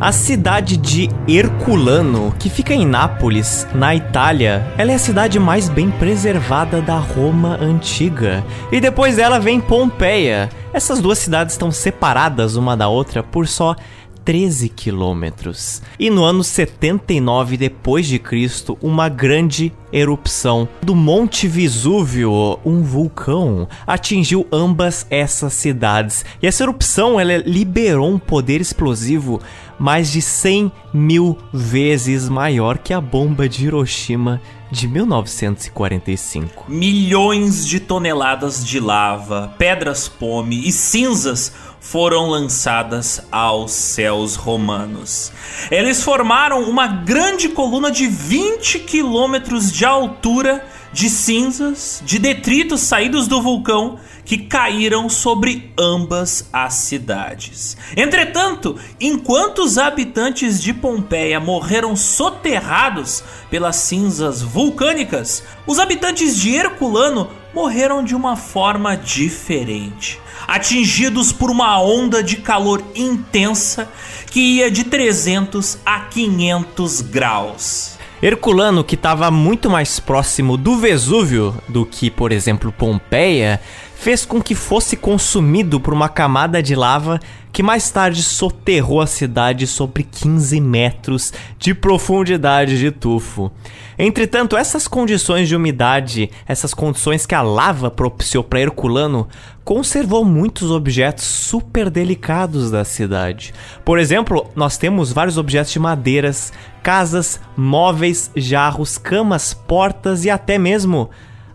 A cidade de Herculano, que fica em Nápoles, na Itália, ela é a cidade mais bem preservada da Roma antiga. E depois dela vem Pompeia. Essas duas cidades estão separadas uma da outra por só 13 quilômetros. E no ano 79 depois de Cristo, uma grande erupção do Monte Vesúvio, um vulcão, atingiu ambas essas cidades. E essa erupção ela liberou um poder explosivo mais de 100 mil vezes maior que a bomba de Hiroshima de 1945. Milhões de toneladas de lava, pedras pome e cinzas foram lançadas aos céus romanos. Eles formaram uma grande coluna de 20 quilômetros de altura de cinzas, de detritos saídos do vulcão que caíram sobre ambas as cidades. Entretanto, enquanto os habitantes de Pompeia morreram soterrados pelas cinzas vulcânicas, os habitantes de Herculano morreram de uma forma diferente atingidos por uma onda de calor intensa que ia de 300 a 500 graus. Herculano, que estava muito mais próximo do Vesúvio do que, por exemplo, Pompeia, fez com que fosse consumido por uma camada de lava que mais tarde soterrou a cidade sobre 15 metros de profundidade de tufo. Entretanto, essas condições de umidade, essas condições que a lava propiciou para Herculano, conservou muitos objetos super delicados da cidade. Por exemplo, nós temos vários objetos de madeiras, casas, móveis, jarros, camas, portas e até mesmo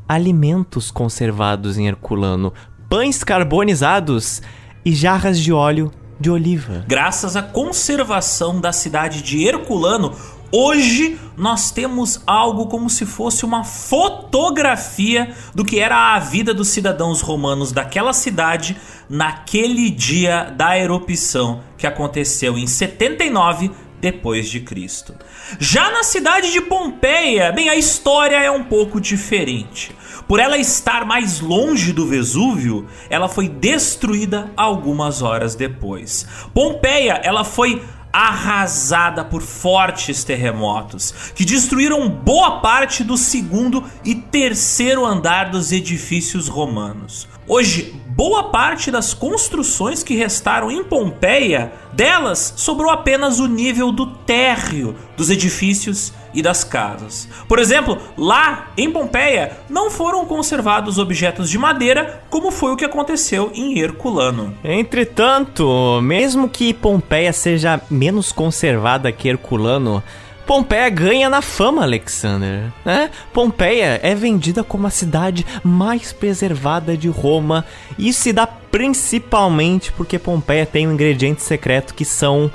alimentos conservados em Herculano, pães carbonizados e jarras de óleo de oliva. Graças à conservação da cidade de Herculano, Hoje nós temos algo como se fosse uma fotografia do que era a vida dos cidadãos romanos daquela cidade naquele dia da erupção que aconteceu em 79 depois de Cristo. Já na cidade de Pompeia, bem, a história é um pouco diferente. Por ela estar mais longe do Vesúvio, ela foi destruída algumas horas depois. Pompeia, ela foi arrasada por fortes terremotos que destruíram boa parte do segundo e terceiro andar dos edifícios romanos. Hoje, boa parte das construções que restaram em Pompeia, delas sobrou apenas o nível do térreo dos edifícios e das casas. Por exemplo, lá em Pompeia não foram conservados objetos de madeira, como foi o que aconteceu em Herculano. Entretanto, mesmo que Pompeia seja menos conservada que Herculano, Pompeia ganha na fama, Alexander. Né? Pompeia é vendida como a cidade mais preservada de Roma. E se dá principalmente porque Pompeia tem um ingrediente secreto que são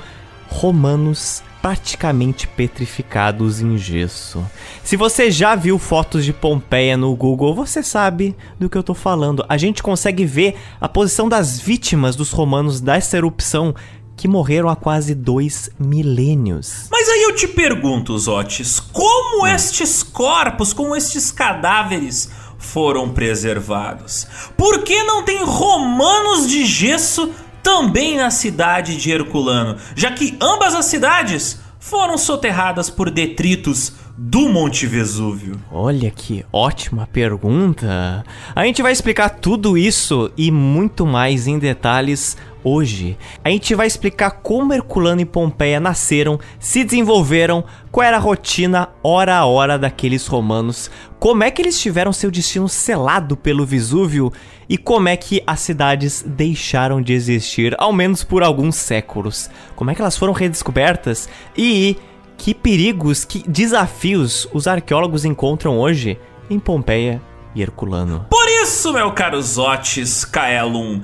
romanos praticamente petrificados em gesso. Se você já viu fotos de Pompeia no Google, você sabe do que eu tô falando. A gente consegue ver a posição das vítimas dos romanos dessa erupção que morreram há quase dois milênios. Mas aí eu te pergunto, Zotes, como hum. estes corpos, como estes cadáveres foram preservados? Por que não tem romanos de gesso também na cidade de Herculano, já que ambas as cidades foram soterradas por detritos do Monte Vesúvio? Olha que ótima pergunta. A gente vai explicar tudo isso e muito mais em detalhes hoje. A gente vai explicar como Herculano e Pompeia nasceram, se desenvolveram, qual era a rotina hora a hora daqueles romanos, como é que eles tiveram seu destino selado pelo Vesúvio e como é que as cidades deixaram de existir, ao menos por alguns séculos. Como é que elas foram redescobertas e que perigos, que desafios os arqueólogos encontram hoje em Pompeia e Herculano. Por isso, meu caro Zotes Kaelum,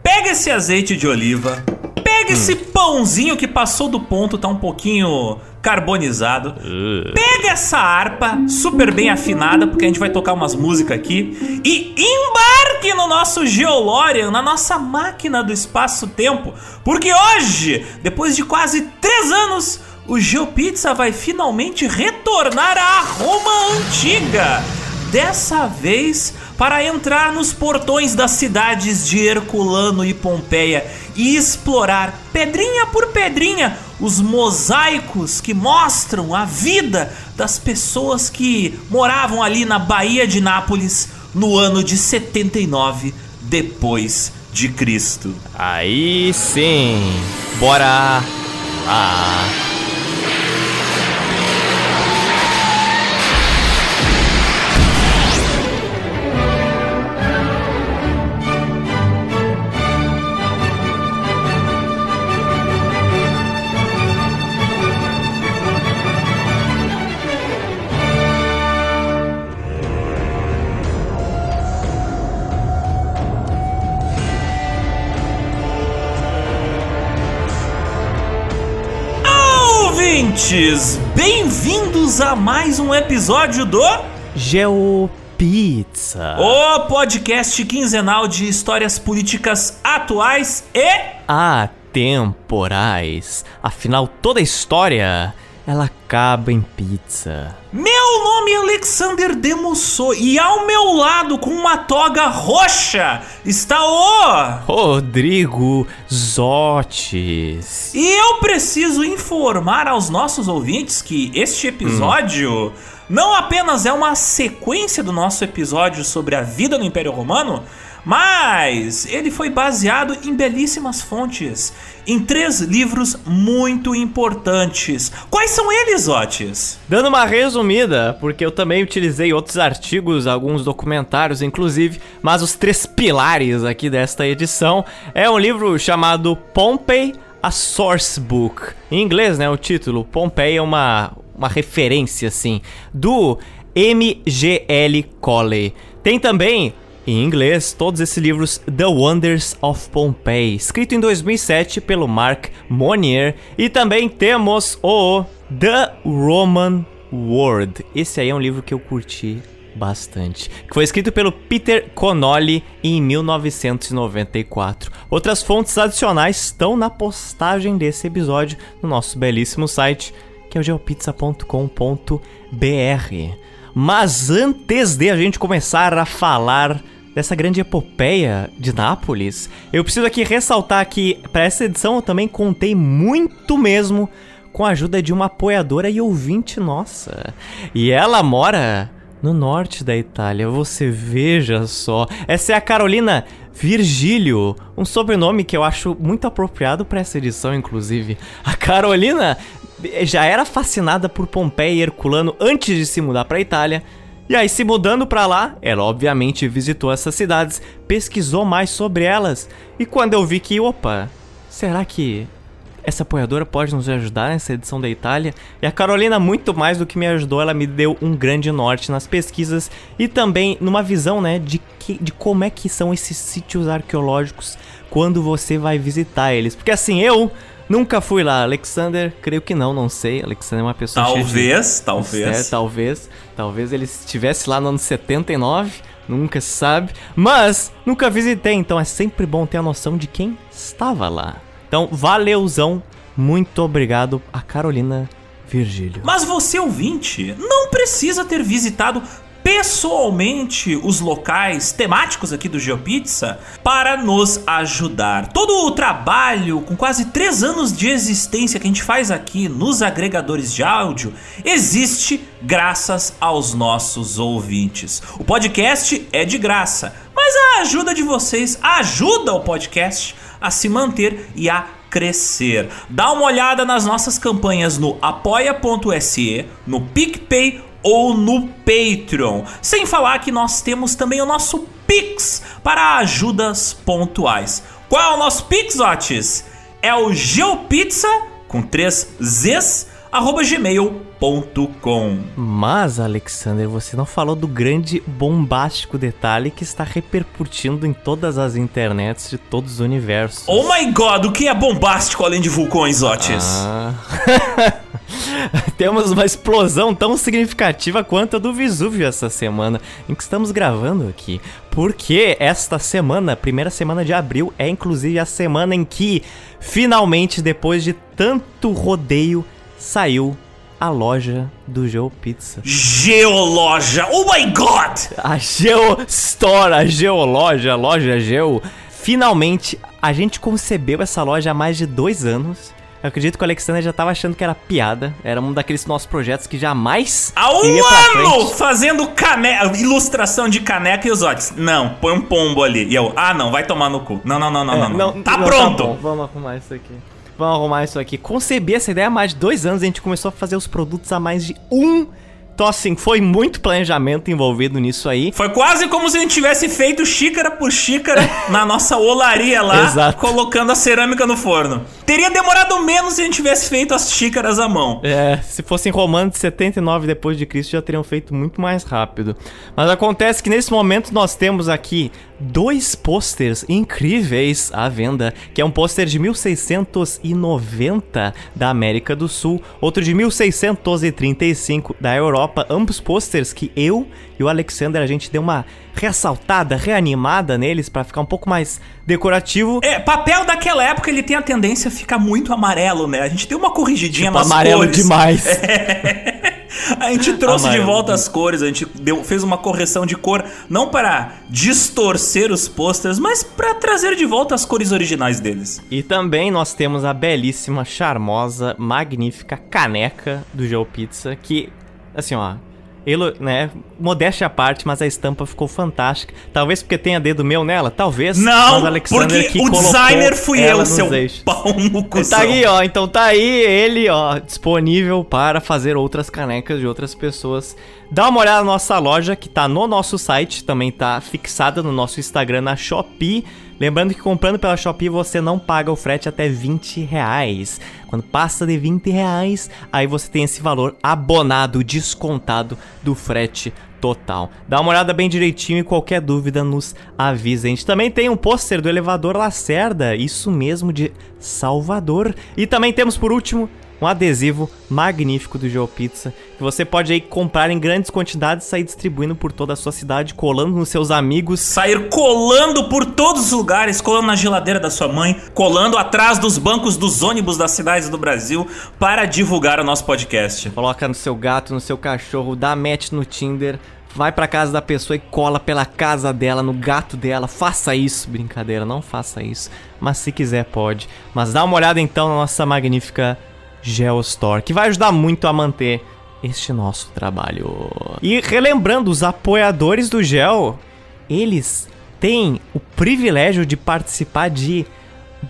Pega esse azeite de oliva, pega hum. esse pãozinho que passou do ponto, tá um pouquinho carbonizado. Uh. Pega essa harpa super bem afinada, porque a gente vai tocar umas músicas aqui. E embarque no nosso Geolorian, na nossa máquina do espaço-tempo. Porque hoje, depois de quase três anos, o GeoPizza vai finalmente retornar à Roma Antiga. Dessa vez para entrar nos portões das cidades de Herculano e Pompeia e explorar, pedrinha por pedrinha, os mosaicos que mostram a vida das pessoas que moravam ali na Baía de Nápoles no ano de 79 depois de Cristo. Aí sim, bora lá. Ouvintes! Bem-vindos a mais um episódio do GeoPizza, o podcast quinzenal de histórias políticas atuais e atemporais. Afinal, toda história ela acaba em pizza. Meu nome é Alexander Demusso e ao meu lado, com uma toga roxa, está o. Rodrigo Zotes. E eu preciso informar aos nossos ouvintes que este episódio. Hum. Não apenas é uma sequência do nosso episódio sobre a vida no Império Romano, mas ele foi baseado em belíssimas fontes, em três livros muito importantes. Quais são eles, Otis? Dando uma resumida, porque eu também utilizei outros artigos, alguns documentários inclusive, mas os três pilares aqui desta edição é um livro chamado Pompey, a Source Book. Em inglês, né, o título Pompey é uma uma referência assim do M.G.L. Colley. Tem também em inglês, todos esses livros The Wonders of Pompeii, escrito em 2007 pelo Mark Monnier, e também temos o The Roman World. Esse aí é um livro que eu curti bastante, que foi escrito pelo Peter Connolly em 1994. Outras fontes adicionais estão na postagem desse episódio no nosso belíssimo site, que é o geopizza.com.br. Mas antes de a gente começar a falar dessa grande epopeia de Nápoles, eu preciso aqui ressaltar que para essa edição eu também contei muito mesmo com a ajuda de uma apoiadora e ouvinte nossa. E ela mora no norte da Itália, você veja só. Essa é a Carolina Virgílio, um sobrenome que eu acho muito apropriado para essa edição, inclusive. A Carolina já era fascinada por Pompeia e Herculano antes de se mudar para a Itália e aí, se mudando para lá, ela obviamente visitou essas cidades, pesquisou mais sobre elas, e quando eu vi que, opa, será que essa apoiadora pode nos ajudar nessa edição da Itália? E a Carolina, muito mais do que me ajudou, ela me deu um grande norte nas pesquisas e também numa visão, né, de, que, de como é que são esses sítios arqueológicos quando você vai visitar eles. Porque assim, eu Nunca fui lá, Alexander, creio que não, não sei. Alexander é uma pessoa Talvez, de... talvez. É, talvez. Talvez ele estivesse lá no ano 79, nunca se sabe. Mas nunca visitei, então é sempre bom ter a noção de quem estava lá. Então, valeuzão, muito obrigado a Carolina Virgílio. Mas você ouvinte não precisa ter visitado pessoalmente os locais temáticos aqui do GeoPizza para nos ajudar. Todo o trabalho, com quase 3 anos de existência que a gente faz aqui nos agregadores de áudio, existe graças aos nossos ouvintes. O podcast é de graça, mas a ajuda de vocês ajuda o podcast a se manter e a crescer. Dá uma olhada nas nossas campanhas no apoia.se, no PicPay ou no Patreon. Sem falar que nós temos também o nosso Pix para ajudas pontuais. Qual é o nosso Pix, Otis? É o geopizza com três Zs arroba gmail.com. Mas, Alexander, você não falou do grande bombástico detalhe que está repercutindo em todas as internets de todos os universos. Oh my god, o que é bombástico além de vulcões, Otis? Ah. Temos uma explosão tão significativa quanto a do Vesúvio essa semana, em que estamos gravando aqui. Porque esta semana, primeira semana de abril, é inclusive a semana em que, finalmente, depois de tanto rodeio, saiu a loja do GeoPizza. Geoloja! Oh my god! A Geostore, a Geoloja, a loja Geo. Finalmente, a gente concebeu essa loja há mais de dois anos. Eu acredito que o Alexander já tava achando que era piada. Era um daqueles nossos projetos que jamais. Há um iria ano fazendo cane... ilustração de caneca e os olhos. Não, põe um pombo ali. E eu, ah, não, vai tomar no cu. Não, não, não, não, É, não. não. Tá não, pronto. bom, Vamos arrumar isso aqui. Vamos arrumar isso aqui. Concebi essa ideia há mais de dois anos. A gente começou a fazer os produtos há mais de um. Então, assim, foi muito planejamento envolvido nisso aí. Foi quase como se a gente tivesse feito xícara por xícara na nossa olaria lá, Exato. colocando a cerâmica no forno. Teria demorado menos se a gente tivesse feito as xícaras à mão. É, se fossem romanos de 79 depois de Cristo já teriam feito muito mais rápido. Mas acontece que nesse momento nós temos aqui dois posters incríveis à venda, que é um pôster de 1690 da América do Sul, outro de 1635 da Europa, ambos posters que eu e o Alexander a gente deu uma ressaltada, reanimada neles pra ficar um pouco mais decorativo. É, papel daquela época ele tem a tendência a ficar muito amarelo, né? A gente deu uma corrigidinha nas Tipo, amarelo cores. demais. A gente trouxe de Amarelo. volta as cores, a gente deu, fez uma correção de cor, não para distorcer os posters, mas para trazer de volta as cores originais deles. E também nós temos a belíssima, charmosa, magnífica caneca do Joe Pizza, que, assim, ó, ele, né, modéstia à parte, mas a estampa ficou fantástica. Talvez porque tenha dedo meu nela, talvez. Não, porque que o designer fui eu, seu eixos. pau no Tá cuzão. aí, ó. Então tá aí ele, ó, disponível para fazer outras canecas de outras pessoas. Dá uma olhada na nossa loja que tá no nosso site, também tá fixada no nosso Instagram na Shopee. Lembrando que comprando pela Shopee você não paga o frete até 20 reais. Quando passa de 20 reais, aí você tem esse valor abonado, descontado do frete total. Dá uma olhada bem direitinho e qualquer dúvida nos avisa. A gente também tem um pôster do elevador Lacerda, isso mesmo de Salvador. E também temos por último um adesivo magnífico do GeoPizza que você pode aí comprar em grandes quantidades e sair distribuindo por toda a sua cidade, colando nos seus amigos. Sair colando por todos os lugares, colando na geladeira da sua mãe, colando atrás dos bancos dos ônibus das cidades do Brasil para divulgar o nosso podcast. Coloca no seu gato, no seu cachorro, dá match no Tinder, vai pra casa da pessoa e cola pela casa dela, no gato dela. Faça isso, brincadeira, não faça isso. Mas se quiser, pode. Mas dá uma olhada então na nossa magnífica Geostore, que vai ajudar muito a manter este nosso trabalho. E relembrando, os apoiadores do Gel, eles têm o privilégio de participar de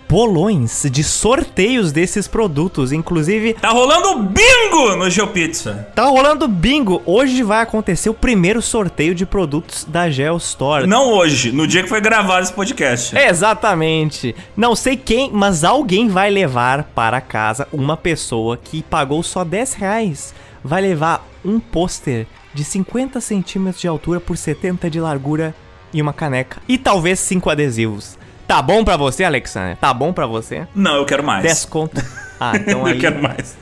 bolões, de sorteios desses produtos. Inclusive, Tá rolando bingo no GeoPizza. Tá rolando bingo. Hoje vai acontecer o primeiro sorteio de produtos da Geostore. Não hoje, no dia que foi gravado esse podcast. Exatamente. Não sei quem, mas alguém vai levar para casa uma pessoa que pagou só 10 reais. Vai levar um pôster de 50 centímetros de altura por 70 de largura e uma caneca. E talvez cinco adesivos. Tá bom pra você, Alexander? Tá bom pra você? Não, eu quero mais. 10 conto. Ah, então aí... eu quero mais.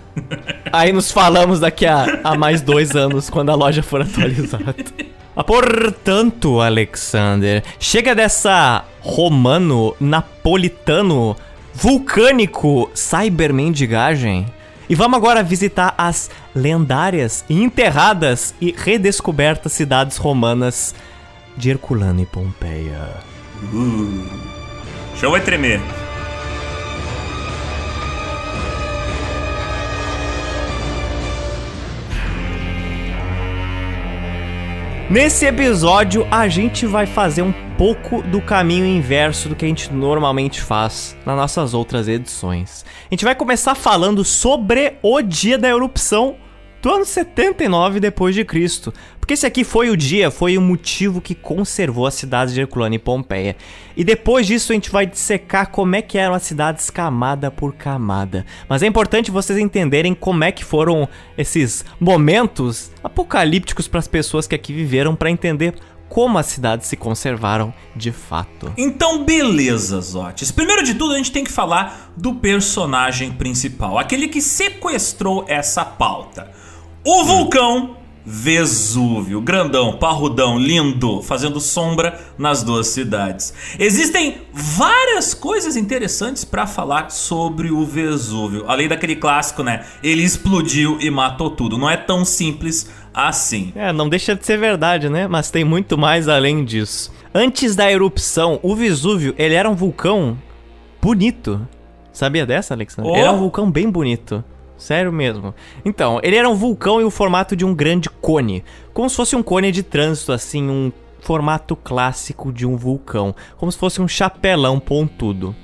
Aí nos falamos daqui a, a mais dois anos, quando a loja for atualizada. Portanto, Alexander, chega dessa romano, napolitano, vulcânico cybermendigagem. E vamos agora visitar as lendárias, enterradas e redescobertas cidades romanas de Herculano e Pompeia. O chão vai tremer. Nesse episódio, a gente vai fazer um pouco do caminho inverso do que a gente normalmente faz nas nossas outras edições. A gente vai começar falando sobre o dia da erupção do ano 79 depois de Cristo. Porque esse aqui foi o dia, foi o motivo que conservou as cidades de Herculano e Pompeia. E depois disso a gente vai dissecar como é que eram as cidades camada por camada. Mas é importante vocês entenderem como é que foram esses momentos apocalípticos para as pessoas que aqui viveram para entender como as cidades se conservaram de fato. Então, beleza, Zotes. Primeiro de tudo, a gente tem que falar do personagem principal, aquele que sequestrou essa pauta. O vulcão Vesúvio, grandão, parrudão, lindo, fazendo sombra nas duas cidades. Existem várias coisas interessantes para falar sobre o Vesúvio, além daquele clássico, né? Ele explodiu e matou tudo. Não é tão simples assim. É, não deixa de ser verdade, né? Mas tem muito mais além disso. Antes da erupção, o Vesúvio, ele era um vulcão bonito. Sabia dessa, Alexandre? Oh. Era um vulcão bem bonito. Sério mesmo. Então, ele era um vulcão em o formato de um grande cone. Como se fosse um cone de trânsito, assim, um formato clássico de um vulcão. Como se fosse um chapelão pontudo.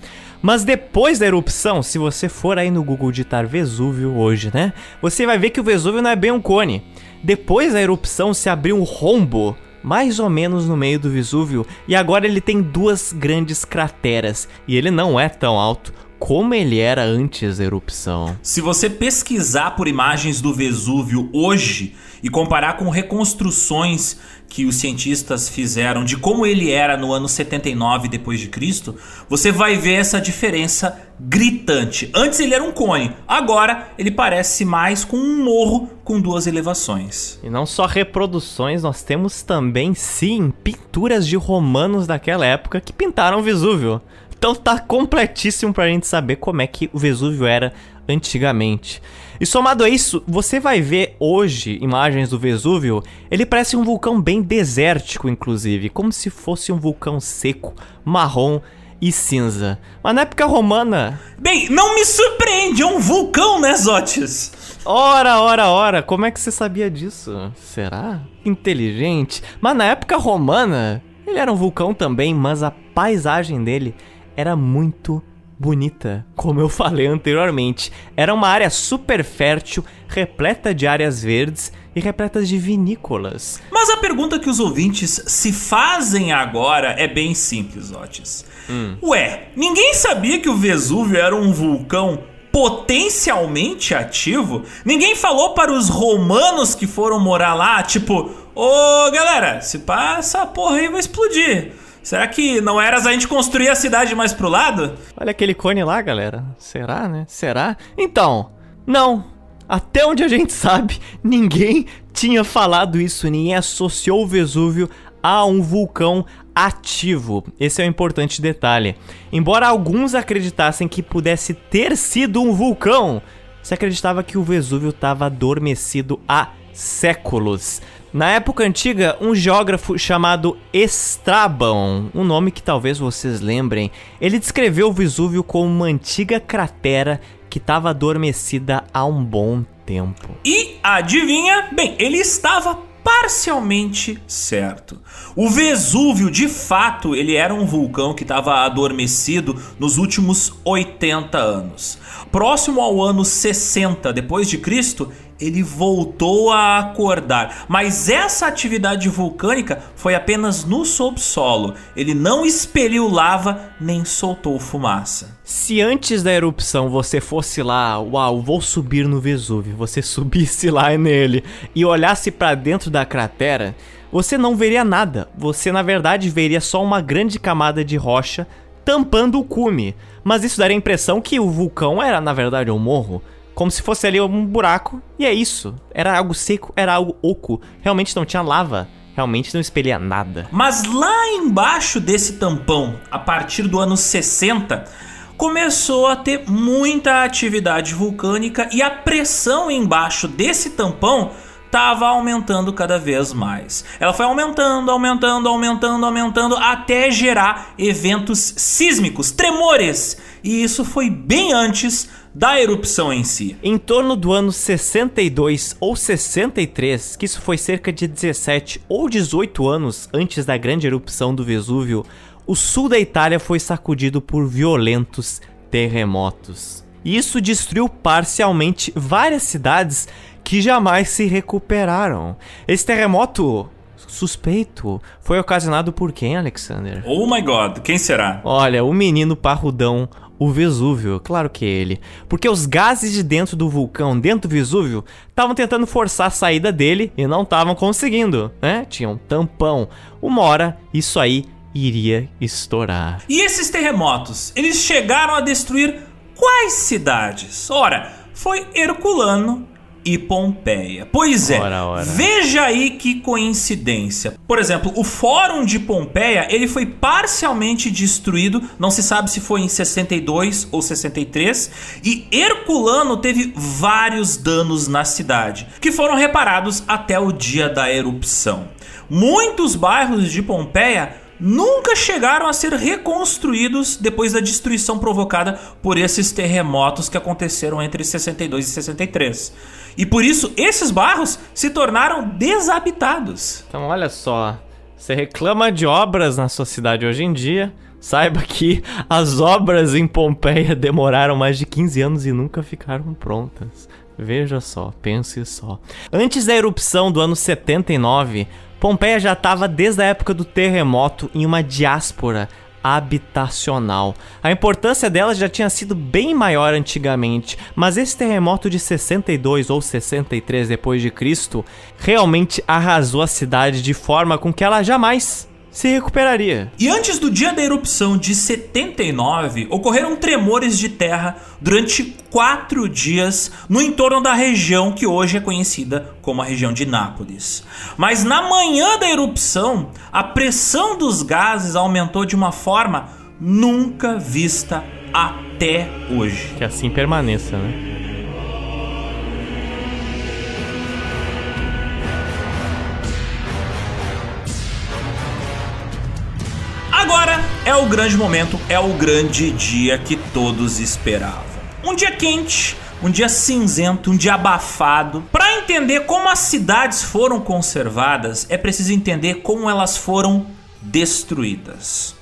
Mas depois da erupção, se você for aí no Google digitar Vesúvio hoje, né? Você vai ver que o Vesúvio não é bem um cone. Depois da erupção se abriu um rombo, mais ou menos no meio do Vesúvio, e agora ele tem duas grandes crateras, e ele não é tão alto como ele era antes da erupção. Se você pesquisar por imagens do Vesúvio hoje e comparar com reconstruções que os cientistas fizeram de como ele era no ano 79 depois de Cristo, você vai ver essa diferença gritante. Antes ele era um cone, agora ele parece mais com um morro com duas elevações. E não só reproduções, nós temos também, sim, pinturas de romanos daquela época que pintaram o Vesúvio. Então tá completíssimo pra gente saber como é que o Vesúvio era antigamente. E somado a isso, você vai ver hoje imagens do Vesúvio, ele parece um vulcão bem desértico, inclusive, como se fosse um vulcão seco, marrom e cinza. Mas na época romana. Bem, não me surpreende, é um vulcão, né, Zotes? Ora, ora, ora, como é que você sabia disso? Será? Inteligente. Mas na época romana, ele era um vulcão também, mas a paisagem dele era muito bonita, como eu falei anteriormente. Era uma área super fértil, repleta de áreas verdes e repletas de vinícolas. Mas a pergunta que os ouvintes se fazem agora é bem simples, Otis. Ué, ninguém sabia que o Vesúvio era um vulcão potencialmente ativo? Ninguém falou para os romanos que foram morar lá, tipo, ô galera, se pá, essa porra aí vai explodir. Será que não era a gente construir a cidade mais pro lado? Olha aquele cone lá, galera. Será, né? Será? Então, não. Até onde a gente sabe, ninguém tinha falado isso, ninguém associou o Vesúvio a um vulcão ativo. Esse é o importante detalhe. Embora alguns acreditassem que pudesse ter sido um vulcão, se acreditava que o Vesúvio estava adormecido há séculos. Na época antiga, um geógrafo chamado Estrabão, um nome que talvez vocês lembrem, ele descreveu o Vesúvio como uma antiga cratera que estava adormecida há um bom tempo. E adivinha? Bem, ele estava parcialmente certo. O Vesúvio, de fato, ele era um vulcão que estava adormecido nos últimos 80 anos. Próximo ao ano 60 depois de Cristo, ele voltou a acordar. Mas essa atividade vulcânica foi apenas no subsolo. Ele não expeliu lava nem soltou fumaça. Se antes da erupção você fosse lá, uau, vou subir no Vesúvio, você subisse lá nele e olhasse para dentro da cratera, você não veria nada. Você na verdade veria só uma grande camada de rocha tampando o cume. Mas isso daria a impressão que o vulcão era na verdade um morro. Como se fosse ali um buraco, e é isso. Era algo seco, era algo oco. Realmente não tinha lava. Realmente não espelha nada. Mas lá embaixo desse tampão, a partir do ano 60, começou a ter muita atividade vulcânica e a pressão embaixo desse tampão estava aumentando cada vez mais. Ela foi aumentando, aumentando, aumentando, aumentando até gerar eventos sísmicos, tremores. E isso foi bem antes da erupção em si. Em torno do ano 62 ou 63, que isso foi cerca de 17 ou 18 anos antes da grande erupção do Vesúvio, o sul da Itália foi sacudido por violentos terremotos. E isso destruiu parcialmente várias cidades que jamais se recuperaram. Esse terremoto suspeito foi ocasionado por quem, Alexander? Oh my god, quem será? Olha, o menino parrudão, o Vesúvio, claro que é ele. Porque os gases de dentro do vulcão, dentro do Vesúvio, estavam tentando forçar a saída dele e não estavam conseguindo, né? Tinha um tampão. Uma hora, isso aí iria estourar. E esses terremotos, eles chegaram a destruir quais cidades? Ora, foi Herculano e Pompeia. Pois é, Ora, ora. veja aí que coincidência. Por exemplo, o Fórum de Pompeia, ele foi parcialmente destruído, não se sabe se foi em 62 ou 63, e Herculano teve vários danos na cidade, que foram reparados até o dia da erupção. Muitos bairros de Pompeia nunca chegaram a ser reconstruídos depois da destruição provocada por esses terremotos que aconteceram entre 62 e 63. E por isso esses bairros se tornaram desabitados. Então, olha só, você reclama de obras na sua cidade hoje em dia, saiba que as obras em Pompeia demoraram mais de 15 anos e nunca ficaram prontas. Veja só, pense só. Antes da erupção do ano 79, Pompeia já estava desde a época do terremoto em uma diáspora habitacional. A importância dela já tinha sido bem maior antigamente, mas esse terremoto de 62 ou 63 depois de Cristo realmente arrasou a cidade de forma com que ela jamais se recuperaria. E antes do dia da erupção de 79, ocorreram tremores de terra durante quatro dias no entorno da região que hoje é conhecida como a região de Nápoles. Mas na manhã da erupção, a pressão dos gases aumentou de uma forma nunca vista até hoje. Que assim permaneça, né? Agora é o grande momento, é o grande dia que todos esperavam. Um dia quente, um dia cinzento, um dia abafado. Para entender como as cidades foram conservadas, é preciso entender como elas foram destruídas.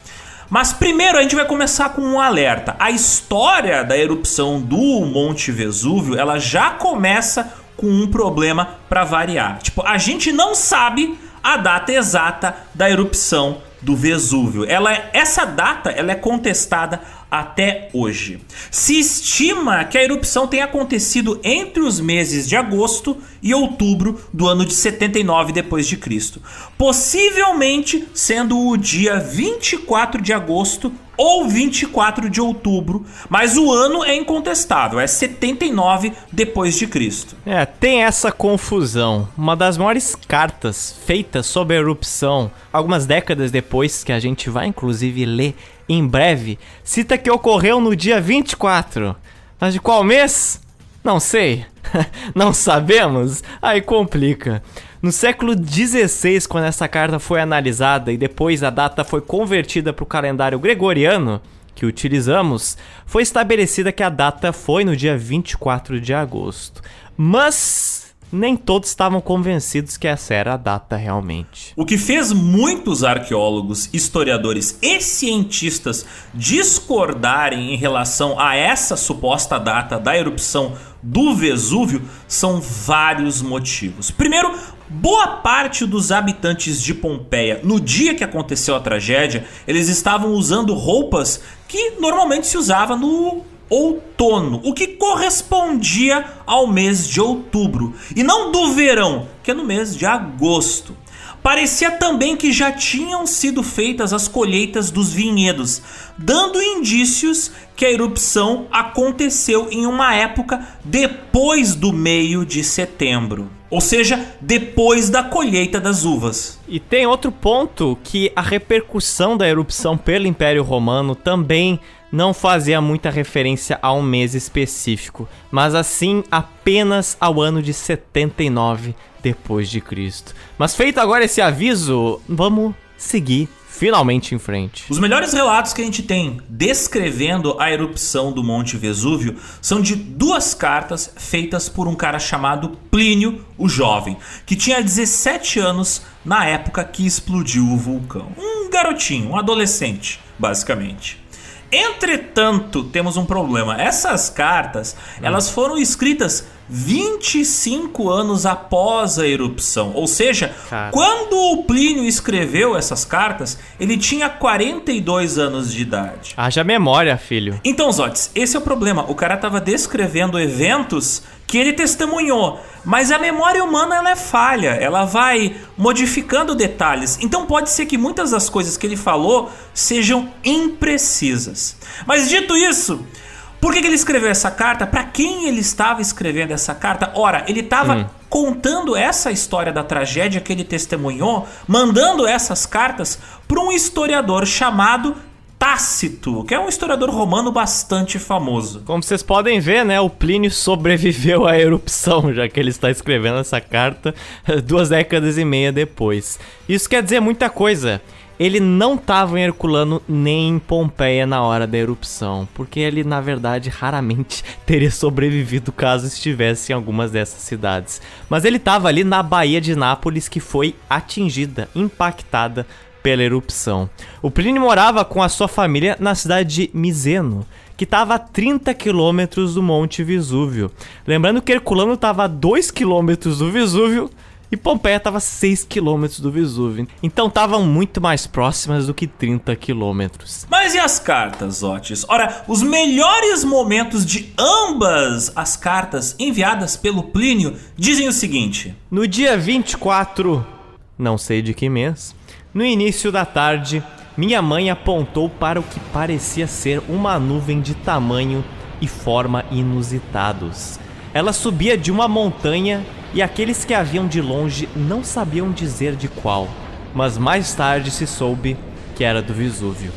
Mas primeiro a gente vai começar com um alerta. A história da erupção do Monte Vesúvio, ela já começa com um problema para variar. Tipo, a gente não sabe a data exata da erupção do Vesúvio. Ela, essa data ela é contestada até hoje. Se estima que a erupção tenha acontecido entre os meses de agosto e outubro do ano de 79 depois de Cristo, possivelmente sendo o dia 24 de agosto ou 24 de outubro, mas o ano é incontestável, é 79 depois de Cristo. É, tem essa confusão. Uma das maiores cartas feitas sobre a erupção, algumas décadas depois, que a gente vai inclusive ler em breve, cita que ocorreu no dia 24. Mas de qual mês? Não sei. Não sabemos? Aí complica. No século XVI, quando essa carta foi analisada e depois a data foi convertida para o calendário gregoriano que utilizamos, foi estabelecida que a data foi no dia 24 de agosto. Mas nem todos estavam convencidos que essa era a data realmente. O que fez muitos arqueólogos, historiadores e cientistas discordarem em relação a essa suposta data da erupção do Vesúvio são vários motivos. Primeiro, boa parte dos habitantes de Pompeia, no dia que aconteceu a tragédia, eles estavam usando roupas que normalmente se usava no outono, o que correspondia ao mês de outubro, e não do verão, que é no mês de agosto. Parecia também que já tinham sido feitas as colheitas dos vinhedos, dando indícios que a erupção aconteceu em uma época depois do meio de setembro. Ou seja, depois da colheita das uvas. E tem outro ponto que a repercussão da erupção pelo Império Romano também não fazia muita referência a um mês específico, mas assim apenas ao ano de 79 depois de Cristo. Mas feito agora esse aviso, vamos seguir finalmente em frente. Os melhores relatos que a gente tem descrevendo a erupção do Monte Vesúvio são de duas cartas feitas por um cara chamado Plínio o Jovem, que tinha 17 anos na época que explodiu o vulcão. Um garotinho, um adolescente, basicamente. Entretanto, temos um problema. Essas cartas, hum. elas foram escritas 25 anos após a erupção. Ou seja, Cara. quando o Plínio escreveu essas cartas, ele tinha 42 anos de idade. Haja memória, filho. Então, Zotes, esse é o problema. O cara estava descrevendo eventos que ele testemunhou, mas a memória humana ela é falha, ela vai modificando detalhes. Então pode ser que muitas das coisas que ele falou sejam imprecisas. Mas dito isso, por que, que ele escreveu essa carta? Para quem ele estava escrevendo essa carta? Ora, ele estava hum. contando essa história da tragédia que ele testemunhou, mandando essas cartas para um historiador chamado Tácito, que é um historiador romano bastante famoso. Como vocês podem ver, né, o Plínio sobreviveu à erupção, já que ele está escrevendo essa carta duas décadas e meia depois. Isso quer dizer muita coisa. Ele não estava em Herculano nem em Pompeia na hora da erupção, porque ele na verdade raramente teria sobrevivido caso estivesse em algumas dessas cidades. Mas ele estava ali na Baía de Nápoles que foi atingida, impactada pela erupção. O Plínio morava com a sua família na cidade de Miseno, que estava a 30 quilômetros do Monte Vesúvio. Lembrando que Herculano estava a 2 quilômetros do Vesúvio e Pompeia estava a 6 quilômetros do Vesúvio. Então estavam muito mais próximas do que 30 quilômetros. Mas e as cartas, Otis? Ora, os melhores momentos de ambas as cartas enviadas pelo Plínio dizem o seguinte: No dia 24, não sei de que mês, no início da tarde, minha mãe apontou para o que parecia ser uma nuvem de tamanho e forma inusitados. Ela subia de uma montanha e aqueles que a viam de longe não sabiam dizer de qual, mas mais tarde se soube que era do Vesúvio.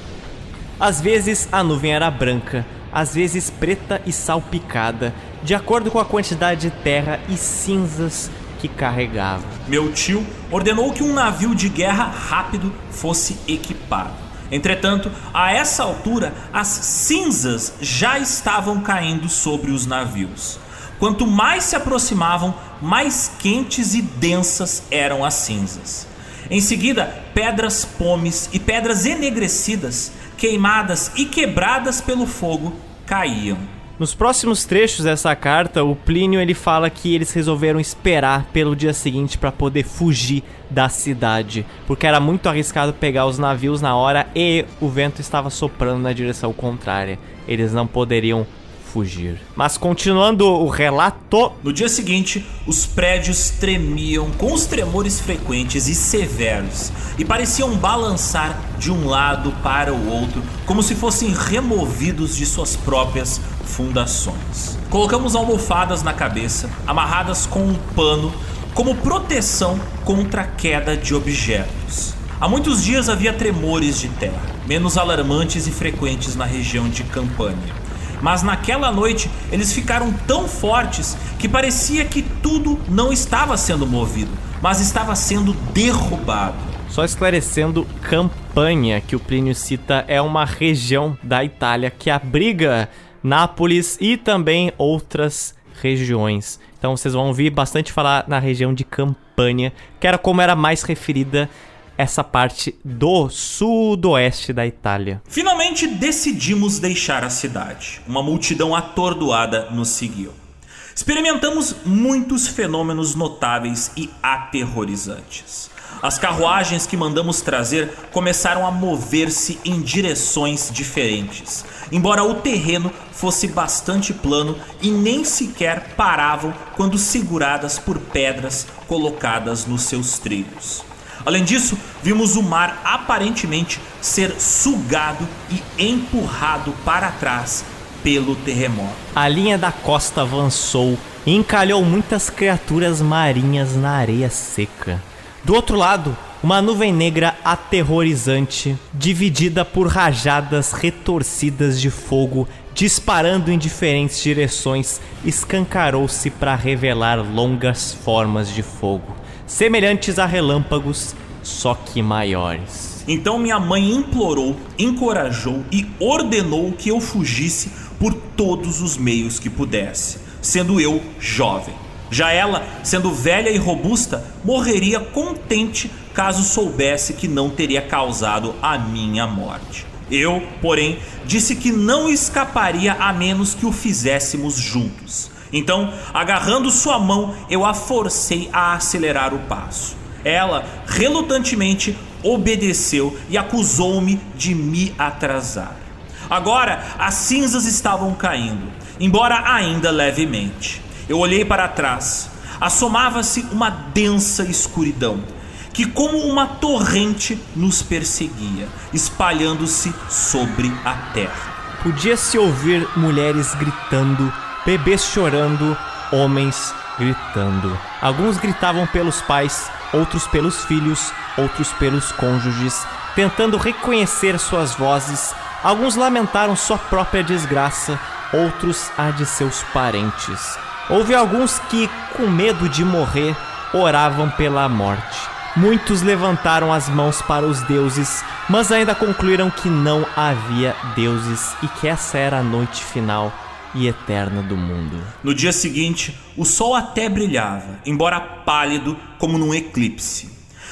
Às vezes a nuvem era branca, às vezes preta e salpicada, de acordo com a quantidade de terra e cinzas que carregava. Meu tio ordenou que um navio de guerra rápido fosse equipado. Entretanto, a essa altura, as cinzas já estavam caindo sobre os navios. Quanto mais se aproximavam, mais quentes e densas eram as cinzas. Em seguida, pedras pomes e pedras enegrecidas, queimadas e quebradas pelo fogo, caíam. Nos próximos trechos dessa carta, o Plínio ele fala que eles resolveram esperar pelo dia seguinte para poder fugir da cidade, porque era muito arriscado pegar os navios na hora e o vento estava soprando na direção contrária. Eles não poderiam fugir. Mas continuando o relato. No dia seguinte, os prédios tremiam com os tremores frequentes e severos e pareciam balançar de um lado para o outro, como se fossem removidos de suas próprias fundações. Colocamos almofadas na cabeça, amarradas com um pano, como proteção contra a queda de objetos. Há muitos dias havia tremores de terra, menos alarmantes e frequentes na região de Campânia. Mas naquela noite eles ficaram tão fortes que parecia que tudo não estava sendo movido, mas estava sendo derrubado. Só esclarecendo, Campanha, que o Plínio cita, é uma região da Itália que abriga Nápoles e também outras regiões. Então vocês vão ouvir bastante falar na região de Campanha, que era como era mais referida essa parte do sudoeste da Itália. Finalmente decidimos deixar a cidade. Uma multidão atordoada nos seguiu. Experimentamos muitos fenômenos notáveis e aterrorizantes. As carruagens que mandamos trazer começaram a mover-se em direções diferentes, embora o terreno fosse bastante plano e nem sequer paravam quando seguradas por pedras colocadas nos seus trilhos. Além disso, vimos o mar aparentemente ser sugado e empurrado para trás pelo terremoto. A linha da costa avançou e encalhou muitas criaturas marinhas na areia seca. Do outro lado, uma nuvem negra aterrorizante, dividida por rajadas retorcidas de fogo, disparando em diferentes direções, escancarou-se para revelar longas formas de fogo semelhantes a relâmpagos, só que maiores. Então minha mãe implorou, encorajou e ordenou que eu fugisse por todos os meios que pudesse, sendo eu jovem. Já ela, sendo velha e robusta, morreria contente caso soubesse que não teria causado a minha morte. Eu, porém, disse que não escaparia a menos que o fizéssemos juntos. Então, agarrando sua mão, eu a forcei a acelerar o passo. Ela, relutantemente, obedeceu e acusou-me de me atrasar. Agora, as cinzas estavam caindo, embora ainda levemente. Eu olhei para trás. Assomava-se uma densa escuridão, que, como uma torrente, nos perseguia, espalhando-se sobre a terra. Podia-se ouvir mulheres gritando bebês chorando, homens gritando. Alguns gritavam pelos pais, outros pelos filhos, outros pelos cônjuges, tentando reconhecer suas vozes. Alguns lamentaram sua própria desgraça, outros a de seus parentes. Houve alguns que, com medo de morrer, oravam pela morte. Muitos levantaram as mãos para os deuses, mas ainda concluíram que não havia deuses e que essa era a noite final e eterna do mundo. No dia seguinte, o sol até brilhava, embora pálido como num eclipse.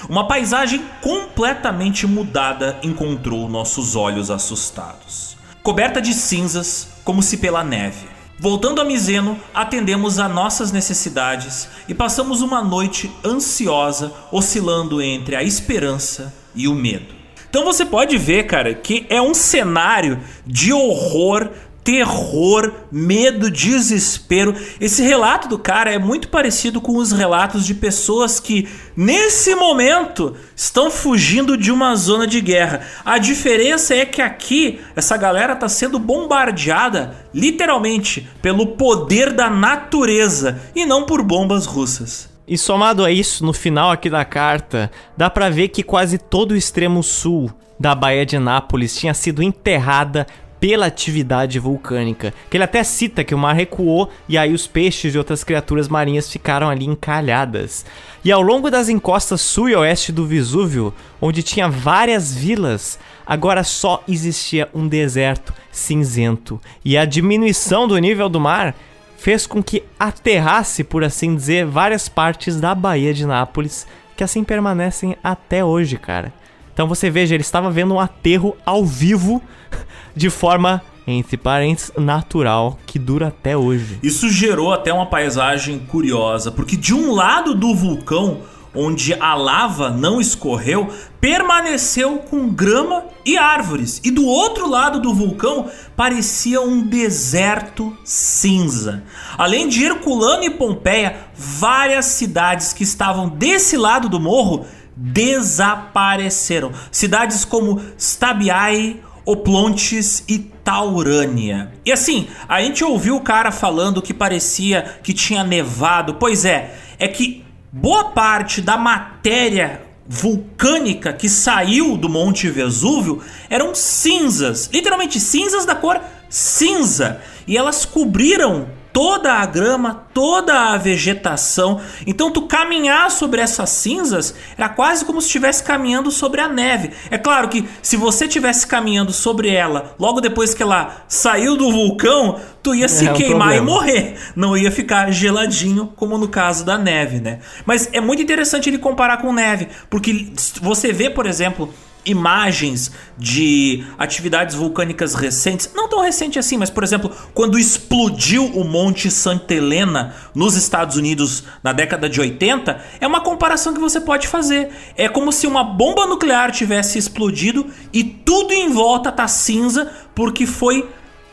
Uma paisagem completamente mudada encontrou nossos olhos assustados. Coberta de cinzas, como se pela neve. Voltando a Miseno, atendemos a nossas necessidades e passamos uma noite ansiosa, oscilando entre a esperança e o medo. Então você pode ver, cara, que é um cenário de horror terror, medo, desespero. Esse relato do cara é muito parecido com os relatos de pessoas que, nesse momento, estão fugindo de uma zona de guerra. A diferença é que aqui, essa galera está sendo bombardeada, literalmente, pelo poder da natureza e não por bombas russas. E somado a isso, no final aqui da carta, dá para ver que quase todo o extremo sul da Baía de Nápoles tinha sido enterrada pela atividade vulcânica. Que ele até cita que o mar recuou e aí os peixes e outras criaturas marinhas ficaram ali encalhadas. E ao longo das encostas sul e oeste do Vesúvio, onde tinha várias vilas, agora só existia um deserto cinzento. E a diminuição do nível do mar fez com que aterrasse, por assim dizer, várias partes da Baía de Nápoles, que assim permanecem até hoje, cara. Então você veja, ele estava vendo um aterro ao vivo de forma entre parênteses, natural, que dura até hoje. Isso gerou até uma paisagem curiosa, porque de um lado do vulcão, onde a lava não escorreu, permaneceu com grama e árvores, e do outro lado do vulcão parecia um deserto cinza. Além de Herculano e Pompeia, várias cidades que estavam desse lado do morro desapareceram. Cidades como Stabiae, Oplontes e Taurânia. E assim, a gente ouviu o cara falando que parecia que tinha nevado. Pois é, é que boa parte da matéria vulcânica que saiu do Monte Vesúvio eram cinzas, literalmente cinzas da cor cinza, e elas cobriram toda a grama, toda a vegetação. Então tu caminhar sobre essas cinzas era quase como se estivesse caminhando sobre a neve. É claro que se você estivesse caminhando sobre ela logo depois que ela saiu do vulcão, tu ia se é queimar um e morrer. Não ia ficar geladinho como no caso da neve, né? Mas é muito interessante ele comparar com neve, porque você vê, por exemplo, imagens de atividades vulcânicas recentes, não tão recente assim, mas por exemplo, quando explodiu o Monte Santa Helena nos Estados Unidos na década de 80, é uma comparação que você pode fazer. É como se uma bomba nuclear tivesse explodido e tudo em volta tá cinza porque foi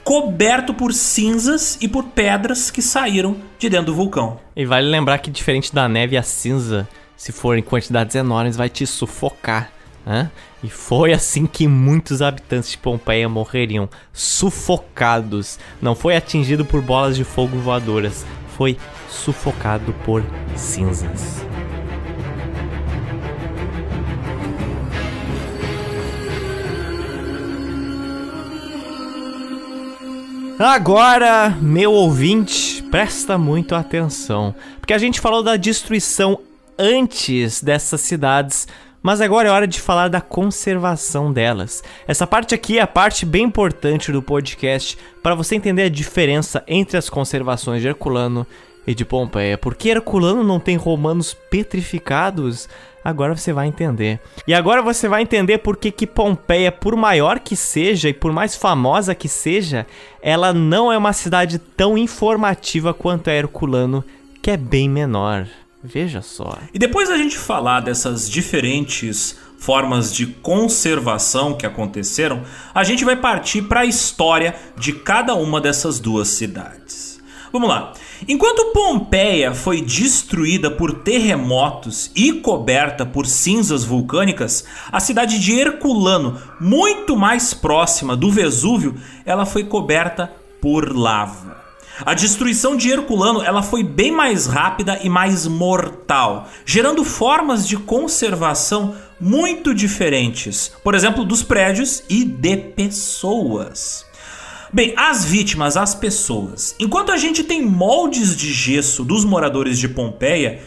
coberto por cinzas e por pedras que saíram de dentro do vulcão. E vale lembrar que diferente da neve, a cinza, se for em quantidades enormes, vai te sufocar. Né? E foi assim que muitos habitantes de Pompeia morreriam, sufocados. Não foi atingido por bolas de fogo voadoras, foi sufocado por cinzas. Agora, meu ouvinte, presta muito atenção, porque a gente falou da destruição antes dessas cidades mas agora é hora de falar da conservação delas. Essa parte aqui é a parte bem importante do podcast para você entender a diferença entre as conservações de Herculano e de Pompeia. Por que Herculano não tem romanos petrificados? Agora você vai entender. E agora você vai entender por que, que Pompeia, por maior que seja e por mais famosa que seja, ela não é uma cidade tão informativa quanto é Herculano, que é bem menor. Veja só. E depois da gente falar dessas diferentes formas de conservação que aconteceram, a gente vai partir para a história de cada uma dessas duas cidades. Vamos lá. Enquanto Pompeia foi destruída por terremotos e coberta por cinzas vulcânicas, a cidade de Herculano, muito mais próxima do Vesúvio, ela foi coberta por lava. A destruição de Herculano ela foi bem mais rápida e mais mortal, gerando formas de conservação muito diferentes, por exemplo, dos prédios e de pessoas. Bem, as vítimas, as pessoas. Enquanto a gente tem moldes de gesso dos moradores de Pompeia,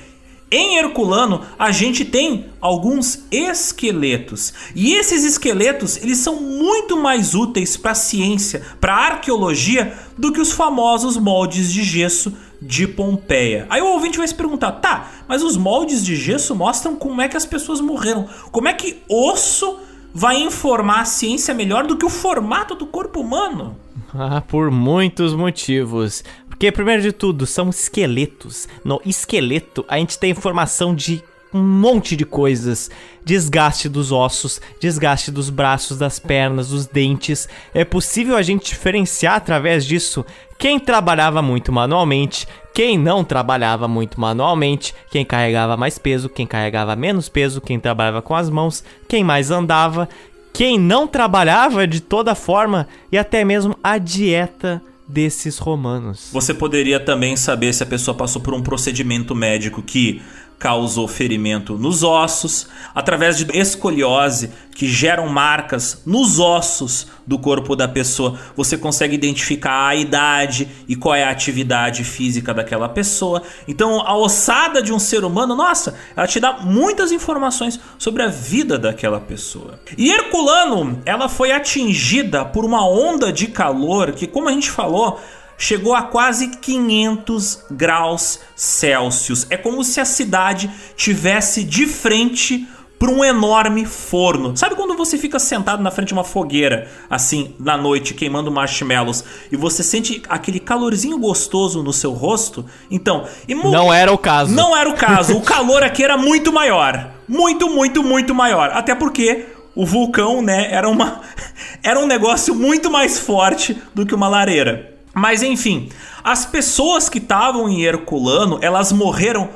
Em Herculano, a gente tem alguns esqueletos. E esses esqueletos, eles são muito mais úteis para a ciência, para a arqueologia, do que os famosos moldes de gesso de Pompeia. Aí o ouvinte vai se perguntar: "Tá, mas os moldes de gesso mostram como é que as pessoas morreram. Como é que osso vai informar a ciência melhor do que o formato do corpo humano?" Ah, por muitos motivos. Porque, primeiro de tudo, são esqueletos. No esqueleto, a gente tem informação de um monte de coisas. Desgaste dos ossos, desgaste dos braços, das pernas, dos dentes. É possível a gente diferenciar através disso quem trabalhava muito manualmente, quem não trabalhava muito manualmente, quem carregava mais peso, quem carregava menos peso, quem trabalhava com as mãos, quem mais andava, quem não trabalhava de toda forma e até mesmo a dieta desses romanos. Você poderia também saber se a pessoa passou por um procedimento médico que causou ferimento nos ossos, através de escoliose, que geram marcas nos ossos do corpo da pessoa. Você consegue identificar a idade e qual é a atividade física daquela pessoa. Então, a ossada de um ser humano, nossa, ela te dá muitas informações sobre a vida daquela pessoa. E Herculano, ela foi atingida por uma onda de calor que, como a gente falou, chegou a quase 500 graus Celsius. É como se a cidade tivesse de frente para um enorme forno. Sabe quando você fica sentado na frente de uma fogueira, assim, na noite, queimando marshmallows, e você sente aquele calorzinho gostoso no seu rosto? Então, não era o caso. Não era o caso. o calor aqui era muito maior. Muito, muito, muito maior. Até porque o vulcão, né, era uma era um negócio muito mais forte do que uma lareira. Mas enfim, as pessoas que estavam em Herculano, elas morreram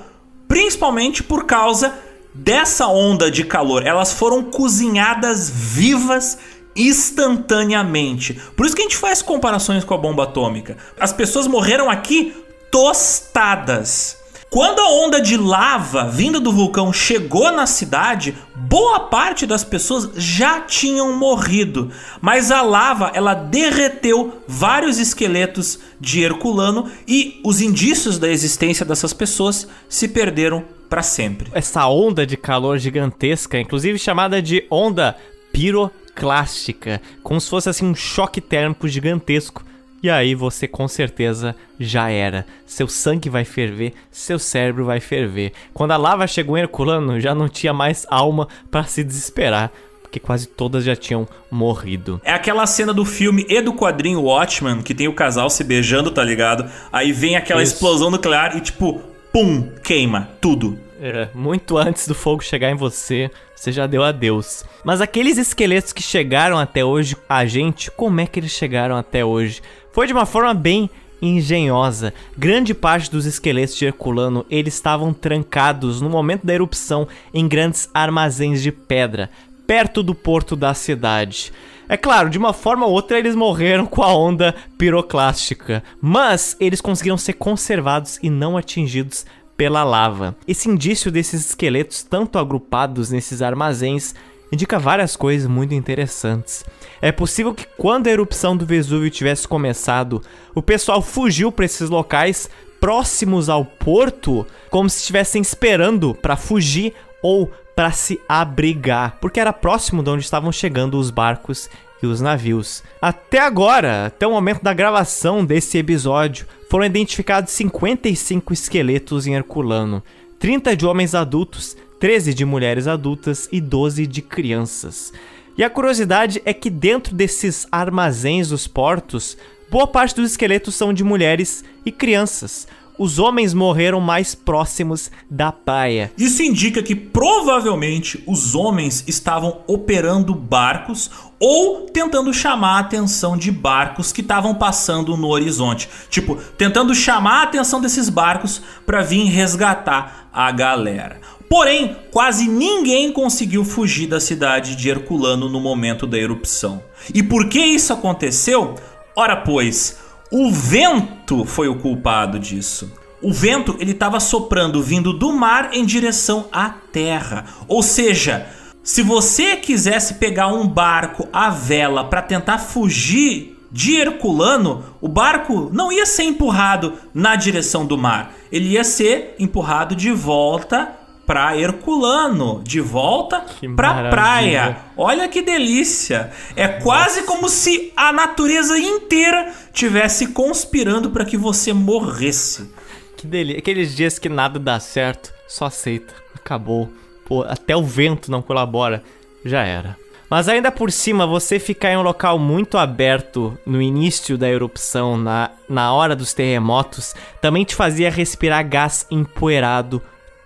principalmente por causa dessa onda de calor. Elas foram cozinhadas vivas instantaneamente. Por isso que a gente faz comparações com a bomba atômica. As pessoas morreram aqui tostadas. Quando a onda de lava vinda do vulcão chegou na cidade, boa parte das pessoas já tinham morrido, mas a lava ela derreteu vários esqueletos de Herculano e os indícios da existência dessas pessoas se perderam para sempre. Essa onda de calor gigantesca, inclusive chamada de onda piroclástica, como se fosse assim um choque térmico gigantesco e aí você com certeza já era. Seu sangue vai ferver, seu cérebro vai ferver. Quando a lava chegou em Herculano, já não tinha mais alma para se desesperar porque quase todas já tinham morrido. É aquela cena do filme e do quadrinho Watchmen, que tem o casal se beijando, tá ligado? Aí vem aquela Isso. explosão nuclear e tipo, pum, queima tudo. É, muito antes do fogo chegar em você, você já deu adeus. Mas aqueles esqueletos que chegaram até hoje a gente, como é que eles chegaram até hoje? Foi de uma forma bem engenhosa. Grande parte dos esqueletos de Herculano eles estavam trancados no momento da erupção em grandes armazéns de pedra, perto do porto da cidade. É claro, de uma forma ou outra eles morreram com a onda piroclástica, mas eles conseguiram ser conservados e não atingidos pela lava. Esse indício desses esqueletos tanto agrupados nesses armazéns indica várias coisas muito interessantes. É possível que quando a erupção do Vesúvio tivesse começado, o pessoal fugiu para esses locais próximos ao porto, como se estivessem esperando para fugir ou para se abrigar, porque era próximo de onde estavam chegando os barcos e os navios. Até agora, até o momento da gravação desse episódio, foram identificados 55 esqueletos em Herculano, 30 de homens adultos 13 de mulheres adultas e 12 de crianças. E a curiosidade é que dentro desses armazéns dos portos, boa parte dos esqueletos são de mulheres e crianças. Os homens morreram mais próximos da praia. Isso indica que provavelmente os homens estavam operando barcos ou tentando chamar a atenção de barcos que estavam passando no horizonte. Tipo, tentando chamar a atenção desses barcos para vir resgatar a galera. Porém, quase ninguém conseguiu fugir da cidade de Herculano no momento da erupção. E por que isso aconteceu? Ora, pois, o vento foi o culpado disso. O vento ele estava soprando vindo do mar em direção à terra. Ou seja, se você quisesse pegar um barco à vela para tentar fugir de Herculano, o barco não ia ser empurrado na direção do mar, ele ia ser empurrado de volta para Herculano, de volta para praia. Olha que delícia! É Nossa. quase como se a natureza inteira tivesse conspirando para que você morresse. Que delícia! Aqueles dias que nada dá certo, só aceita. Acabou. Pô, até o vento não colabora. Já era. Mas ainda por cima, você ficar em um local muito aberto no início da erupção, na, na hora dos terremotos, também te fazia respirar gás empoeirado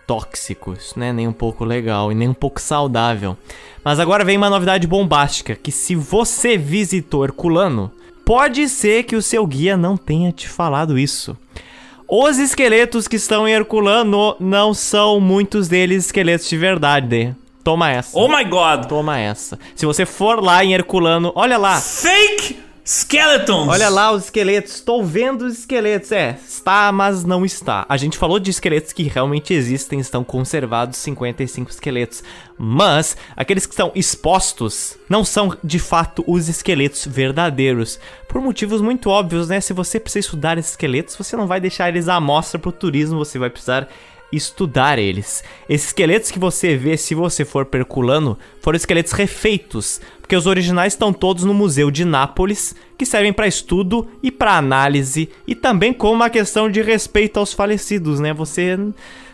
tóxicos, né? Nem um pouco legal e nem um pouco saudável. Mas agora vem uma novidade bombástica, que se você visitou Herculano, pode ser que o seu guia não tenha te falado isso. Os esqueletos que estão em Herculano não são muitos deles esqueletos de verdade. Toma essa. Oh my god! Toma essa. Se você for lá em Herculano, olha lá. Fake Skeletons! Olha lá os esqueletos. Estou vendo os esqueletos. É, está, mas não está. A gente falou de esqueletos que realmente existem, estão conservados 55 esqueletos. Mas aqueles que estão expostos não são de fato os esqueletos verdadeiros. Por motivos muito óbvios, né? Se você precisa estudar esses esqueletos, você não vai deixar eles à mostra para o turismo, você vai precisar estudar eles. Esses esqueletos que você vê se você for perculando foram esqueletos refeitos, porque os originais estão todos no Museu de Nápoles, que servem para estudo e para análise e também como uma questão de respeito aos falecidos, né? Você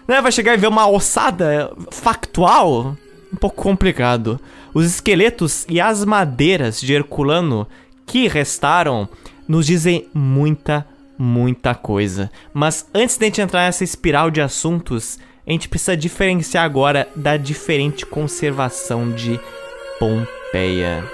né, vai chegar e ver uma ossada factual, um pouco complicado. Os esqueletos e as madeiras de Herculano que restaram nos dizem muita muita coisa. Mas antes de a gente entrar nessa espiral de assuntos, a gente precisa diferenciar agora da diferente conservação de Pompeia.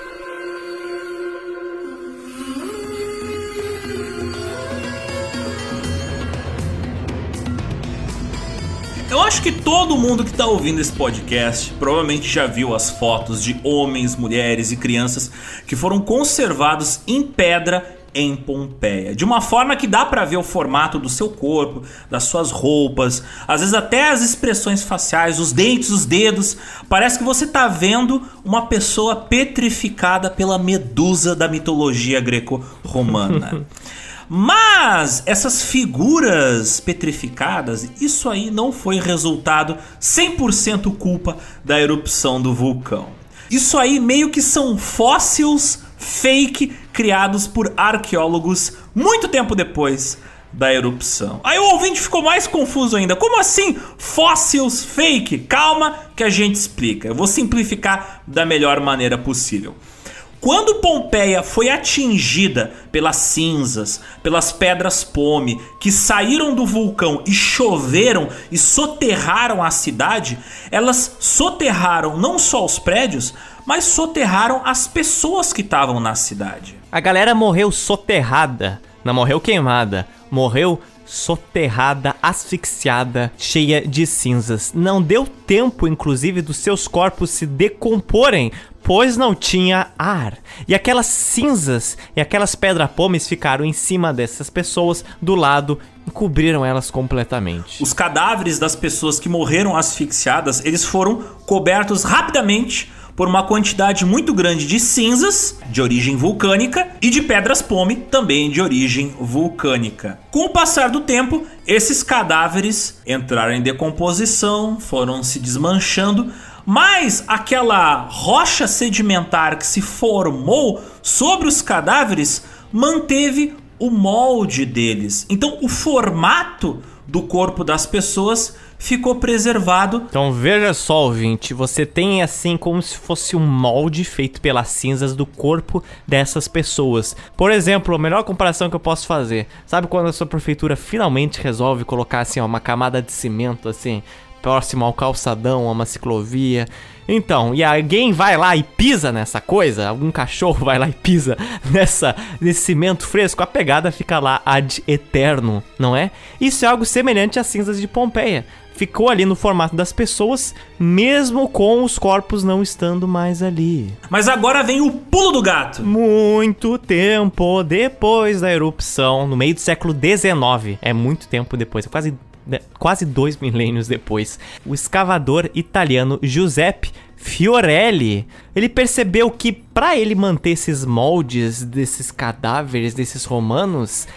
Eu acho que todo mundo que está ouvindo esse podcast provavelmente já viu as fotos de homens, mulheres e crianças que foram conservados em pedra em Pompeia. De uma forma que dá para ver o formato do seu corpo, das suas roupas, às vezes até as expressões faciais, os dentes, os dedos. Parece que você está vendo uma pessoa petrificada pela medusa da mitologia greco-romana. Mas essas figuras petrificadas, isso aí não foi resultado 100% culpa da erupção do vulcão. Isso aí meio que são fósseis fake criados por arqueólogos muito tempo depois da erupção. Aí o ouvinte ficou mais confuso ainda. Como assim fósseis fake? Calma que a gente explica. Eu vou simplificar da melhor maneira possível. Quando Pompeia foi atingida pelas cinzas, pelas pedras pome que saíram do vulcão e choveram e soterraram a cidade, elas soterraram não só os prédios, mas soterraram as pessoas que estavam na cidade. A galera morreu soterrada, não morreu queimada, morreu soterrada, asfixiada, cheia de cinzas. Não deu tempo, inclusive, dos seus corpos se decomporem, pois não tinha ar. E aquelas cinzas e aquelas pedra-pomes ficaram em cima dessas pessoas, do lado, e cobriram elas completamente. Os cadáveres das pessoas que morreram asfixiadas, eles foram cobertos rapidamente por uma quantidade muito grande de cinzas de origem vulcânica e de pedras pome também de origem vulcânica. Com o passar do tempo, esses cadáveres entraram em decomposição, foram se desmanchando, mas aquela rocha sedimentar que se formou sobre os cadáveres manteve o molde deles. Então, o formato do corpo das pessoas ficou preservado. Então veja só, ouvinte, você tem assim como se fosse um molde feito pelas cinzas do corpo dessas pessoas. Por exemplo, a melhor comparação que eu posso fazer, sabe quando a sua prefeitura finalmente resolve colocar assim ó, uma camada de cimento assim próximo ao calçadão, a uma ciclovia. Então, e alguém vai lá e pisa nessa coisa, algum cachorro vai lá e pisa nessa nesse cimento fresco, a pegada fica lá ad eterno, não é? Isso é algo semelhante às cinzas de Pompeia. Ficou ali no formato das pessoas, mesmo com os corpos não estando mais ali. Mas agora vem o pulo do gato. Muito tempo depois da erupção, no meio do século XIX, é muito tempo depois, é quase né, quase dois milênios depois, o escavador italiano Giuseppe Fiorelli, ele percebeu que para ele manter esses moldes desses cadáveres desses romanos,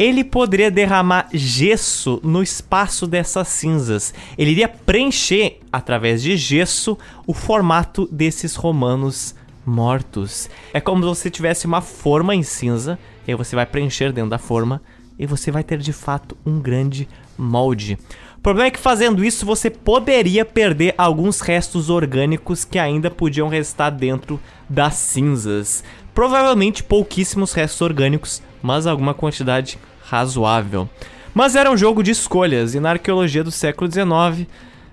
ele poderia derramar gesso no espaço dessas cinzas. Ele iria preencher através de gesso o formato desses romanos mortos. É como se você tivesse uma forma em cinza, e aí você vai preencher dentro da forma e você vai ter de fato um grande molde. O problema é que fazendo isso você poderia perder alguns restos orgânicos que ainda podiam restar dentro das cinzas. Provavelmente pouquíssimos restos orgânicos, mas alguma quantidade razoável. Mas era um jogo de escolhas e na arqueologia do século XIX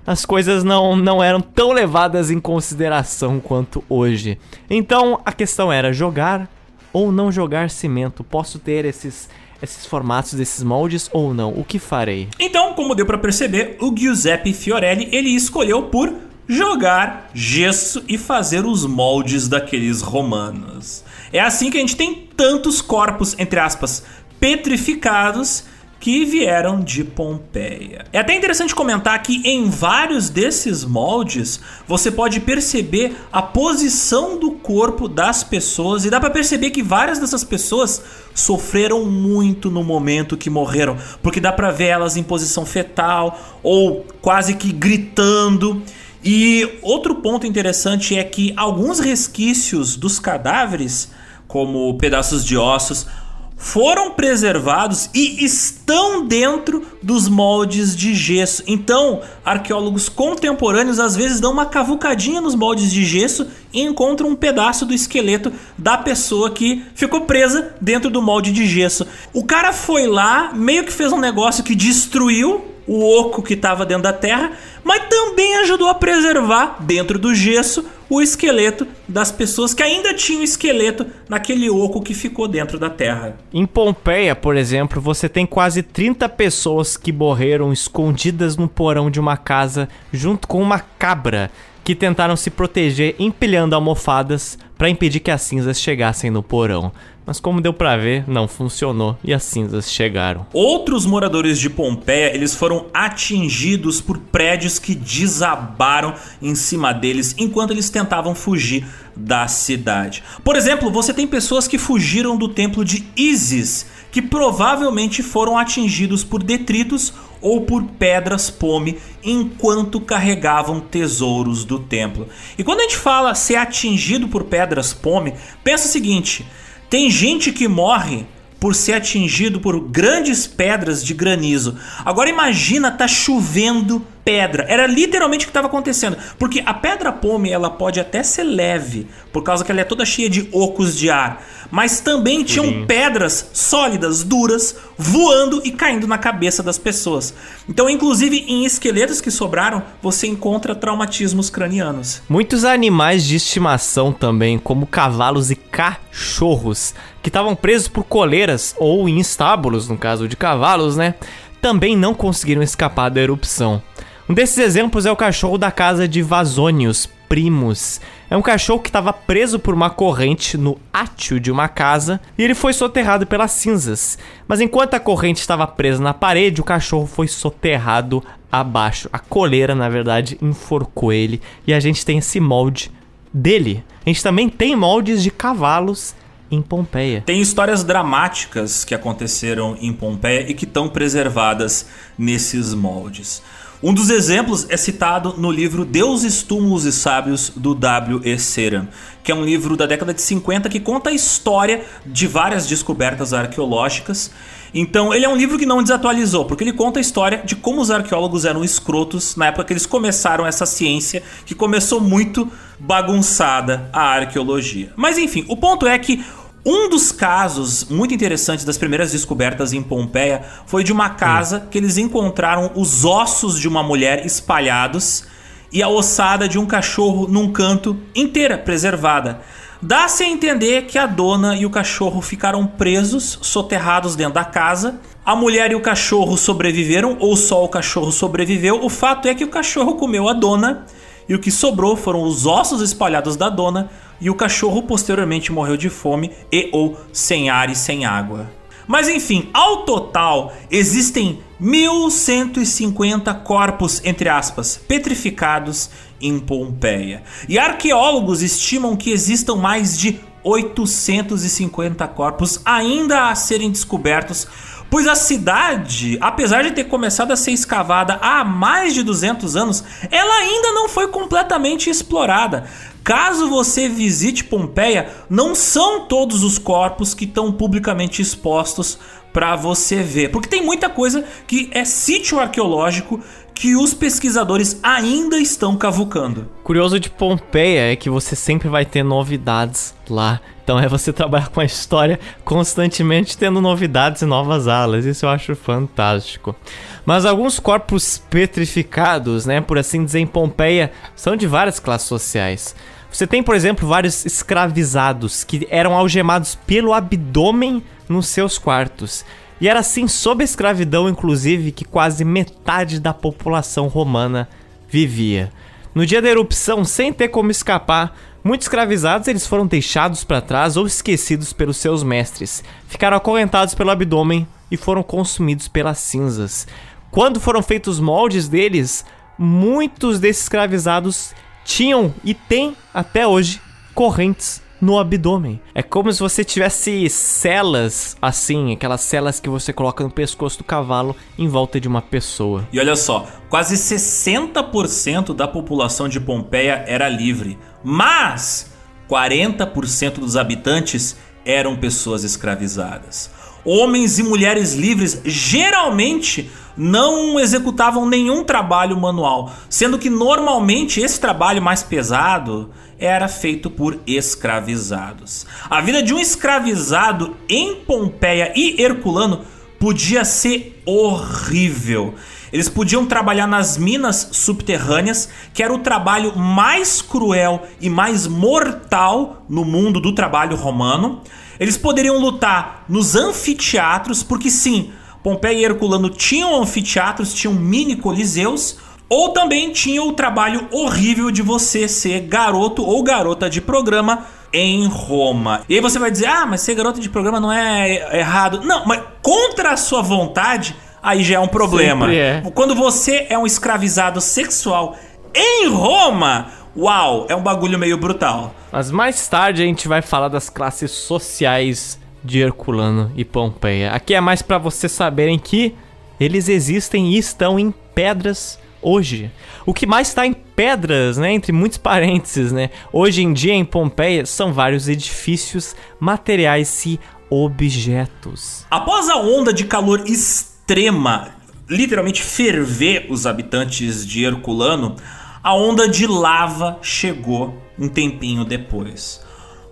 as coisas não, não eram tão levadas em consideração quanto hoje. Então a questão era jogar ou não jogar cimento. Posso ter esses esses formatos desses moldes ou não? O que farei? Então, como deu para perceber, o Giuseppe Fiorelli ele escolheu por jogar gesso e fazer os moldes daqueles romanos. É assim que a gente tem tantos corpos entre aspas petrificados que vieram de Pompeia. É até interessante comentar que em vários desses moldes você pode perceber a posição do corpo das pessoas e dá para perceber que várias dessas pessoas sofreram muito no momento que morreram, porque dá para ver elas em posição fetal ou quase que gritando. E outro ponto interessante é que alguns resquícios dos cadáveres, como pedaços de ossos, foram preservados e estão dentro dos moldes de gesso. Então, arqueólogos contemporâneos às vezes dão uma cavucadinha nos moldes de gesso e encontram um pedaço do esqueleto da pessoa que ficou presa dentro do molde de gesso. O cara foi lá, meio que fez um negócio que destruiu o oco que estava dentro da terra, mas também ajudou a preservar dentro do gesso o esqueleto das pessoas que ainda tinham esqueleto naquele oco que ficou dentro da terra. Em Pompeia, por exemplo, você tem quase 30 pessoas que morreram escondidas no porão de uma casa junto com uma cabra que tentaram se proteger empilhando almofadas para impedir que as cinzas chegassem no porão. Mas como deu para ver, não funcionou e as cinzas chegaram. Outros moradores de Pompeia, eles foram atingidos por prédios que desabaram em cima deles enquanto eles tentavam fugir da cidade. Por exemplo, você tem pessoas que fugiram do templo de Isis, que provavelmente foram atingidos por detritos ou por pedras pome enquanto carregavam tesouros do templo. E quando a gente fala ser atingido por pedras pome, pensa o seguinte: tem gente que morre por ser atingido por grandes pedras de granizo. Agora imagina tá chovendo pedra. Era literalmente o que estava acontecendo. Porque a pedra pome ela pode até ser leve, por causa que ela é toda cheia de ocos de ar. Mas também tinham pedras sólidas, duras, voando e caindo na cabeça das pessoas. Então, inclusive em esqueletos que sobraram, você encontra traumatismos cranianos. Muitos animais de estimação também, como cavalos e cachorros, que estavam presos por coleiras ou em estábulos, no caso de cavalos, né? Também não conseguiram escapar da erupção. Um desses exemplos é o cachorro da casa de Vazônios, Primos. É um cachorro que estava preso por uma corrente no átio de uma casa e ele foi soterrado pelas cinzas. Mas enquanto a corrente estava presa na parede, o cachorro foi soterrado abaixo. A coleira, na verdade, enforcou ele e a gente tem esse molde dele. A gente também tem moldes de cavalos em Pompeia. Tem histórias dramáticas que aconteceram em Pompeia e que estão preservadas nesses moldes. Um dos exemplos é citado no livro Deuses, Túmulos e Sábios, do W.E. Seran, que é um livro da década de 50 que conta a história de várias descobertas arqueológicas. Então, ele é um livro que não desatualizou, porque ele conta a história de como os arqueólogos eram escrotos na época que eles começaram essa ciência, que começou muito bagunçada a arqueologia. Mas enfim, o ponto é que um dos casos muito interessantes das primeiras descobertas em Pompeia foi de uma casa que eles encontraram os ossos de uma mulher espalhados e a ossada de um cachorro num canto inteira preservada. Dá-se a entender que a dona e o cachorro ficaram presos, soterrados dentro da casa. A mulher e o cachorro sobreviveram, ou só o cachorro sobreviveu. O fato é que o cachorro comeu a dona e o que sobrou foram os ossos espalhados da dona, e o cachorro posteriormente morreu de fome e ou sem ar e sem água. Mas enfim, ao total existem 1150 corpos, entre aspas, petrificados em Pompeia. E arqueólogos estimam que existam mais de 850 corpos ainda a serem descobertos, pois a cidade, apesar de ter começado a ser escavada há mais de 200 anos, ela ainda não foi completamente explorada. Caso você visite Pompeia, não são todos os corpos que estão publicamente expostos para você ver, porque tem muita coisa que é sítio arqueológico que os pesquisadores ainda estão cavucando. Curioso de Pompeia é que você sempre vai ter novidades lá. Então é você trabalhar com a história constantemente tendo novidades e novas alas. Isso eu acho fantástico. Mas alguns corpos petrificados, né, por assim dizer, em Pompeia, são de várias classes sociais. Você tem, por exemplo, vários escravizados que eram algemados pelo abdômen nos seus quartos. E era assim sob a escravidão, inclusive, que quase metade da população romana vivia. No dia da erupção, sem ter como escapar, muitos escravizados eles foram deixados para trás ou esquecidos pelos seus mestres. Ficaram acorrentados pelo abdômen e foram consumidos pelas cinzas. Quando foram feitos moldes deles, muitos desses escravizados tinham e têm até hoje correntes no abdômen. É como se você tivesse celas assim, aquelas celas que você coloca no pescoço do cavalo em volta de uma pessoa. E olha só, quase 60% da população de Pompeia era livre, mas 40% dos habitantes eram pessoas escravizadas. Homens e mulheres livres geralmente não executavam nenhum trabalho manual, sendo que normalmente esse trabalho mais pesado era feito por escravizados. A vida de um escravizado em Pompeia e Herculano podia ser horrível. Eles podiam trabalhar nas minas subterrâneas, que era o trabalho mais cruel e mais mortal no mundo do trabalho romano. Eles poderiam lutar nos anfiteatros, porque sim, Pompeia e Herculano tinham anfiteatros, tinham mini coliseus, ou também tinha o trabalho horrível de você ser garoto ou garota de programa em Roma. E aí você vai dizer: ah, mas ser garota de programa não é errado. Não, mas contra a sua vontade, aí já é um problema. É. Quando você é um escravizado sexual em Roma, uau, é um bagulho meio brutal. Mas mais tarde a gente vai falar das classes sociais de Herculano e Pompeia. Aqui é mais para vocês saberem que eles existem e estão em pedras hoje. O que mais está em pedras, né, entre muitos parênteses, né? Hoje em dia em Pompeia são vários edifícios, materiais e objetos. Após a onda de calor extrema, literalmente ferver os habitantes de Herculano, a onda de lava chegou um tempinho depois.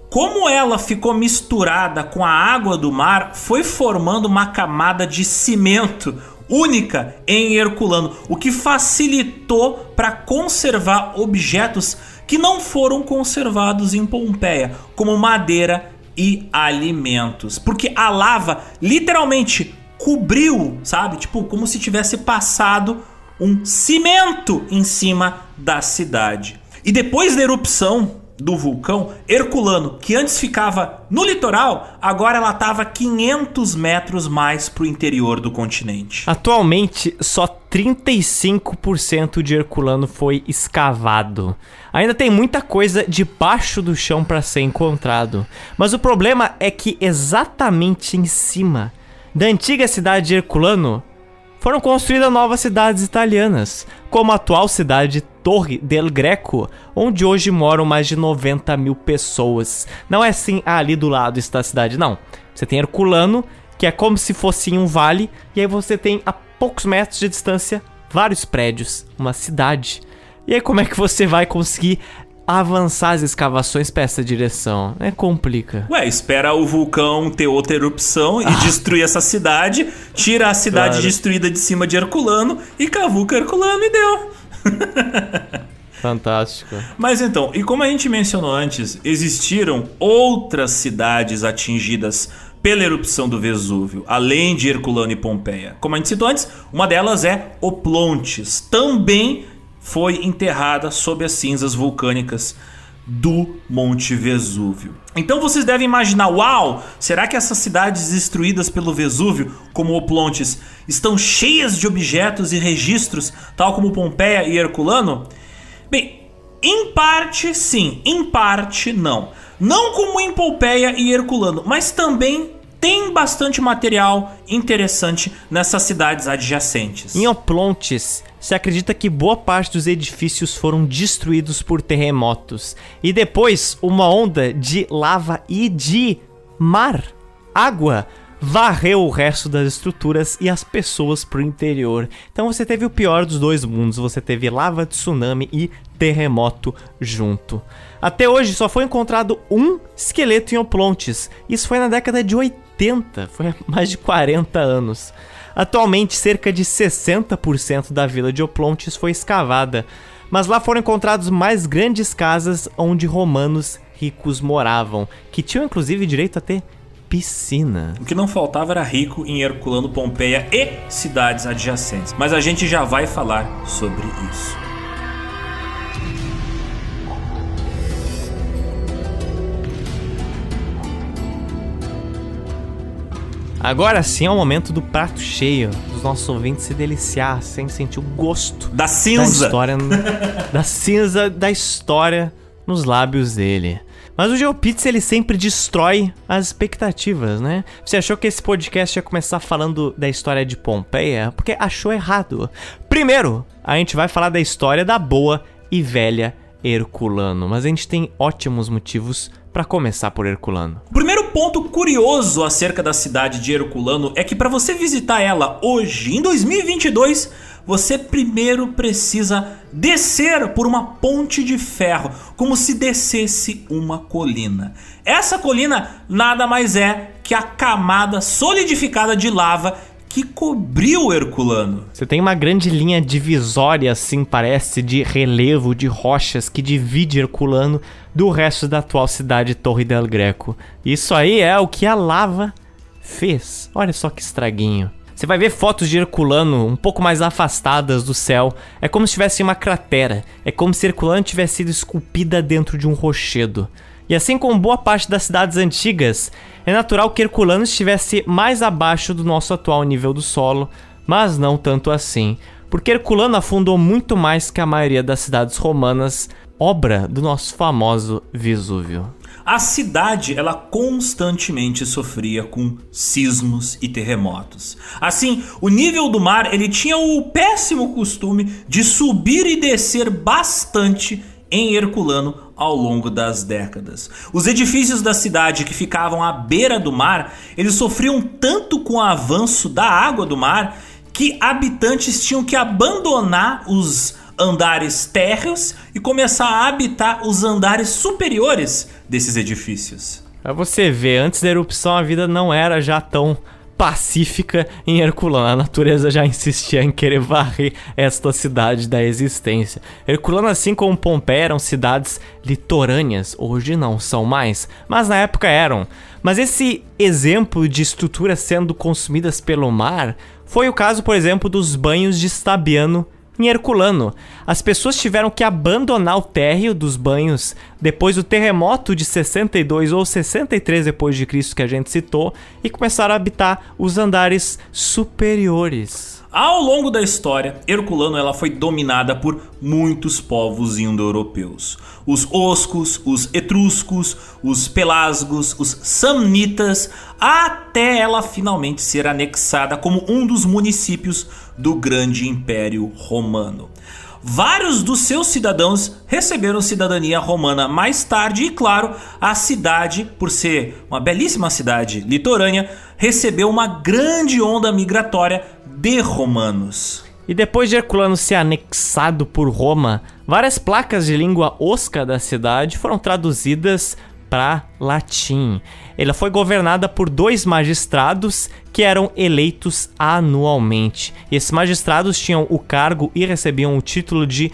Como ela ficou misturada com a água do mar, foi formando uma camada de cimento única em Herculano, o que facilitou para conservar objetos que não foram conservados em Pompeia, como madeira e alimentos, porque a lava literalmente cobriu, sabe? Tipo, como se tivesse passado um cimento em cima da cidade. E depois da erupção do vulcão Herculano, que antes ficava no litoral, agora ela estava 500 metros mais para o interior do continente. Atualmente, só 35% de Herculano foi escavado. Ainda tem muita coisa debaixo do chão para ser encontrado, mas o problema é que exatamente em cima da antiga cidade de Herculano foram construídas novas cidades italianas, como a atual cidade Torre del Greco, onde hoje moram mais de 90 mil pessoas. Não é assim, ah, ali do lado está a cidade, não. Você tem Herculano, que é como se fosse um vale, e aí você tem a poucos metros de distância vários prédios, uma cidade. E aí como é que você vai conseguir avançar as escavações para essa direção. É complica. Ué, espera o vulcão ter outra erupção e ah. destruir essa cidade, tira a cidade claro. destruída de cima de Herculano e cavuca Herculano e deu. Fantástico. Mas então, e como a gente mencionou antes, existiram outras cidades atingidas pela erupção do Vesúvio, além de Herculano e Pompeia. Como a gente citou antes, uma delas é Oplontes, também foi enterrada sob as cinzas vulcânicas do Monte Vesúvio. Então vocês devem imaginar, uau, será que essas cidades destruídas pelo Vesúvio, como Oplontes, estão cheias de objetos e registros, tal como Pompeia e Herculano? Bem, Em parte, sim. Em parte, não. Não como em Pompeia e Herculano, mas também tem bastante material interessante nessas cidades adjacentes. Em Oplontes, se acredita que boa parte dos edifícios foram destruídos por terremotos e depois uma onda de lava e de mar, água, varreu o resto das estruturas e as pessoas pro interior. Então você teve o pior dos dois mundos, você teve lava, tsunami e terremoto junto. Até hoje só foi encontrado um esqueleto em Oplontes. Isso foi na década de 80, foi há mais de 40 anos. Atualmente, cerca de 60% da vila de Oplontes foi escavada, mas lá foram encontrados mais grandes casas onde romanos ricos moravam, que tinham inclusive direito a ter piscina. O que não faltava era rico em Herculano, Pompeia e cidades adjacentes. Mas a gente já vai falar sobre isso. Agora sim é o momento do prato cheio, dos nossos ouvintes se deliciar sem sentir o gosto Da cinza! da história, da cinza da história nos lábios dele. Mas o GeoPizza ele sempre destrói as expectativas, né? Você achou que esse podcast ia começar falando da história de Pompeia? Porque achou errado. Primeiro, a gente vai falar da história da boa e velha Herculano, mas a gente tem ótimos motivos para começar por Herculano. O primeiro ponto curioso acerca da cidade de Herculano é que para você visitar ela hoje, em 2022, você primeiro precisa descer por uma ponte de ferro, como se descesse uma colina. Essa colina nada mais é que a camada solidificada de lava que cobriu Herculano. Você tem uma grande linha divisória, assim parece, de relevo de rochas que divide Herculano do resto da atual cidade Torre del Greco. Isso aí é o que a lava fez. Olha só que estraguinho. Você vai ver fotos de Herculano um pouco mais afastadas do céu. É como se tivesse uma cratera. É como se Herculano tivesse sido esculpida dentro de um rochedo. E assim como boa parte das cidades antigas, é natural que Herculano estivesse mais abaixo do nosso atual nível do solo, mas não tanto assim, porque Herculano afundou muito mais que a maioria das cidades romanas, obra do nosso famoso Vesúvio. A cidade, ela constantemente sofria com sismos e terremotos. Assim, o nível do mar, ele tinha o péssimo costume de subir e descer bastante em Herculano ao longo das décadas. Os edifícios da cidade que ficavam à beira do mar, eles sofriam tanto com o avanço da água do mar que habitantes tinham que abandonar os andares térreos e começar a habitar os andares superiores desses edifícios. Pra você ver, antes da erupção a vida não era já tão pacífica em Herculano. A natureza já insistia em querer varrer esta cidade da existência. Herculano, assim como Pompeia, eram cidades litorâneas. Hoje não são mais, mas na época eram. Mas esse exemplo de estruturas sendo consumidas pelo mar foi o caso, por exemplo, dos banhos de Stabiano em Herculano. As pessoas tiveram que abandonar o térreo dos banhos depois do terremoto de 62 ou 63 depois de Cristo que a gente citou e começaram a habitar os andares superiores. Ao longo da história, Herculano ela foi dominada por muitos povos indo-europeus. Os oscos, os etruscos, os pelasgos, os samnitas, até ela finalmente ser anexada como um dos municípios do grande Império Romano. Vários dos seus cidadãos receberam cidadania romana mais tarde e, claro, a cidade, por ser uma belíssima cidade litorânea, recebeu uma grande onda migratória de romanos. E depois de Herculano ser anexado por Roma, várias placas de língua osca da cidade foram traduzidas para latim. Ela foi governada por dois magistrados que eram eleitos anualmente. E esses magistrados tinham o cargo e recebiam o título de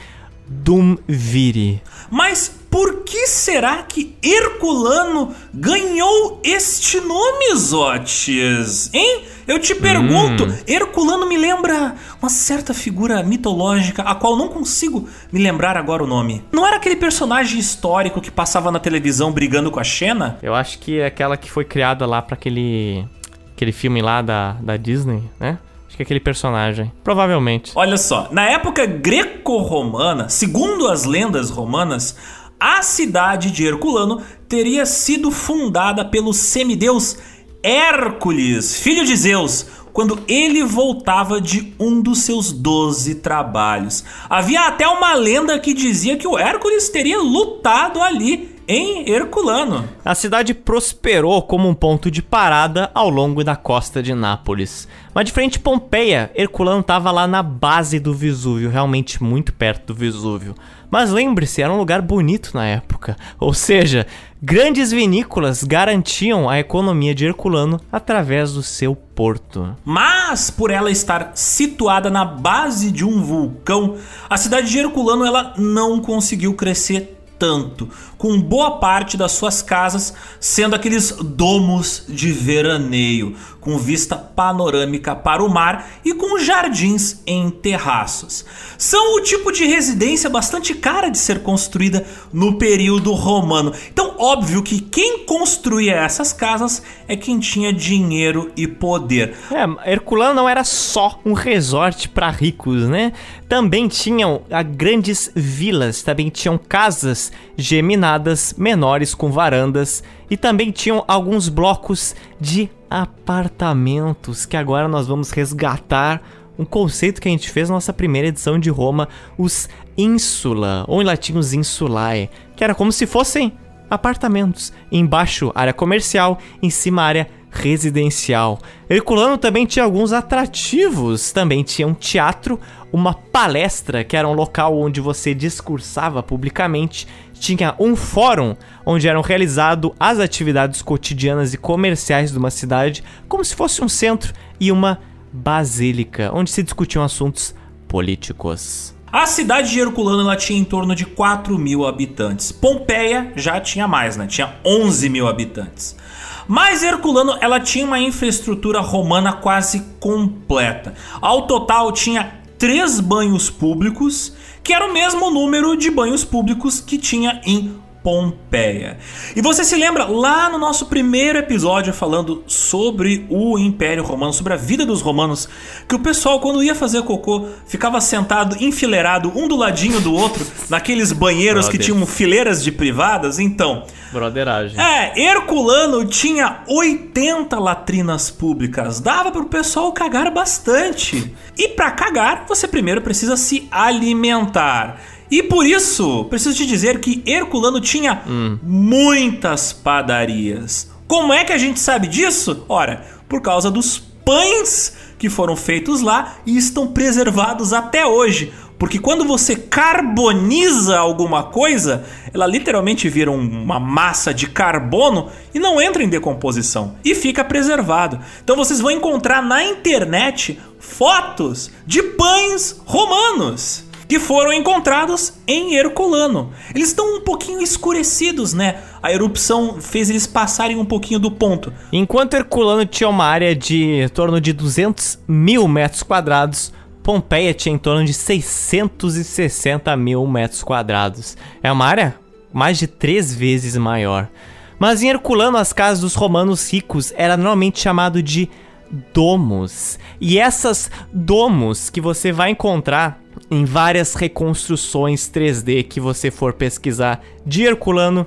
Dumviri. Mas por que será que Herculano ganhou este nome, Zotes? Hein? Eu te pergunto, Hum. Herculano me lembra uma certa figura mitológica a qual não consigo me lembrar agora o nome. Não era aquele personagem histórico que passava na televisão brigando com a Xena? Eu acho que é aquela que foi criada lá para aquele aquele filme lá da, da Disney, né? Acho que é aquele personagem. Provavelmente. Olha só, na época greco-romana, segundo as lendas romanas, a cidade de Herculano teria sido fundada pelo semideus Hércules, filho de Zeus, quando ele voltava de um dos seus doze trabalhos. Havia até uma lenda que dizia que o Hércules teria lutado ali em Herculano. A cidade prosperou como um ponto de parada ao longo da costa de Nápoles. Mas de frente Pompeia, Herculano estava lá na base do Vesúvio, realmente muito perto do Vesúvio. Mas lembre-se, era um lugar bonito na época. Ou seja, grandes vinícolas garantiam a economia de Herculano através do seu porto. Mas por ela estar situada na base de um vulcão, a cidade de Herculano ela não conseguiu crescer tanto, com boa parte das suas casas sendo aqueles domos de veraneio, com vista panorâmica para o mar e com jardins em terraços. São o tipo de residência bastante cara de ser construída no período romano. Então, óbvio que quem construía essas casas é quem tinha dinheiro e poder. É, Herculano não era só um resort para ricos, né? Também tinham ah, grandes vilas, também tinham casas geminadas menores com varandas e também tinham alguns blocos de apartamentos que agora nós vamos resgatar um conceito que a gente fez na nossa primeira edição de Roma, os insula, ou em latim os insulae, que era como se fossem apartamentos. Embaixo, área comercial, em cima, área residencial. Herculano também tinha alguns atrativos, também tinha um teatro, uma palestra, que era um local onde você discursava publicamente, tinha um fórum onde eram realizadas as atividades cotidianas e comerciais de uma cidade, como se fosse um centro, e uma basílica, onde se discutiam assuntos políticos. A cidade de Herculano ela tinha em torno de 4 mil habitantes. Pompeia já tinha mais, né? Tinha 11 mil habitantes. Mas Herculano ela tinha uma infraestrutura romana quase completa. Ao total tinha três banhos públicos, que era o mesmo número de banhos públicos que tinha em Pompeia. E você se lembra lá no nosso primeiro episódio falando sobre o Império Romano, sobre a vida dos romanos, que o pessoal quando ia fazer cocô ficava sentado enfileirado um do ladinho do outro naqueles banheiros Brother. que tinham fileiras de privadas? Então, Broderagem. É, Herculano tinha 80 latrinas públicas. Dava pro pessoal cagar bastante. E para cagar, você primeiro precisa se alimentar. E por isso, preciso te dizer que Herculano tinha hum. muitas padarias. Como é que a gente sabe disso? Ora, por causa dos pães que foram feitos lá e estão preservados até hoje. Porque quando você carboniza alguma coisa, ela literalmente vira uma massa de carbono e não entra em decomposição e fica preservado. Então vocês vão encontrar na internet fotos de pães romanos que foram encontrados em Herculano. Eles estão um pouquinho escurecidos, né? A erupção fez eles passarem um pouquinho do ponto. Enquanto Herculano tinha uma área de em torno de 200 mil metros quadrados, Pompeia tinha em torno de 660 mil metros quadrados. É uma área mais de três vezes maior. Mas em Herculano, as casas dos romanos ricos era normalmente chamado de domos. E essas domos que você vai encontrar em várias reconstruções 3D que você for pesquisar de Herculano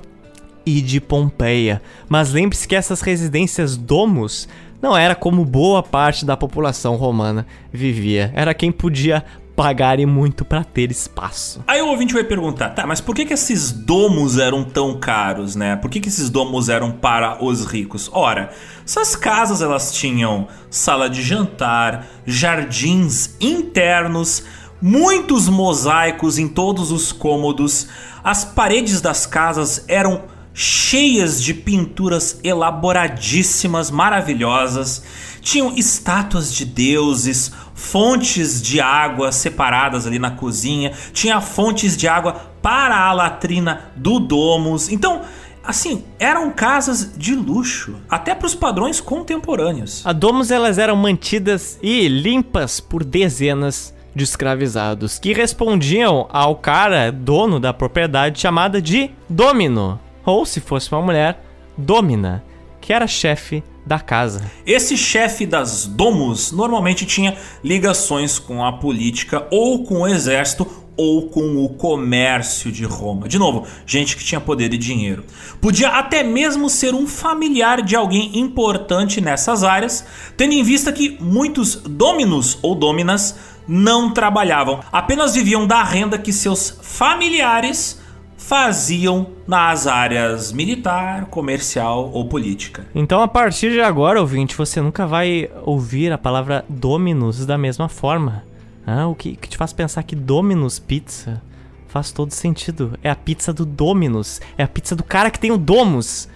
e de Pompeia. Mas lembre-se que essas residências domos não era como boa parte da população romana vivia. Era quem podia pagar e muito para ter espaço. Aí o ouvinte vai perguntar, tá, mas por que, que esses domos eram tão caros, né? Por que, que esses domos eram para os ricos? Ora, essas casas elas tinham sala de jantar, jardins internos, muitos mosaicos em todos os cômodos, as paredes das casas eram cheias de pinturas elaboradíssimas, maravilhosas. Tinham estátuas de deuses, fontes de água separadas ali na cozinha, tinha fontes de água para a latrina do domus. Então, assim, eram casas de luxo, até para os padrões contemporâneos. A domus elas eram mantidas e limpas por dezenas de escravizados que respondiam ao cara dono da propriedade chamada de domino ou se fosse uma mulher, Domina, que era chefe da casa. Esse chefe das domos normalmente tinha ligações com a política ou com o exército ou com o comércio de Roma. De novo, gente que tinha poder e dinheiro. Podia até mesmo ser um familiar de alguém importante nessas áreas, tendo em vista que muitos dominos ou dominas não trabalhavam, apenas viviam da renda que seus familiares faziam nas áreas militar, comercial ou política. Então, a partir de agora, ouvinte, você nunca vai ouvir a palavra dominus da mesma forma. Ah, o que, que te faz pensar que Domino's Pizza faz todo sentido. É a pizza do Domino's. É a pizza do cara que tem o Domus.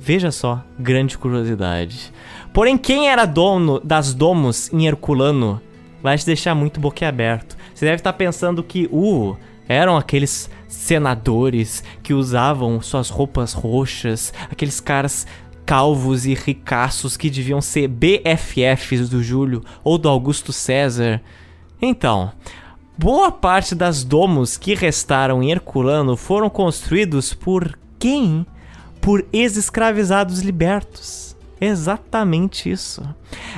Veja só, grande curiosidade. Porém, quem era dono das Domos em Herculano vai te deixar muito boquiaberto. Você deve estar pensando que, uh, eram aqueles senadores que usavam suas roupas roxas, aqueles caras calvos e ricaços que deviam ser BFFs do Júlio ou do Augusto César. Então, boa parte das domos que restaram em Herculano foram construídos por quem? Por ex-escravizados libertos. Exatamente isso.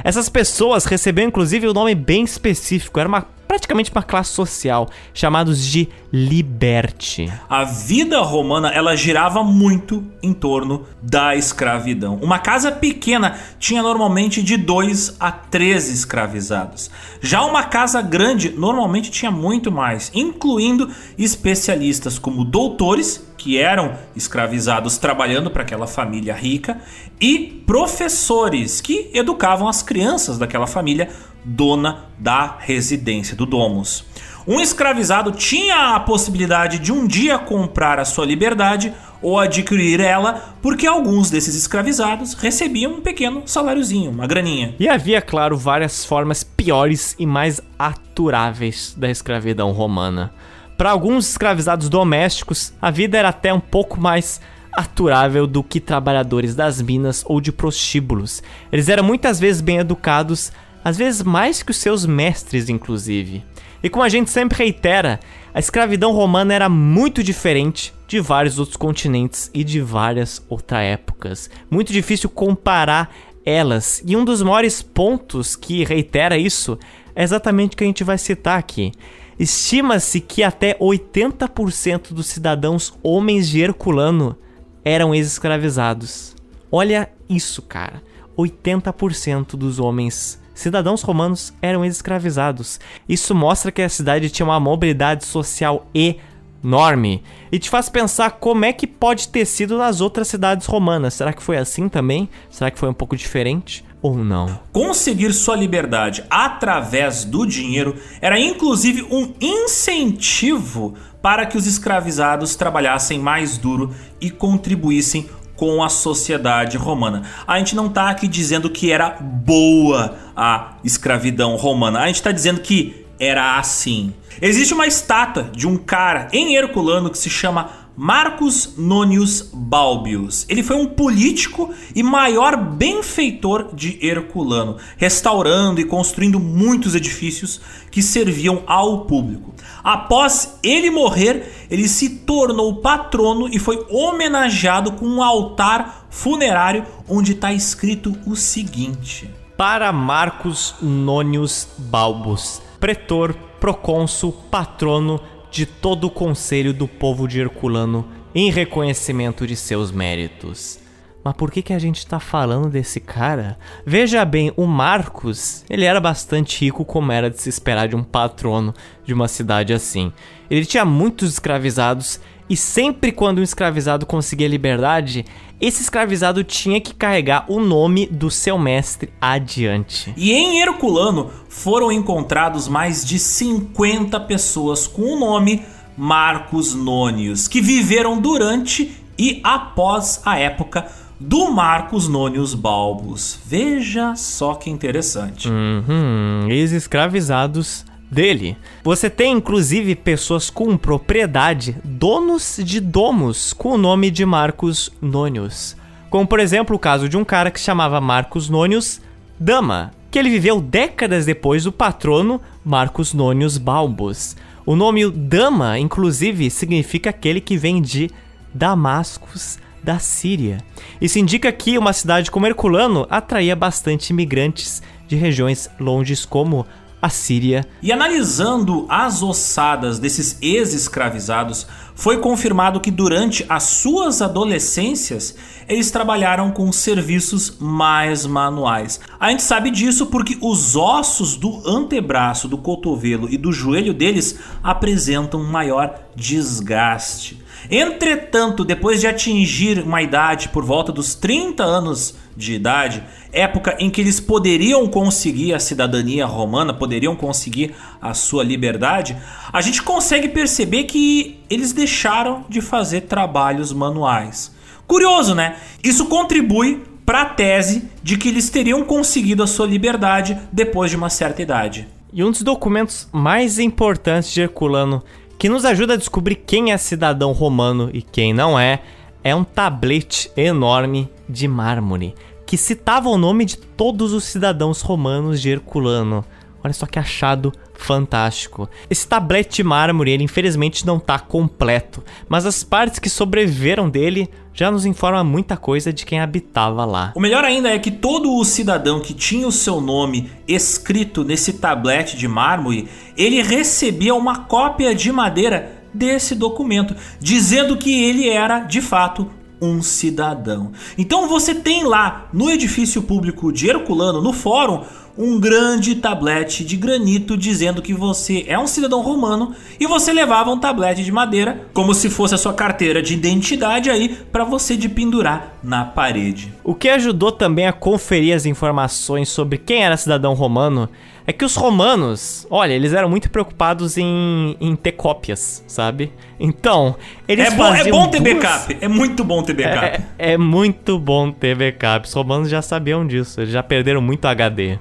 Essas pessoas receberam inclusive um nome bem específico, era uma praticamente uma classe social, chamados de liberti. A vida romana ela girava muito em torno da escravidão. Uma casa pequena tinha normalmente de 2 a 13 escravizados. Já uma casa grande normalmente tinha muito mais, incluindo especialistas como doutores que eram escravizados trabalhando para aquela família rica e professores que educavam as crianças daquela família dona da residência do domus. Um escravizado tinha a possibilidade de um dia comprar a sua liberdade ou adquirir ela, porque alguns desses escravizados recebiam um pequeno saláriozinho, uma graninha. E havia, claro, várias formas piores e mais aturáveis da escravidão romana. Para alguns escravizados domésticos, a vida era até um pouco mais aturável do que trabalhadores das minas ou de prostíbulos. Eles eram muitas vezes bem educados, às vezes mais que os seus mestres, inclusive. E como a gente sempre reitera, a escravidão romana era muito diferente de vários outros continentes e de várias outras épocas. Muito difícil comparar elas. E um dos maiores pontos que reitera isso é exatamente o que a gente vai citar aqui. Estima-se que até 80% dos cidadãos homens de Herculano eram ex-escravizados. Olha isso, cara. 80% dos homens cidadãos romanos eram escravizados. Isso mostra que a cidade tinha uma mobilidade social enorme e te faz pensar como é que pode ter sido nas outras cidades romanas. Será que foi assim também? Será que foi um pouco diferente? Ou não. Conseguir sua liberdade através do dinheiro era inclusive um incentivo para que os escravizados trabalhassem mais duro e contribuíssem com a sociedade romana. A gente não está aqui dizendo que era boa a escravidão romana. A gente está dizendo que era assim. Existe uma estátua de um cara em Herculano que se chama Marcus Nonius Balbius. Ele foi um político e maior benfeitor de Herculano, restaurando e construindo muitos edifícios que serviam ao público. Após ele morrer, ele se tornou patrono e foi homenageado com um altar funerário onde está escrito o seguinte: Para Marcus Nonius Balbus, pretor, procônsul, patrono de todo o conselho do povo de Herculano em reconhecimento de seus méritos. Mas por que, que a gente está falando desse cara? Veja bem, o Marcos, ele era bastante rico como era de se esperar de um patrono de uma cidade assim. Ele tinha muitos escravizados e sempre quando um escravizado conseguia liberdade, esse escravizado tinha que carregar o nome do seu mestre adiante. E em Herculano foram encontrados mais de 50 pessoas com o nome Marcos Nônios, que viveram durante e após a época do Marcos Nônios Balbus. Veja só que interessante. Uhum, ex-escravizados dele. Você tem inclusive pessoas com propriedade, donos de domos, com o nome de Marcos Nônios. Como por exemplo o caso de um cara que chamava Marcos Nônios Dama, que ele viveu décadas depois do patrono Marcos Nônios Balbus. O nome Dama, inclusive, significa aquele que vem de Damascus da Síria. Isso indica que uma cidade como Herculano atraía bastante imigrantes de regiões longes como a Síria. E analisando as ossadas desses ex-escravizados, foi confirmado que durante as suas adolescências eles trabalharam com serviços mais manuais. A gente sabe disso porque os ossos do antebraço, do cotovelo e do joelho deles apresentam maior desgaste. Entretanto, depois de atingir uma idade por volta dos 30 anos de idade, época em que eles poderiam conseguir a cidadania romana, poderiam conseguir a sua liberdade, a gente consegue perceber que eles deixaram de fazer trabalhos manuais. Curioso, né? Isso contribui para a tese de que eles teriam conseguido a sua liberdade depois de uma certa idade. E um dos documentos mais importantes de Herculano que nos ajuda a descobrir quem é cidadão romano e quem não é, é um tablete enorme de mármore que citava o nome de todos os cidadãos romanos de Herculano. Olha só que achado fantástico. Esse tablete de mármore, ele infelizmente não está completo, mas as partes que sobreviveram dele já nos informa muita coisa de quem habitava lá. O melhor ainda é que todo o cidadão que tinha o seu nome escrito nesse tablete de mármore, ele recebia uma cópia de madeira desse documento, dizendo que ele era de fato um cidadão. Então você tem lá no edifício público de Herculano, no fórum, um grande tablete de granito dizendo que você é um cidadão romano e você levava um tablete de madeira como se fosse a sua carteira de identidade aí para você de pendurar na parede. O que ajudou também a conferir as informações sobre quem era cidadão romano é que os romanos, olha, eles eram muito preocupados em, em ter cópias, sabe? Então, eles é bom, faziam É bom ter duas... backup, é muito bom ter backup. É, é muito bom ter backup. Os romanos já sabiam disso, eles já perderam muito HD.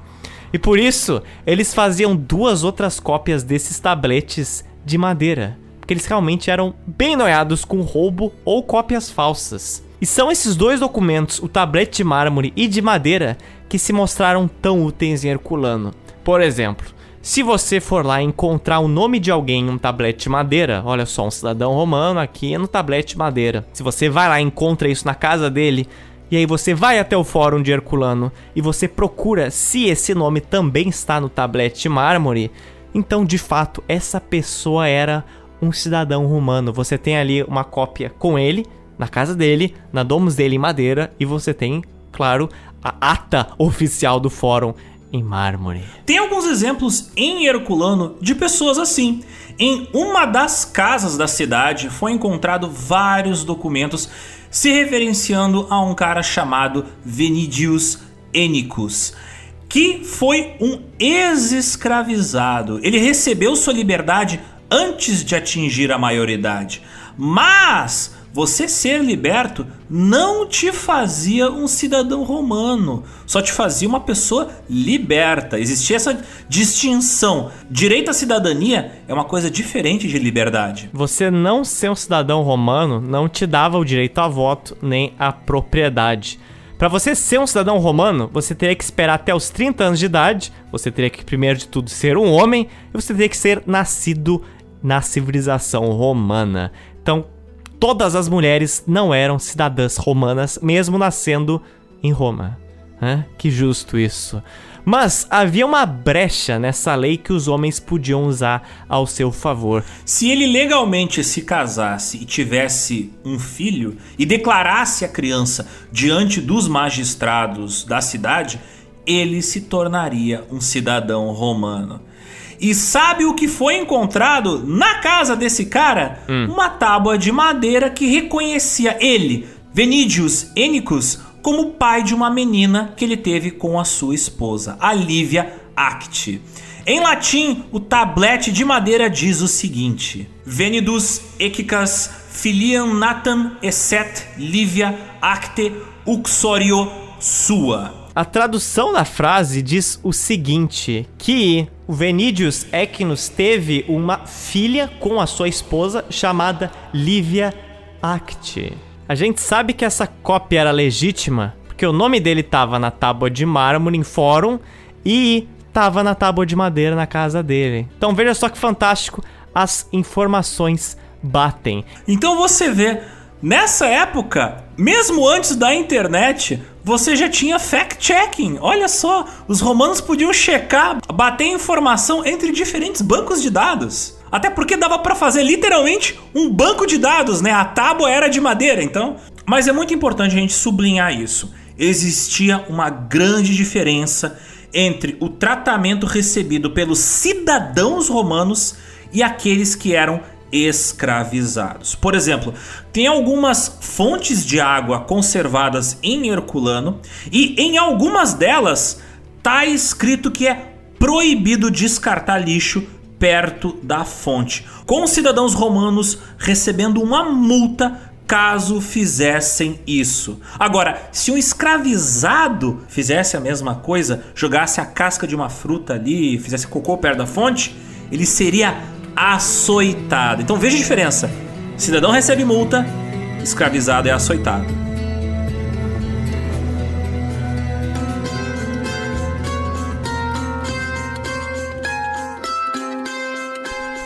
E por isso, eles faziam duas outras cópias desses tabletes de madeira. Porque eles realmente eram bem noiados com roubo ou cópias falsas. E são esses dois documentos, o tablete de mármore e de madeira, que se mostraram tão úteis em Herculano. Por exemplo, se você for lá encontrar o nome de alguém em um tablete de madeira, olha só, um cidadão romano aqui no tablete de madeira. Se você vai lá e encontra isso na casa dele, e aí você vai até o fórum de Herculano e você procura se esse nome também está no tablete mármore, então de fato essa pessoa era um cidadão romano. Você tem ali uma cópia com ele, na casa dele, na domus dele em madeira, e você tem, claro, a ata oficial do fórum em mármore. Tem alguns exemplos em Herculano de pessoas assim. Em uma das casas da cidade foi encontrado vários documentos se referenciando a um cara chamado Venidius Enicus, que foi um ex-escravizado. Ele recebeu sua liberdade antes de atingir a maioridade, mas você ser liberto não te fazia um cidadão romano, só te fazia uma pessoa liberta. Existia essa distinção. Direito à cidadania é uma coisa diferente de liberdade. Você não ser um cidadão romano não te dava o direito a voto nem a propriedade. Para você ser um cidadão romano, você teria que esperar até os 30 anos de idade, você teria que, primeiro de tudo, ser um homem e você teria que ser nascido na civilização romana. Então, todas as mulheres não eram cidadãs romanas, mesmo nascendo em Roma. É? Que justo isso. Mas havia uma brecha nessa lei que os homens podiam usar ao seu favor. Se ele legalmente se casasse e tivesse um filho e declarasse a criança diante dos magistrados da cidade, ele se tornaria um cidadão romano. E sabe o que foi encontrado na casa desse cara? Hum. Uma tábua de madeira que reconhecia ele, Venidius Enicus, como pai de uma menina que ele teve com a sua esposa, a Lívia Acti. Em latim, o tablete de madeira diz o seguinte: Venidus ecicas filiam natam esset Livia acte uxorio sua. A tradução da frase diz o seguinte: que o Venidius Equinus teve uma filha com a sua esposa chamada Livia Acte. A gente sabe que essa cópia era legítima porque o nome dele estava na tábua de mármore em fórum e estava na tábua de madeira na casa dele. Então veja só que fantástico, as informações batem. Então você vê Nessa época, mesmo antes da internet, você já tinha fact-checking. Olha só, os romanos podiam checar, bater informação entre diferentes bancos de dados. Até porque dava para fazer literalmente um banco de dados, né? A tábua era de madeira, então. Mas é muito importante a gente sublinhar isso. Existia uma grande diferença entre o tratamento recebido pelos cidadãos romanos e aqueles que eram escravizados. Por exemplo, tem algumas fontes de água conservadas em Herculano e em algumas delas está escrito que é proibido descartar lixo perto da fonte, com os cidadãos romanos recebendo uma multa caso fizessem isso. Agora, se um escravizado fizesse a mesma coisa, jogasse a casca de uma fruta ali, fizesse cocô perto da fonte, ele seria açoitado. Então veja a diferença: cidadão recebe multa, escravizado é açoitado.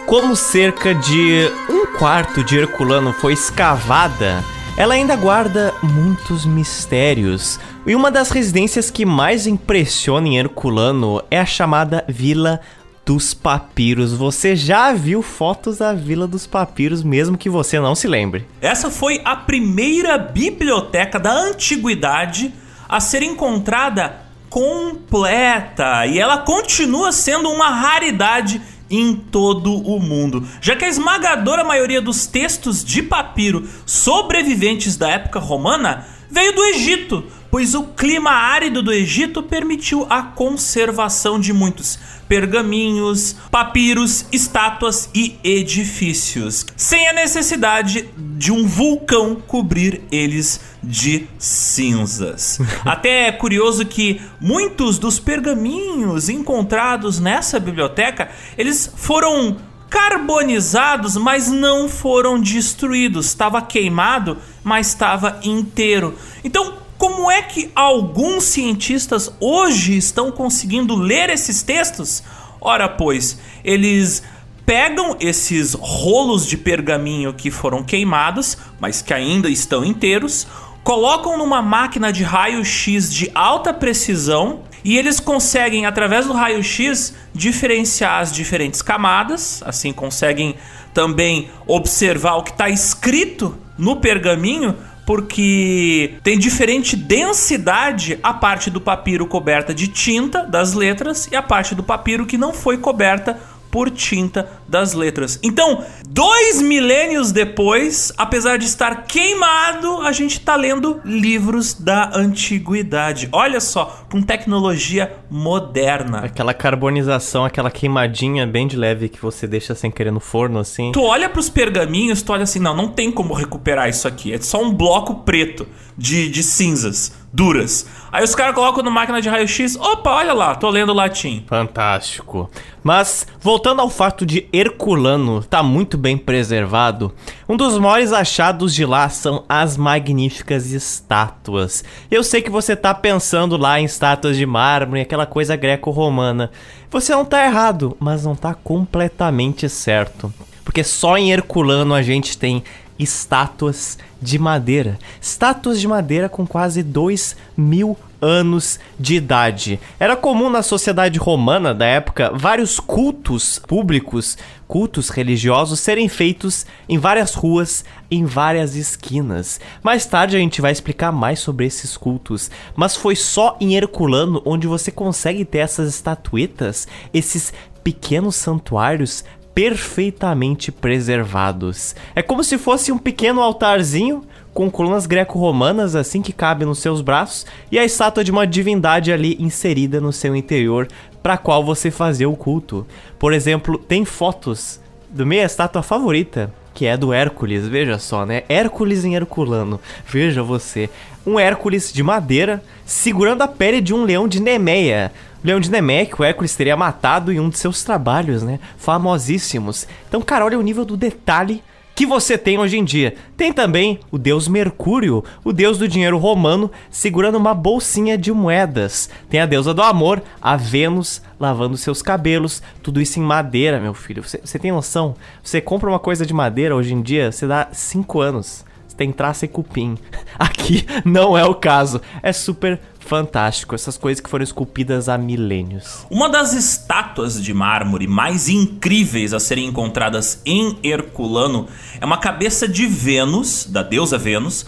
Como cerca de um quarto de Herculano foi escavada, ela ainda guarda muitos mistérios. E uma das residências que mais impressiona em Herculano é a chamada Vila dos Papiros. Você já viu fotos da Vila dos Papiros, mesmo que você não se lembre. Essa foi a primeira biblioteca da antiguidade a ser encontrada completa e ela continua sendo uma raridade em todo o mundo, já que a esmagadora maioria dos textos de papiro sobreviventes da época romana veio do Egito, pois o clima árido do Egito permitiu a conservação de muitos pergaminhos, papiros, estátuas e edifícios, sem a necessidade de um vulcão cobrir eles de cinzas. Até é curioso que muitos dos pergaminhos encontrados nessa biblioteca, eles foram carbonizados, mas não foram destruídos. Estava queimado, mas estava inteiro. Então, como é que alguns cientistas hoje estão conseguindo ler esses textos? Ora, pois, eles pegam esses rolos de pergaminho que foram queimados, mas que ainda estão inteiros, colocam numa máquina de raio-x de alta precisão e eles conseguem, através do raio-x, diferenciar as diferentes camadas, assim conseguem também observar o que está escrito no pergaminho porque tem diferente densidade a parte do papiro coberta de tinta das letras e a parte do papiro que não foi coberta por tinta das letras. Então, dois milênios depois, apesar de estar queimado, a gente está lendo livros da antiguidade. Olha só, com tecnologia moderna. Aquela carbonização, aquela queimadinha bem de leve que você deixa sem querer no forno, assim. Tu olha para os pergaminhos, tu olha assim, não, não tem como recuperar isso aqui. É só um bloco preto de, de cinzas duras. Aí os caras colocam no máquina de raio-x, opa, olha lá, tô lendo latim. Fantástico. Mas, voltando ao fato de Herculano tá muito bem preservado, um dos maiores achados de lá são as magníficas estátuas. Eu sei que você tá pensando lá em estátuas de mármore, aquela coisa greco-romana. Você não tá errado, mas não tá completamente certo. Porque só em Herculano a gente tem estátuas de madeira. Estátuas de madeira com quase 2 mil anos de idade. Era comum na sociedade romana da época vários cultos públicos, cultos religiosos serem feitos em várias ruas, em várias esquinas. Mais tarde a gente vai explicar mais sobre esses cultos, mas foi só em Herculano onde você consegue ter essas estatuetas, esses pequenos santuários perfeitamente preservados. É como se fosse um pequeno altarzinho com colunas greco-romanas assim que cabe nos seus braços e a estátua de uma divindade ali inserida no seu interior para qual você fazia o culto. Por exemplo, tem fotos do minha estátua favorita, que é do Hércules, veja só, né? Hércules em Herculano. Veja você, um Hércules de madeira segurando a pele de um leão de Nemeia. Leão de que o Hércules teria matado em um de seus trabalhos, né? Famosíssimos. Então, cara, olha o nível do detalhe que você tem hoje em dia. Tem também o deus Mercúrio, o deus do dinheiro romano, segurando uma bolsinha de moedas. Tem a deusa do amor, a Vênus, lavando seus cabelos. Tudo isso em madeira, meu filho. Você tem noção? Você compra uma coisa de madeira hoje em dia, você dá 5 anos tem traça e cupim. Aqui não é o caso. É super fantástico, essas coisas que foram esculpidas há milênios. Uma das estátuas de mármore mais incríveis a serem encontradas em Herculano é uma cabeça de Vênus, da deusa Vênus,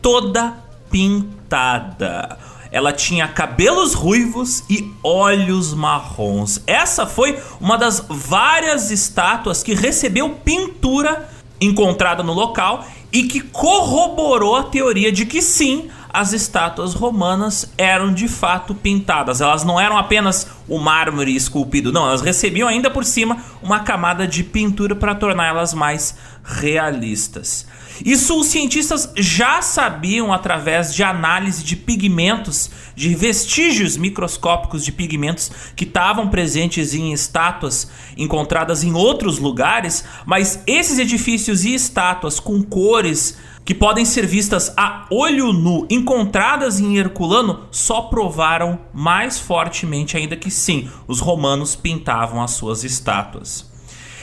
toda pintada. Ela tinha cabelos ruivos e olhos marrons. Essa foi uma das várias estátuas que recebeu pintura encontrada no local e que corroborou a teoria de que sim, as estátuas romanas eram de fato pintadas. Elas não eram apenas o mármore esculpido, não, elas recebiam ainda por cima uma camada de pintura para torná-las mais realistas. Isso os cientistas já sabiam através de análise de pigmentos, de vestígios microscópicos de pigmentos que estavam presentes em estátuas encontradas em outros lugares, mas esses edifícios e estátuas com cores que podem ser vistas a olho nu, encontradas em Herculano, só provaram mais fortemente ainda que sim, os romanos pintavam as suas estátuas.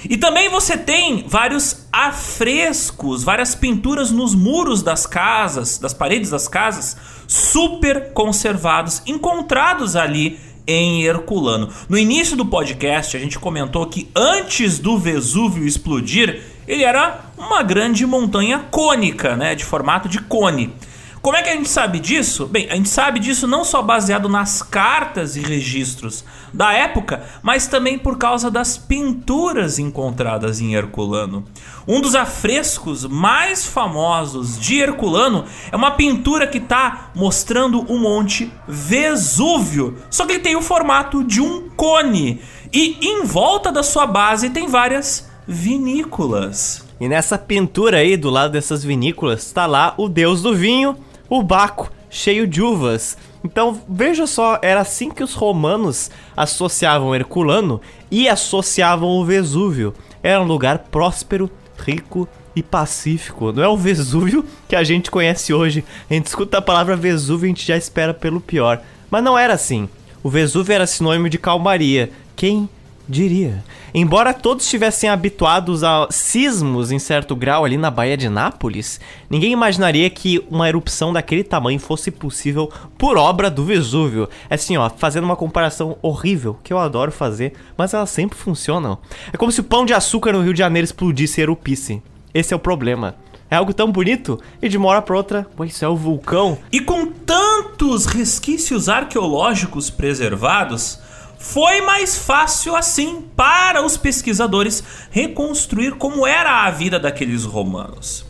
E também você tem vários afrescos, várias pinturas nos muros das casas, das paredes das casas, super conservados, encontrados ali em Herculano. No início do podcast, a gente comentou que antes do Vesúvio explodir, ele era uma grande montanha cônica, né, de formato de cone. Como é que a gente sabe disso? Bem, a gente sabe disso não só baseado nas cartas e registros da época, mas também por causa das pinturas encontradas em Herculano. Um dos afrescos mais famosos de Herculano é uma pintura que está mostrando o Monte Vesúvio, só que ele tem o formato de um cone e em volta da sua base tem várias vinícolas. E nessa pintura aí, do lado dessas vinícolas, está lá o deus do vinho, o Baco, cheio de uvas. Então, veja só, era assim que os romanos associavam Herculano e associavam o Vesúvio. Era um lugar próspero, rico e pacífico. Não é o Vesúvio que a gente conhece hoje. A gente escuta a palavra Vesúvio e a gente já espera pelo pior. Mas não era assim. O Vesúvio era sinônimo de calmaria. Quem diria? Embora todos estivessem habituados a sismos em certo grau ali na Baía de Nápoles, ninguém imaginaria que uma erupção daquele tamanho fosse possível por obra do Vesúvio. É assim, ó, fazendo uma comparação horrível, que eu adoro fazer, mas elas sempre funcionam. É como se o pão de açúcar no Rio de Janeiro explodisse e erupisse. Esse é o problema. É algo tão bonito e de uma hora para outra, pô, isso é o vulcão. E com tantos resquícios arqueológicos preservados, foi mais fácil assim para os pesquisadores reconstruir como era a vida daqueles romanos.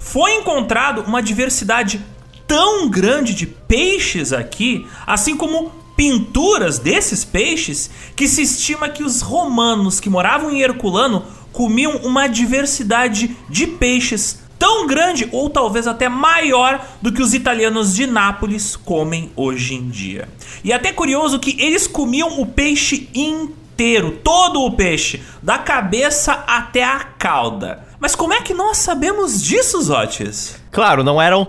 Foi encontrado uma diversidade tão grande de peixes aqui, assim como pinturas desses peixes, que se estima que os romanos que moravam em Herculano comiam uma diversidade de peixes tão grande ou talvez até maior do que os italianos de Nápoles comem hoje em dia. E é até curioso que eles comiam o peixe inteiro, todo o peixe, da cabeça até a cauda. Mas como é que nós sabemos disso, Zotes? Claro, não eram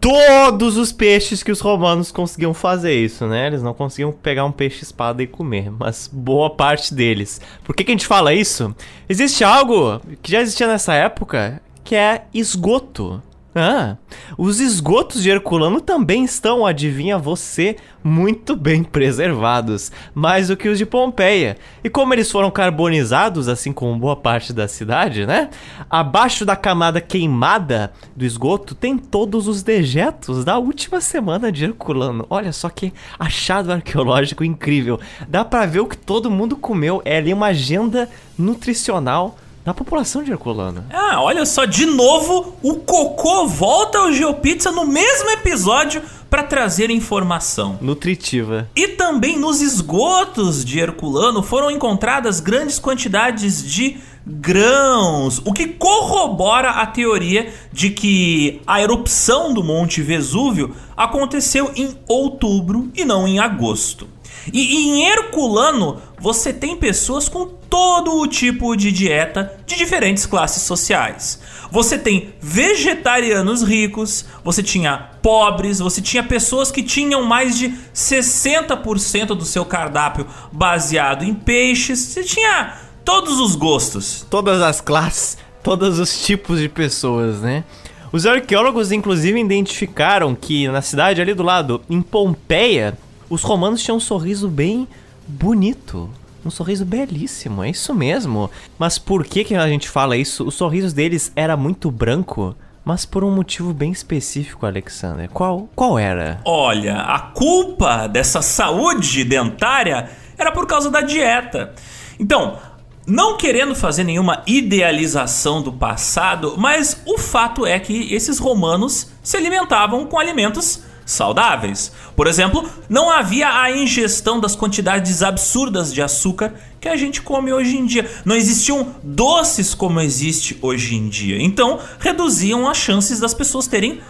todos os peixes que os romanos conseguiam fazer isso, né? Eles não conseguiam pegar um peixe espada e comer, mas boa parte deles. Por que, que a gente fala isso? Existe algo que já existia nessa época que é esgoto. Ah, os esgotos de Herculano também estão, adivinha você, muito bem preservados, mais do que os de Pompeia. E como eles foram carbonizados, assim como boa parte da cidade, né? Abaixo da camada queimada do esgoto tem todos os dejetos da última semana de Herculano. Olha só que achado arqueológico incrível. Dá pra ver o que todo mundo comeu. É ali uma agenda nutricional da população de Herculano. Ah, olha só, de novo, o Cocô volta ao GeoPizza no mesmo episódio para trazer informação nutritiva. E também nos esgotos de Herculano foram encontradas grandes quantidades de grãos, o que corrobora a teoria de que a erupção do Monte Vesúvio aconteceu em outubro e não em agosto. E, e em Herculano você tem pessoas com todo o tipo de dieta de diferentes classes sociais. Você tem vegetarianos ricos, você tinha pobres, você tinha pessoas que tinham mais de 60% do seu cardápio baseado em peixes, você tinha todos os gostos. Todas as classes, todos os tipos de pessoas, né? Os arqueólogos, inclusive, identificaram que na cidade ali do lado, em Pompeia, os romanos tinham um sorriso bem bonito. Um sorriso belíssimo, é isso mesmo. Mas por que, que a gente fala isso? Os sorrisos deles era muito branco, mas por um motivo bem específico, Alexander. Qual, qual era? Olha, a culpa dessa saúde dentária era por causa da dieta. Então, não querendo fazer nenhuma idealização do passado, mas o fato é que esses romanos se alimentavam com alimentos saudáveis. Por exemplo, não havia a ingestão das quantidades absurdas de açúcar que a gente come hoje em dia. Não existiam doces como existe hoje em dia. Então, reduziam as chances das pessoas terem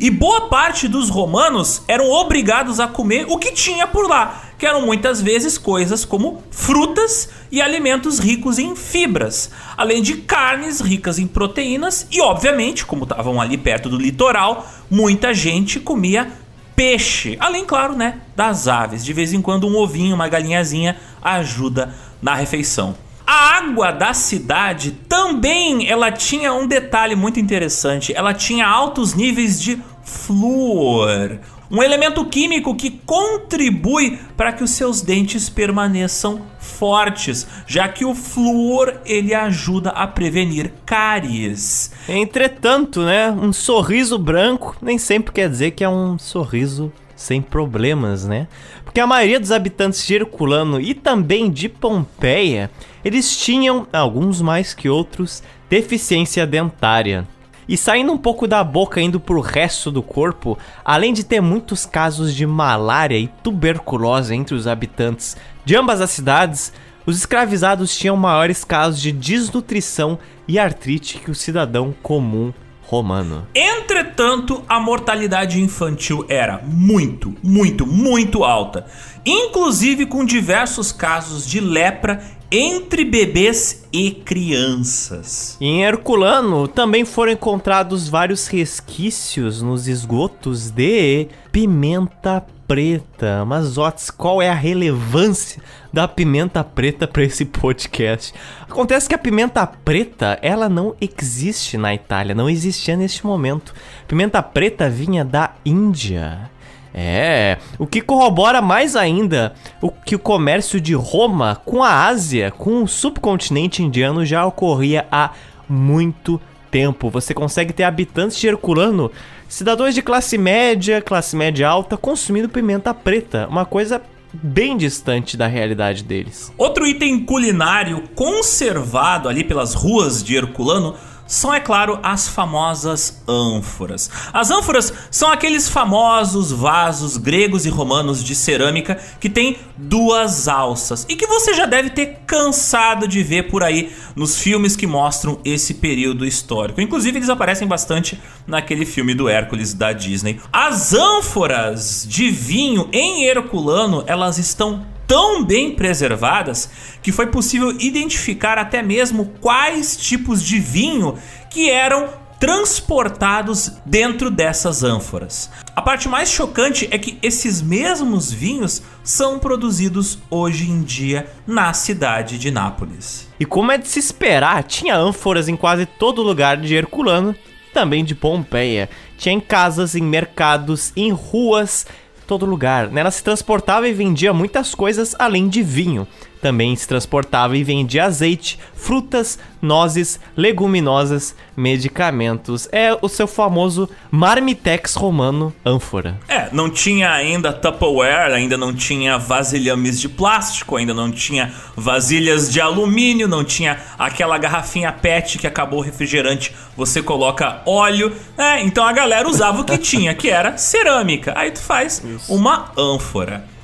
E boa parte dos romanos eram obrigados a comer o que tinha por lá, que eram muitas vezes coisas como frutas e alimentos ricos em fibras, além de carnes ricas em proteínas e, obviamente, como estavam ali perto do litoral, muita gente comia peixe, além, claro, né, das aves. De vez em quando um ovinho, uma galinhazinha ajuda na refeição. A água da cidade também ela tinha um detalhe muito interessante. Ela tinha altos níveis de flúor, um elemento químico que contribui para que os seus dentes permaneçam fortes, já que o flúor ele ajuda a prevenir cáries. Entretanto, né, um sorriso branco nem sempre quer dizer que é um sorriso sem problemas, né? Porque a maioria dos habitantes de Herculano e também de Pompeia, eles tinham, alguns mais que outros, deficiência dentária. E saindo um pouco da boca indo pro resto do corpo, além de ter muitos casos de malária e tuberculose entre os habitantes de ambas as cidades, os escravizados tinham maiores casos de desnutrição e artrite que o cidadão comum romano. Entretanto, a mortalidade infantil era muito, muito, muito alta, inclusive com diversos casos de lepra entre bebês e crianças. Em Herculano também foram encontrados vários resquícios nos esgotos de pimenta preta. Mas, Otis, qual é a relevância da pimenta preta para esse podcast? Acontece que a pimenta preta, ela não existe na Itália, não existia neste momento. Pimenta preta vinha da Índia. É, o que corrobora mais ainda o que o comércio de Roma com a Ásia, com o subcontinente indiano já ocorria há muito tempo. Você consegue ter habitantes de Herculano, cidadãos de classe média, classe média alta, consumindo pimenta preta, uma coisa bem distante da realidade deles. Outro item culinário conservado ali pelas ruas de Herculano são, é claro, as famosas ânforas. As ânforas são aqueles famosos vasos gregos e romanos de cerâmica que tem duas alças e que você já deve ter cansado de ver por aí nos filmes que mostram esse período histórico. Inclusive, eles aparecem bastante naquele filme do Hércules da Disney. As ânforas de vinho em Herculano, elas estão tão bem preservadas que foi possível identificar até mesmo quais tipos de vinho que eram transportados dentro dessas ânforas. A parte mais chocante é que esses mesmos vinhos são produzidos hoje em dia na cidade de Nápoles. E como é de se esperar, tinha ânforas em quase todo lugar de Herculano, também de Pompeia. Tinha em casas, em mercados, em ruas, todo lugar. Ela se transportava e vendia muitas coisas além de vinho. Também se transportava e vendia azeite, frutas, nozes, leguminosas, medicamentos. É o seu famoso marmitex romano ânfora. É, não tinha ainda Tupperware, ainda não tinha vasilhames de plástico, ainda não tinha vasilhas de alumínio, não tinha aquela garrafinha PET que acabou o refrigerante, você coloca óleo. É, então a galera usava o que tinha, que era cerâmica. Aí tu faz Isso. uma ânfora.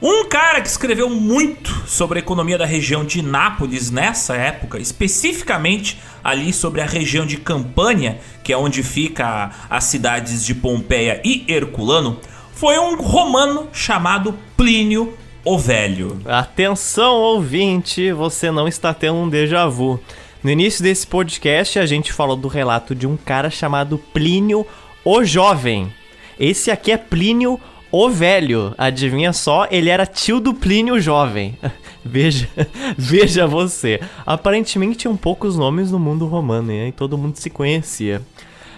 Um cara que escreveu muito sobre a economia da região de Nápoles nessa época, especificamente ali sobre a região de Campânia, que é onde fica as cidades de Pompeia e Herculano, foi um romano chamado Plínio o Velho. Atenção, ouvinte, você não está tendo um déjà vu. No início desse podcast, a gente falou do relato de um cara chamado Plínio o Jovem. Esse aqui é Plínio o Velho. Adivinha só, ele era tio do Plínio Jovem. veja, veja você. Aparentemente tinham poucos nomes no mundo romano né? e todo mundo se conhecia.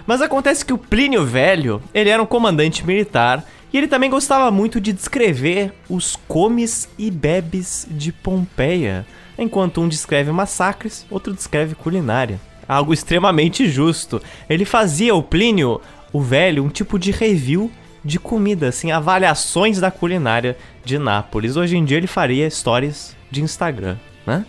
Mas acontece que o Plínio Velho, ele era um comandante militar e ele também gostava muito de descrever os comes e bebes de Pompeia. Enquanto um descreve massacres, outro descreve culinária. Algo extremamente justo. Ele fazia o Plínio, o velho, um tipo de review de comida, assim, avaliações da culinária de Nápoles. Hoje em dia ele faria stories de Instagram, né?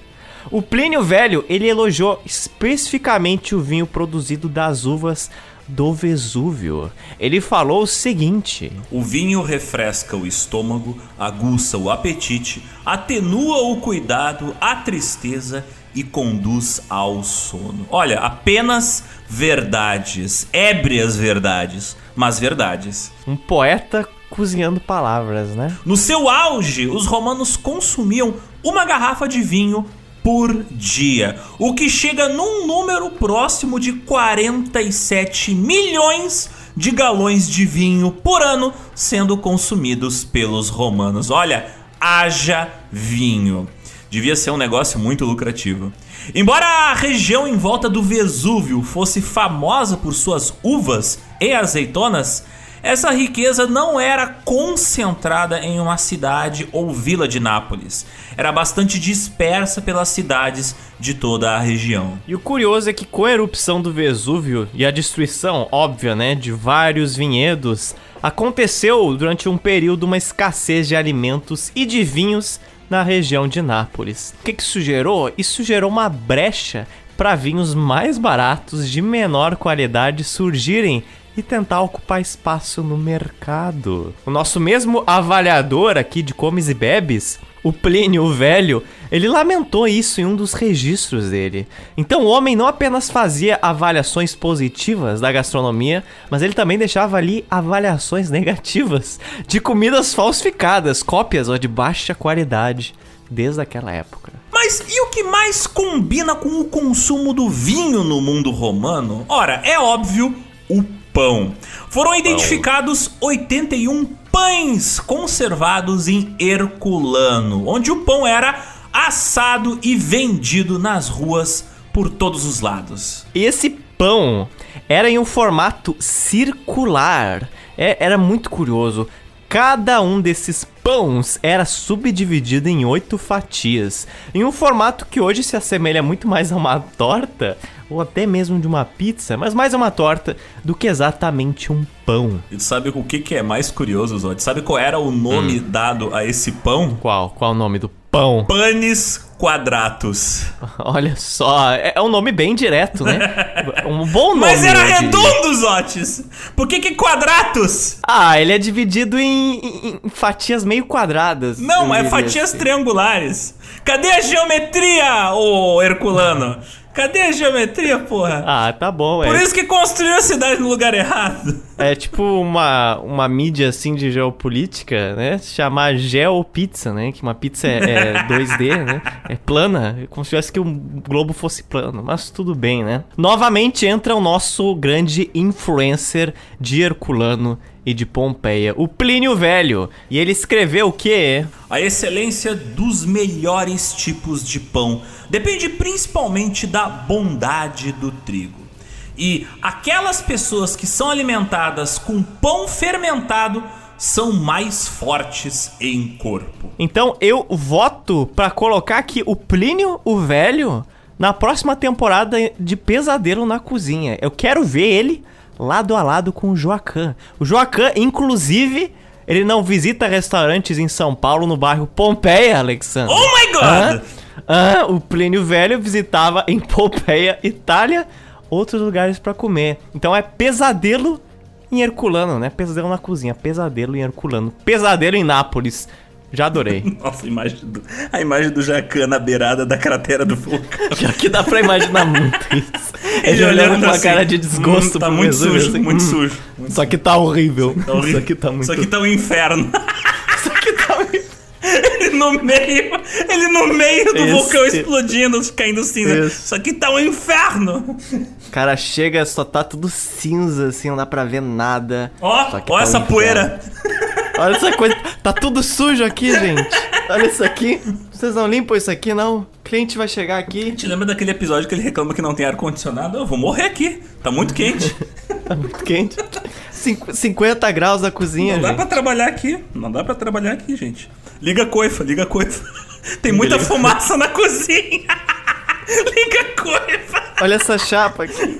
O Plínio Velho, ele elogiou especificamente o vinho produzido das uvas do Vesúvio. Ele falou o seguinte: O vinho refresca o estômago, aguça o apetite, atenua o cuidado, a tristeza e conduz ao sono. Olha, apenas verdades, ébrias verdades, mas verdades. Um poeta cozinhando palavras, né? No seu auge, os romanos consumiam uma garrafa de vinho por dia, o que chega num número próximo de 47 milhões de galões de vinho por ano sendo consumidos pelos romanos. Olha, haja vinho. Devia ser um negócio muito lucrativo. Embora a região em volta do Vesúvio fosse famosa por suas uvas e azeitonas, essa riqueza não era concentrada em uma cidade ou vila de Nápoles. Era bastante dispersa pelas cidades de toda a região. E o curioso é que com a erupção do Vesúvio e a destruição óbvia, né, de vários vinhedos, aconteceu durante um período uma escassez de alimentos e de vinhos na região de Nápoles. O que, que isso gerou? Isso gerou uma brecha para vinhos mais baratos, de menor qualidade, surgirem e tentar ocupar espaço no mercado. O nosso mesmo avaliador aqui de comes e bebes, o Plínio o Velho, ele lamentou isso em um dos registros dele. Então o homem não apenas fazia avaliações positivas da gastronomia, mas ele também deixava ali avaliações negativas de comidas falsificadas, cópias ou de baixa qualidade desde aquela época. Mas e o que mais combina com o consumo do vinho no mundo romano? Ora, é óbvio, o pão. Foram identificados 81 pães conservados em Herculano, onde o pão era assado e vendido nas ruas por todos os lados. Esse pão era em um formato circular. É, era muito curioso. Cada um desses pães era subdividido em oito fatias, em um formato que hoje se assemelha muito mais a uma torta ou até mesmo de uma pizza, mas mais uma torta do que exatamente um pão. E sabe o que, que é mais curioso, Zod? Sabe qual era o nome hum. dado a esse pão? Qual? Qual o nome do pão? Panes quadratus. Olha só, é, é um nome bem direto, né? Um bom nome. Mas era redondo, Zotes! Por que que quadratus? Ah, ele é dividido em, em, em fatias meio quadradas. Não, é fatias assim. triangulares. Cadê a geometria, ô Herculano? Cadê a geometria, porra? Ah, tá bom, é. Por isso que construiu a cidade no lugar errado. É tipo uma, uma mídia assim de geopolítica, né? Se chamar Geopizza, né? Que uma pizza é, é 2D, né? É plana, como se tivesse que o globo fosse plano, mas tudo bem, né? Novamente entra o nosso grande influencer de Herculano e de Pompeia, o Plínio Velho. E ele escreveu o quê? A excelência dos melhores tipos de pão depende principalmente da bondade do trigo. E aquelas pessoas que são alimentadas com pão fermentado são mais fortes em corpo. Então eu voto para colocar aqui o Plínio o Velho na próxima temporada de Pesadelo na Cozinha. Eu quero ver ele lado a lado com o Joaquim. O Joaquim, inclusive, ele não visita restaurantes em São Paulo, no bairro Pompeia, Alexandre. Oh my god! Ah, o Plínio Velho visitava em Pompeia, Itália, outros lugares para comer. Então é pesadelo em Herculano, né? Pesadelo na cozinha, pesadelo em Herculano, pesadelo em Nápoles. Já adorei. Nossa, a imagem do, a imagem do Jacan na beirada da cratera do vulcão. Já que dá pra imaginar muito isso. Ele, Ele olhando com uma assim, cara de desgosto hum, tá muito sujo, assim, muito hum, sujo. Muito só que tá horrível. Tá horrível. Isso aqui tá muito... Isso aqui tá um inferno. Isso aqui tá um Ele no meio, ele no meio do Esse... vulcão explodindo, caindo cinza. Isso. Isso aqui tá um inferno. Cara, chega, só tá tudo cinza, assim, não dá pra ver nada. Ó, ó tá essa um poeira. Olha essa coisa. Tá tudo sujo aqui, gente. Olha isso aqui. Vocês não limpam isso aqui, não? O cliente vai chegar aqui. Te lembra daquele episódio que ele reclama que não tem ar-condicionado? Eu vou morrer aqui. Tá muito quente. tá muito quente. Cinqu 50 graus na cozinha, Não gente. dá pra trabalhar aqui. Não dá pra trabalhar aqui, gente. Liga a coifa, liga a coifa. Tem muita Liga. fumaça na cozinha. liga a coifa. Olha essa chapa aqui.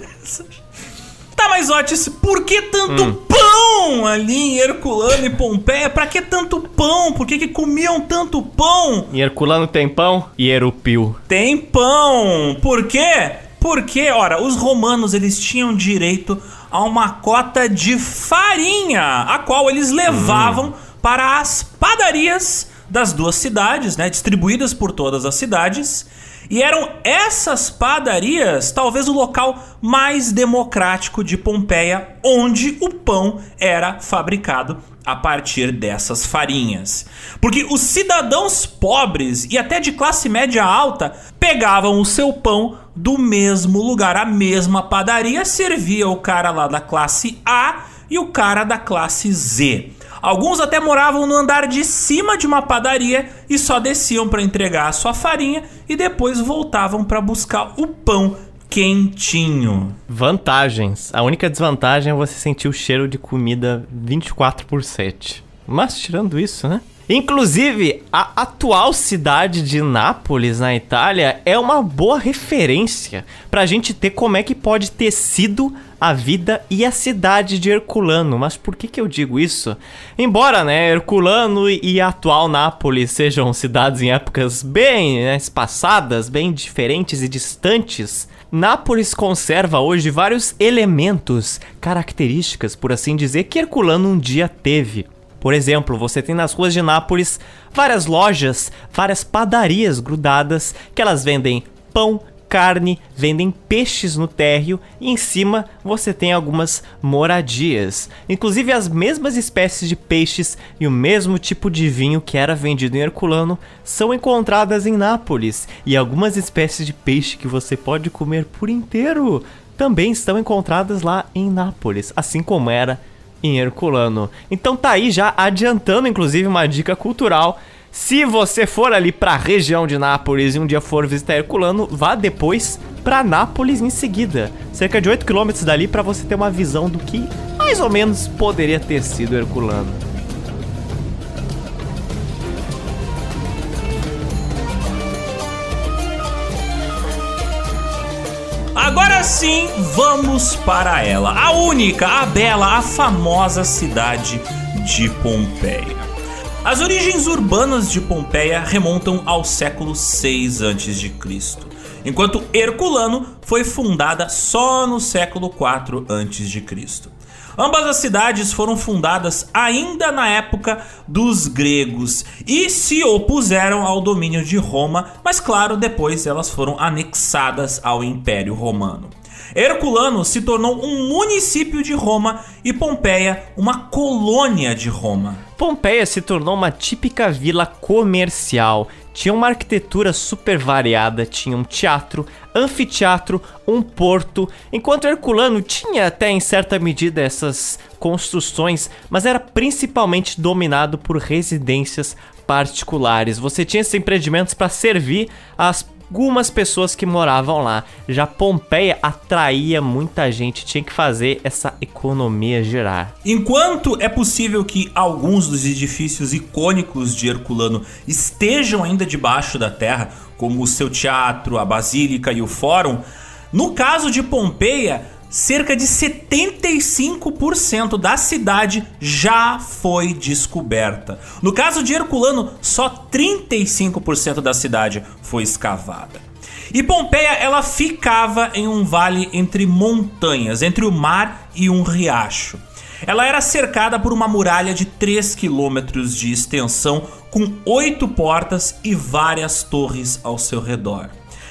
Tá, mas Otis, por que tanto Hum. pão ali em Herculano e Pompeia? Pra que tanto pão? Por que, que comiam tanto pão? Em Herculano tem pão e Erupil. Tem pão. Por quê? Porque, ora, os romanos eles tinham direito a uma cota de farinha, a qual eles levavam para as padarias das duas cidades, né, distribuídas por todas as cidades. E eram essas padarias talvez o local mais democrático de Pompeia, onde o pão era fabricado a partir dessas farinhas. Porque os cidadãos pobres e até de classe média alta pegavam o seu pão do mesmo lugar, a mesma padaria servia o cara lá da classe A e o cara da classe Z. Alguns até moravam no andar de cima de uma padaria e só desciam para entregar a sua farinha e depois voltavam para buscar o pão quentinho. Vantagens. A única desvantagem é você sentir o cheiro de comida 24 por 7. Mas tirando isso, né? Inclusive, a atual cidade de Nápoles, na Itália, é uma boa referência pra gente ter como é que pode ter sido a vida e a cidade de Herculano. Mas por que que eu digo isso? Embora, né, Herculano e a atual Nápoles sejam cidades em épocas bem né, espaçadas, bem diferentes e distantes, Nápoles conserva hoje vários elementos, características, por assim dizer, que Herculano um dia teve. Por exemplo, você tem nas ruas de Nápoles várias lojas, várias padarias grudadas que elas vendem pão, carne, vendem peixes no térreo e em cima você tem algumas moradias. Inclusive as mesmas espécies de peixes e o mesmo tipo de vinho que era vendido em Herculano são encontradas em Nápoles e algumas espécies de peixe que você pode comer por inteiro também estão encontradas lá em Nápoles, assim como era em Herculano. Então tá aí já adiantando inclusive uma dica cultural. Se você for ali pra região de Nápoles e um dia for visitar Herculano, vá depois pra Nápoles em seguida. Cerca de 8 km dali pra você ter uma visão do que mais ou menos poderia ter sido Herculano. Agora sim, vamos para ela. A única, a bela, a famosa cidade de Pompeia. As origens urbanas de Pompeia remontam ao século 6 a.C., enquanto Herculano foi fundada só no século 4 a.C. Ambas as cidades foram fundadas ainda na época dos gregos e se opuseram ao domínio de Roma, mas claro, depois elas foram anexadas ao Império Romano. Herculano se tornou um município de Roma e Pompeia uma colônia de Roma. Pompeia se tornou uma típica vila comercial. Tinha uma arquitetura super variada, tinha um teatro, anfiteatro, um porto, enquanto Herculano tinha até em certa medida essas construções, mas era principalmente dominado por residências particulares. Você tinha esses empreendimentos para servir as algumas pessoas que moravam lá. Já Pompeia atraía muita gente, tinha que fazer essa economia girar. Enquanto é possível que alguns dos edifícios icônicos de Herculano estejam ainda debaixo da terra, como o seu teatro, a basílica e o fórum, no caso de Pompeia, cerca de 75% da cidade já foi descoberta. No caso de Herculano, só 35% da cidade foi escavada. E Pompeia, ela ficava em um vale entre montanhas, entre o mar e um riacho. Ela era cercada por uma muralha de 3 quilômetros de extensão, com oito portas e várias torres ao seu redor.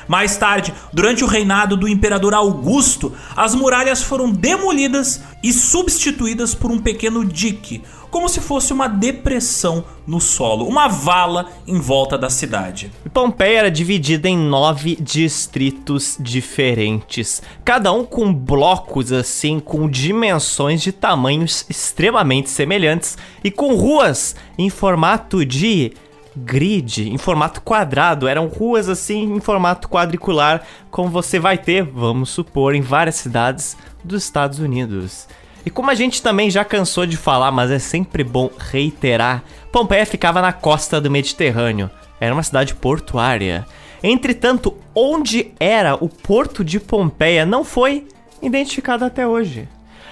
Mais tarde, durante o reinado do imperador Augusto, as muralhas foram demolidas e substituídas por um pequeno dique, como se fosse uma depressão no solo, uma vala em volta da cidade. Pompeia era dividida em nove distritos diferentes, cada um com blocos assim, com dimensões de tamanhos extremamente semelhantes e com ruas em formato de grid, em formato quadrado. Eram ruas assim em formato quadricular, como você vai ter, vamos supor, em várias cidades dos Estados Unidos. E como a gente também já cansou de falar, mas é sempre bom reiterar, Pompeia ficava na costa do Mediterrâneo. Era uma cidade portuária. Entretanto, onde era o porto de Pompeia não foi identificado até hoje.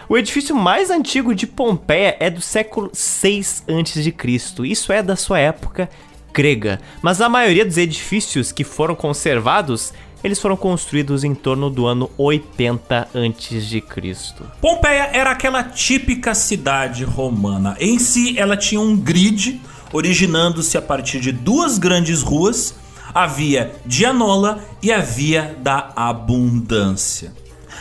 O edifício mais antigo de Pompeia é do século 6 a.C. Isso é da sua época grega, mas a maioria dos edifícios que foram conservados eles foram construídos em torno do ano 80 a.C. Pompeia era aquela típica cidade romana. Em si, ela tinha um grid originando-se a partir de duas grandes ruas, a via Dianola e a via da Abundância.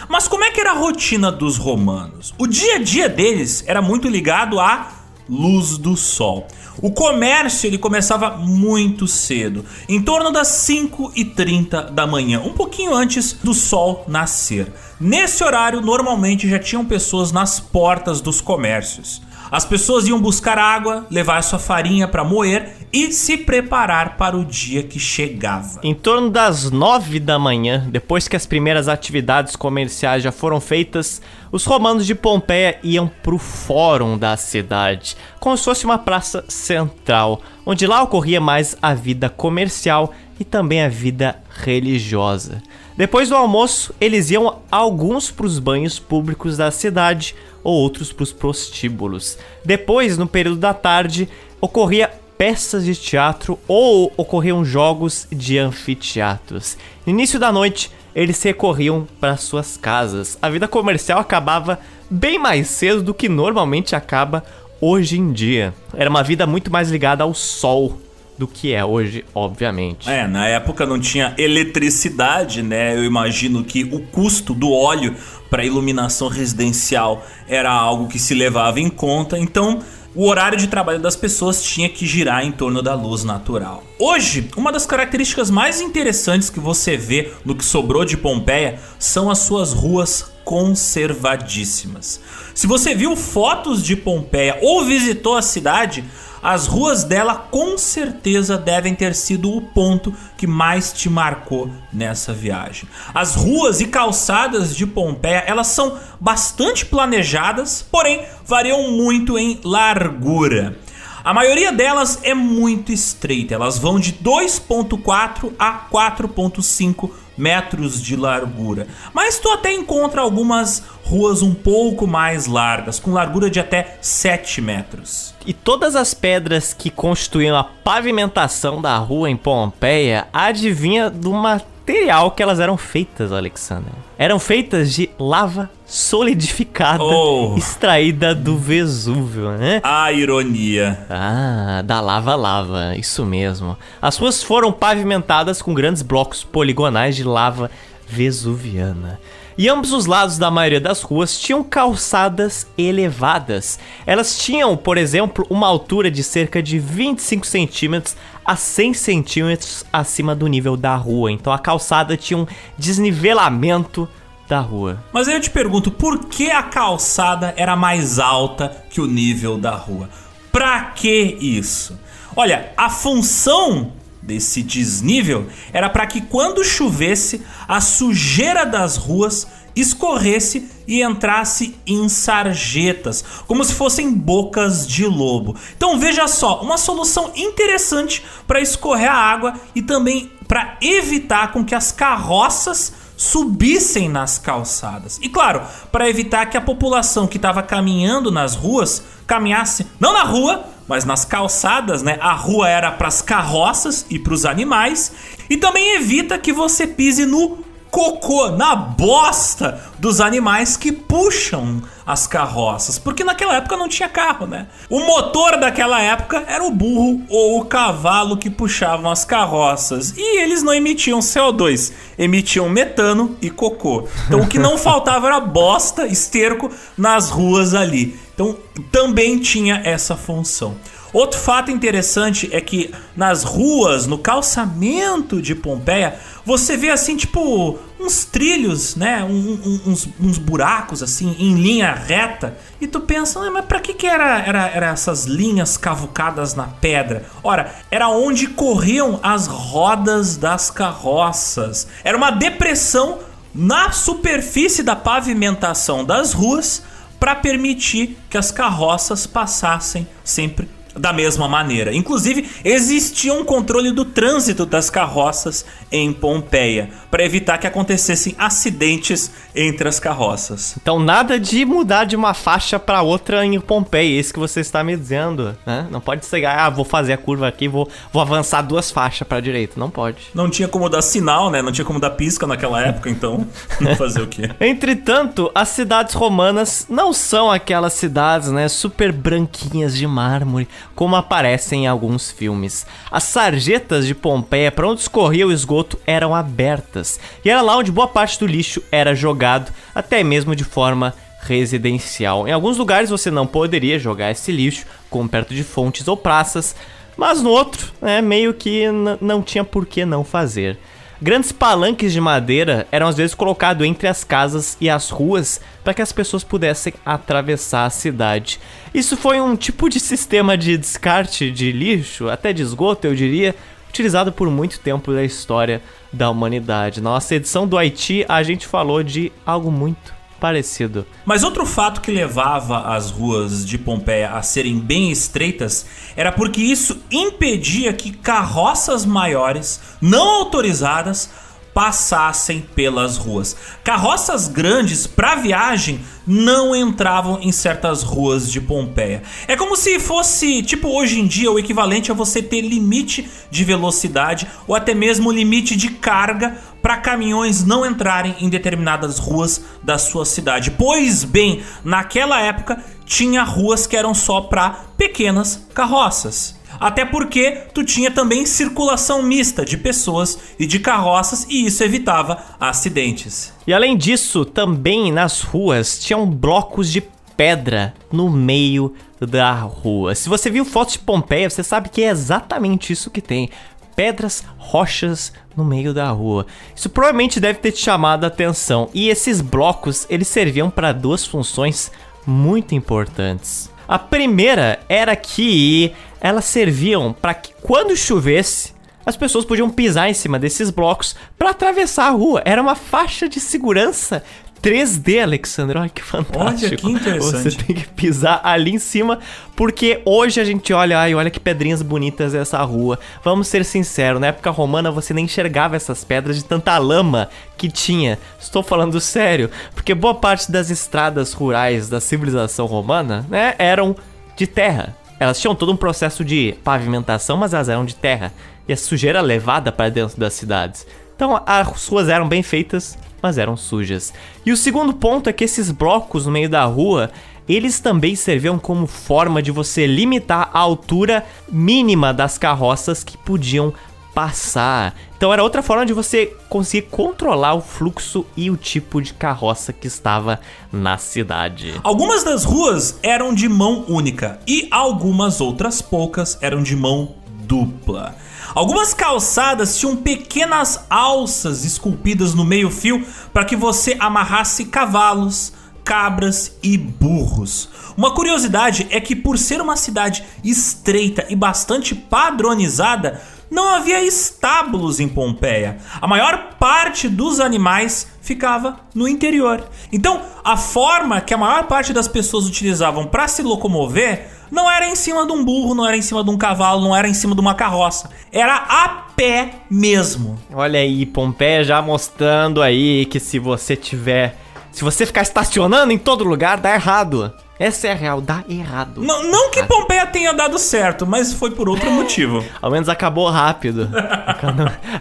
Mas como é que era a rotina dos romanos? O dia a dia deles era muito ligado à luz do sol. O comércio ele começava muito cedo, em torno das 5 e 30 da manhã, um pouquinho antes do sol nascer. Nesse horário, normalmente já tinham pessoas nas portas dos comércios. As pessoas iam buscar água, levar sua farinha para moer e se preparar para o dia que chegava. Em torno das nove da manhã, depois que as primeiras atividades comerciais já foram feitas, os romanos de Pompeia iam para o fórum da cidade, como se fosse uma praça central, onde lá ocorria mais a vida comercial e também a vida religiosa. Depois do almoço, eles iam alguns para os banhos públicos da cidade, ou outros para os prostíbulos. Depois, no período da tarde, ocorria peças de teatro ou ocorriam jogos de anfiteatros. No início da noite, eles recorriam para suas casas. A vida comercial acabava bem mais cedo do que normalmente acaba hoje em dia. Era uma vida muito mais ligada ao sol do que é hoje, obviamente. É, na época não tinha eletricidade, né? Eu imagino que o custo do óleo para iluminação residencial era algo que se levava em conta, então o horário de trabalho das pessoas tinha que girar em torno da luz natural. Hoje, uma das características mais interessantes que você vê no que sobrou de Pompeia são as suas ruas conservadíssimas. Se você viu fotos de Pompeia ou visitou a cidade, as ruas dela com certeza devem ter sido o ponto que mais te marcou nessa viagem. As ruas e calçadas de Pompeia, elas são bastante planejadas, porém variam muito em largura. A maioria delas é muito estreita, elas vão de 2.4 a 4.5 metros de largura. Mas tu até encontra algumas ruas um pouco mais largas, com largura de até 7 metros. E todas as pedras que constituíam a pavimentação da rua em Pompeia adivinha do material que elas eram feitas, Alexander. Eram feitas de lava solidificada, oh. extraída do Vesúvio, né? A ironia. Ah, da lava-lava, isso mesmo. As ruas foram pavimentadas com grandes blocos poligonais de lava vesuviana. E ambos os lados da maioria das ruas tinham calçadas elevadas. Elas tinham, por exemplo, uma altura de cerca de 25 centímetros a 100 centímetros acima do nível da rua. Então a calçada tinha um desnivelamento da rua. Mas aí eu te pergunto, por que a calçada era mais alta que o nível da rua? Pra que isso? Olha, a função desse desnível era para que quando chovesse, a sujeira das ruas escorresse e entrasse em sarjetas, como se fossem bocas de lobo. Então veja só, uma solução interessante para escorrer a água e também para evitar com que as carroças subissem nas calçadas. E claro, para evitar que a população que estava caminhando nas ruas caminhasse não na rua, mas nas calçadas, né? A rua era para as carroças e para os animais. E também evita que você pise no cocô, na bosta dos animais que puxam as carroças, porque naquela época não tinha carro, né? O motor daquela época era o burro ou o cavalo que puxavam as carroças e eles não emitiam CO2, emitiam metano e cocô. Então o que não faltava era bosta, esterco nas ruas ali. Então também tinha essa função. Outro fato interessante é que nas ruas, no calçamento de Pompeia, você vê assim, tipo, uns trilhos, né? Um, um, uns, uns, buracos assim, em linha reta. E tu pensa, ah, mas pra que, que era, era, era essas linhas cavucadas na pedra? Ora, era onde corriam as rodas das carroças. Era uma depressão na superfície da pavimentação das ruas para permitir que as carroças passassem sempre da mesma maneira. Inclusive, existia um controle do trânsito das carroças em Pompeia, para evitar que acontecessem acidentes entre as carroças. Então, nada de mudar de uma faixa para outra em Pompeia, é isso que você está me dizendo, né? Não pode ser, ah, vou fazer a curva aqui, vou, vou avançar duas faixas para direita, não pode. Não tinha como dar sinal, né? Não tinha como dar pisca naquela época, então, fazer o quê? Entretanto, as cidades romanas não são aquelas cidades, né, super branquinhas de mármore, como aparecem em alguns filmes. As sarjetas de Pompeia, para onde escorria o esgoto, eram abertas, e era lá onde boa parte do lixo era jogado, até mesmo de forma residencial. Em alguns lugares você não poderia jogar esse lixo, como perto de fontes ou praças, mas no outro, né, meio que não tinha por que não fazer. Grandes palanques de madeira eram às vezes colocados entre as casas e as ruas para que as pessoas pudessem atravessar a cidade. Isso foi um tipo de sistema de descarte de lixo, até de esgoto, eu diria, utilizado por muito tempo da história da humanidade. Na nossa edição do Haiti, a gente falou de algo muito parecido. Mas outro fato que levava as ruas de Pompeia a serem bem estreitas era porque isso impedia que carroças maiores, não autorizadas, passassem pelas ruas. Carroças grandes para viagem não entravam em certas ruas de Pompeia. É como se fosse, tipo, hoje em dia o equivalente a você ter limite de velocidade ou até mesmo limite de carga para caminhões não entrarem em determinadas ruas da sua cidade. Pois bem, naquela época tinha ruas que eram só para pequenas carroças. Até porque tu tinha também circulação mista de pessoas e de carroças e isso evitava acidentes. E além disso, também nas ruas tinham blocos de pedra no meio da rua. Se você viu fotos de Pompeia, você sabe que é exatamente isso que tem. Pedras, rochas no meio da rua. Isso provavelmente deve ter te chamado a atenção. E esses blocos, eles serviam para duas funções muito importantes. A primeira era que elas serviam para que quando chovesse, as pessoas podiam pisar em cima desses blocos para atravessar a rua. Era uma faixa de segurança 3D, Alexandre. Olha que fantástico. Olha que interessante. Você tem que pisar ali em cima, porque hoje a gente olha, ai, olha que pedrinhas bonitas essa rua. Vamos ser sinceros, na época romana você nem enxergava essas pedras de tanta lama que tinha. Estou falando sério, porque boa parte das estradas rurais da civilização romana, né, eram de terra. Elas tinham todo um processo de pavimentação, mas elas eram de terra. E a sujeira levada para dentro das cidades. Então as ruas eram bem feitas, mas eram sujas. E o segundo ponto é que esses blocos no meio da rua, eles também serviam como forma de você limitar a altura mínima das carroças que podiam passar. Então era outra forma de você conseguir controlar o fluxo e o tipo de carroça que estava na cidade. Algumas das ruas eram de mão única e algumas outras poucas eram de mão dupla. Algumas calçadas tinham pequenas alças esculpidas no meio-fio para que você amarrasse cavalos, cabras e burros. Uma curiosidade é que, por ser uma cidade estreita e bastante padronizada, não havia estábulos em Pompeia. A maior parte dos animais ficava no interior. Então, a forma que a maior parte das pessoas utilizavam para se locomover não era em cima de um burro, não era em cima de um cavalo, não era em cima de uma carroça. Era a pé mesmo. Olha aí, Pompeia já mostrando aí que se você tiver. Se você ficar estacionando em todo lugar, dá errado. Essa é a real, dá errado. Não, não que Pompeia tenha dado certo, mas foi por outro motivo. Ao menos acabou rápido.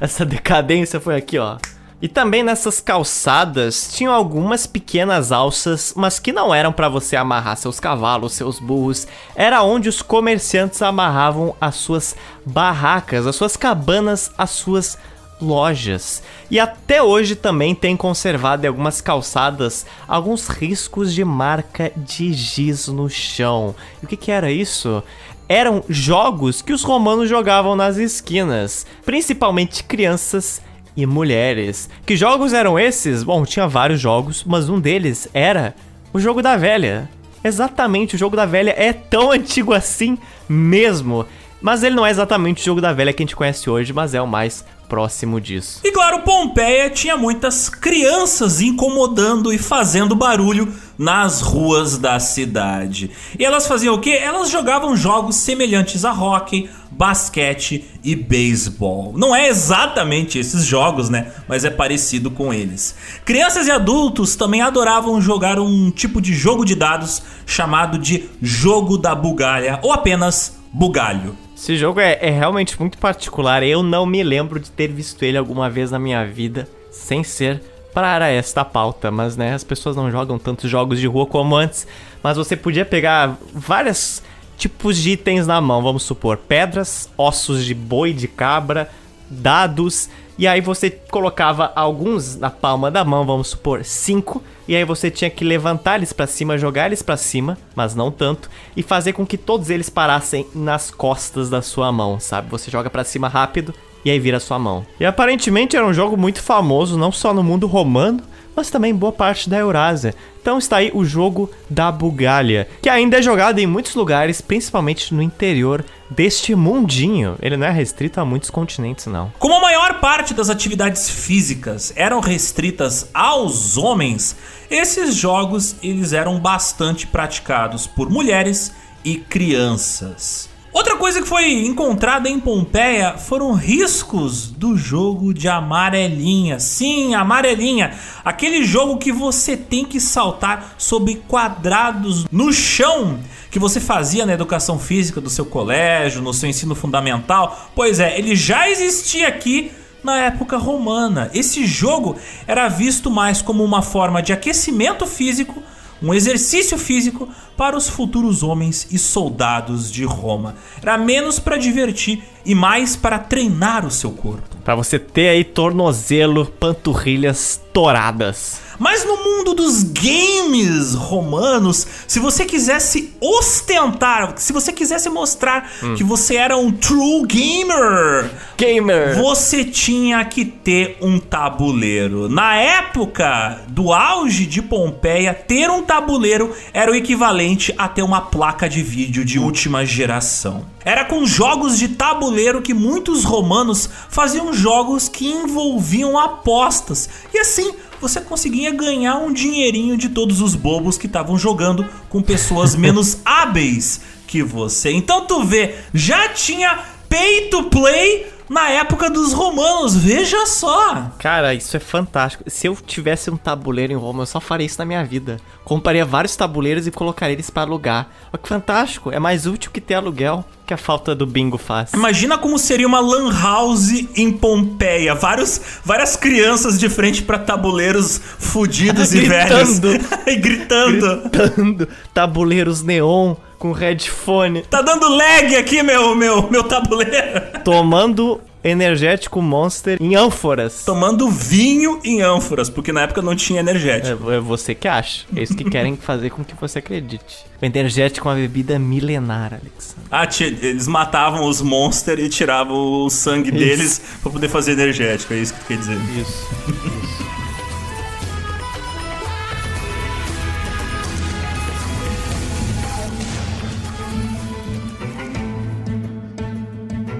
Essa decadência foi aqui, ó. E também nessas calçadas tinham algumas pequenas alças, mas que não eram para você amarrar seus cavalos, seus burros. Era onde os comerciantes amarravam as suas barracas, as suas cabanas, as suas lojas. E até hoje também tem conservado em algumas calçadas alguns riscos de marca de giz no chão. E o que, que era isso? Eram jogos que os romanos jogavam nas esquinas, principalmente crianças e mulheres. Que jogos eram esses? Bom, tinha vários jogos, mas um deles era o jogo da velha. Exatamente, o jogo da velha é tão antigo assim mesmo. Mas ele não é exatamente o jogo da velha que a gente conhece hoje, mas é o mais próximo disso. E claro, Pompeia tinha muitas crianças incomodando e fazendo barulho nas ruas da cidade. E elas faziam o quê? Elas jogavam jogos semelhantes a hockey, basquete e beisebol. Não é exatamente esses jogos, né? Mas é parecido com eles. Crianças e adultos também adoravam jogar um tipo de jogo de dados chamado de jogo da bugalha ou apenas bugalho. Esse jogo é, é, realmente muito particular. Eu não me lembro de ter visto ele alguma vez na minha vida, sem ser para esta pauta. Mas, né, as pessoas não jogam tantos jogos de rua como antes. Mas você podia pegar vários tipos de itens na mão, vamos supor: pedras, ossos de boi, de cabra, dados. E aí você colocava alguns na palma da mão, vamos supor, cinco e aí você tinha que levantar eles para cima, jogar eles para cima, mas não tanto, e fazer com que todos eles parassem nas costas da sua mão, sabe? Você joga para cima rápido e aí vira sua mão. E aparentemente era um jogo muito famoso não só no mundo romano, mas também boa parte da Eurásia. Então está aí o jogo da bugalha, que ainda é jogado em muitos lugares, principalmente no interior deste mundinho. Ele não é restrito a muitos continentes, não. Como a maior parte das atividades físicas eram restritas aos homens, esses jogos eles eram bastante praticados por mulheres e crianças. Outra coisa que foi encontrada em Pompeia foram riscos do jogo de amarelinha. Sim, amarelinha. Aquele jogo que você tem que saltar sobre quadrados no chão que você fazia na educação física do seu colégio, no seu ensino fundamental. Pois é, ele já existia aqui na época romana. Esse jogo era visto mais como uma forma de aquecimento físico um exercício físico para os futuros homens e soldados de Roma. Era menos para divertir e mais para treinar o seu corpo. Para você ter aí tornozelo, panturrilhas toradas. Mas no mundo dos games romanos, se você quisesse ostentar, se você quisesse mostrar hum. que você era um true gamer, gamer, você tinha que ter um tabuleiro. Na época do auge de Pompeia, ter um tabuleiro era o equivalente a ter uma placa de vídeo de última geração. Era com jogos de tabuleiro que muitos romanos faziam jogos que envolviam apostas. E assim, você conseguia ganhar um dinheirinho de todos os bobos que estavam jogando com pessoas menos hábeis que você. Então tu vê, já tinha pay to play na época dos romanos, veja só. Cara, isso é fantástico. Se eu tivesse um tabuleiro em Roma, eu só faria isso na minha vida. Compraria vários tabuleiros e colocaria eles para alugar. Olha que fantástico, é mais útil que ter aluguel que a falta do bingo faz. Imagina como seria uma lan house em Pompeia, vários, várias crianças de frente para tabuleiros fudidos e velhos e gritando. Gritando, tabuleiros neon com headphone. Tá dando lag aqui, meu, meu, meu tabuleiro. Tomando energético Monster em ânforas. Tomando vinho em ânforas, porque na época não tinha energético. É, é você que acha. É isso que querem fazer com que você acredite. O energético é uma bebida milenar, Alexandre. Ah, eles matavam os Monster e tiravam o sangue isso. deles para poder fazer energético. É isso que quer dizer. Isso. isso.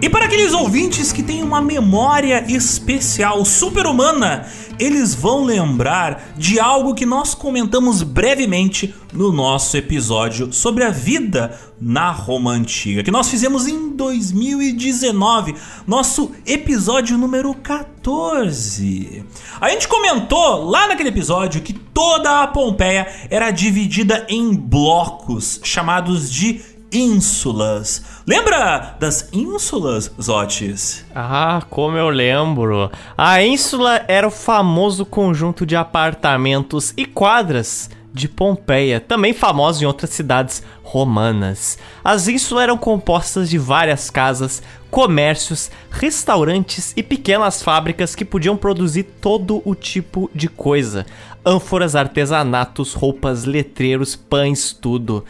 E para aqueles ouvintes que têm uma memória especial, super-humana, eles vão lembrar de algo que nós comentamos brevemente no nosso episódio sobre a vida na Roma Antiga, que nós fizemos em 2019, nosso episódio número 14. A gente comentou lá naquele episódio que toda a Pompeia era dividida em blocos chamados de ínsulas. Lembra das ínsulas, Zotes? Ah, como eu lembro. A ínsula era o famoso conjunto de apartamentos e quadras de Pompeia, também famosa em outras cidades romanas. As ínsulas eram compostas de várias casas, comércios, restaurantes e pequenas fábricas que podiam produzir todo o tipo de coisa: ânforas, artesanatos, roupas, letreiros, pães, tudo.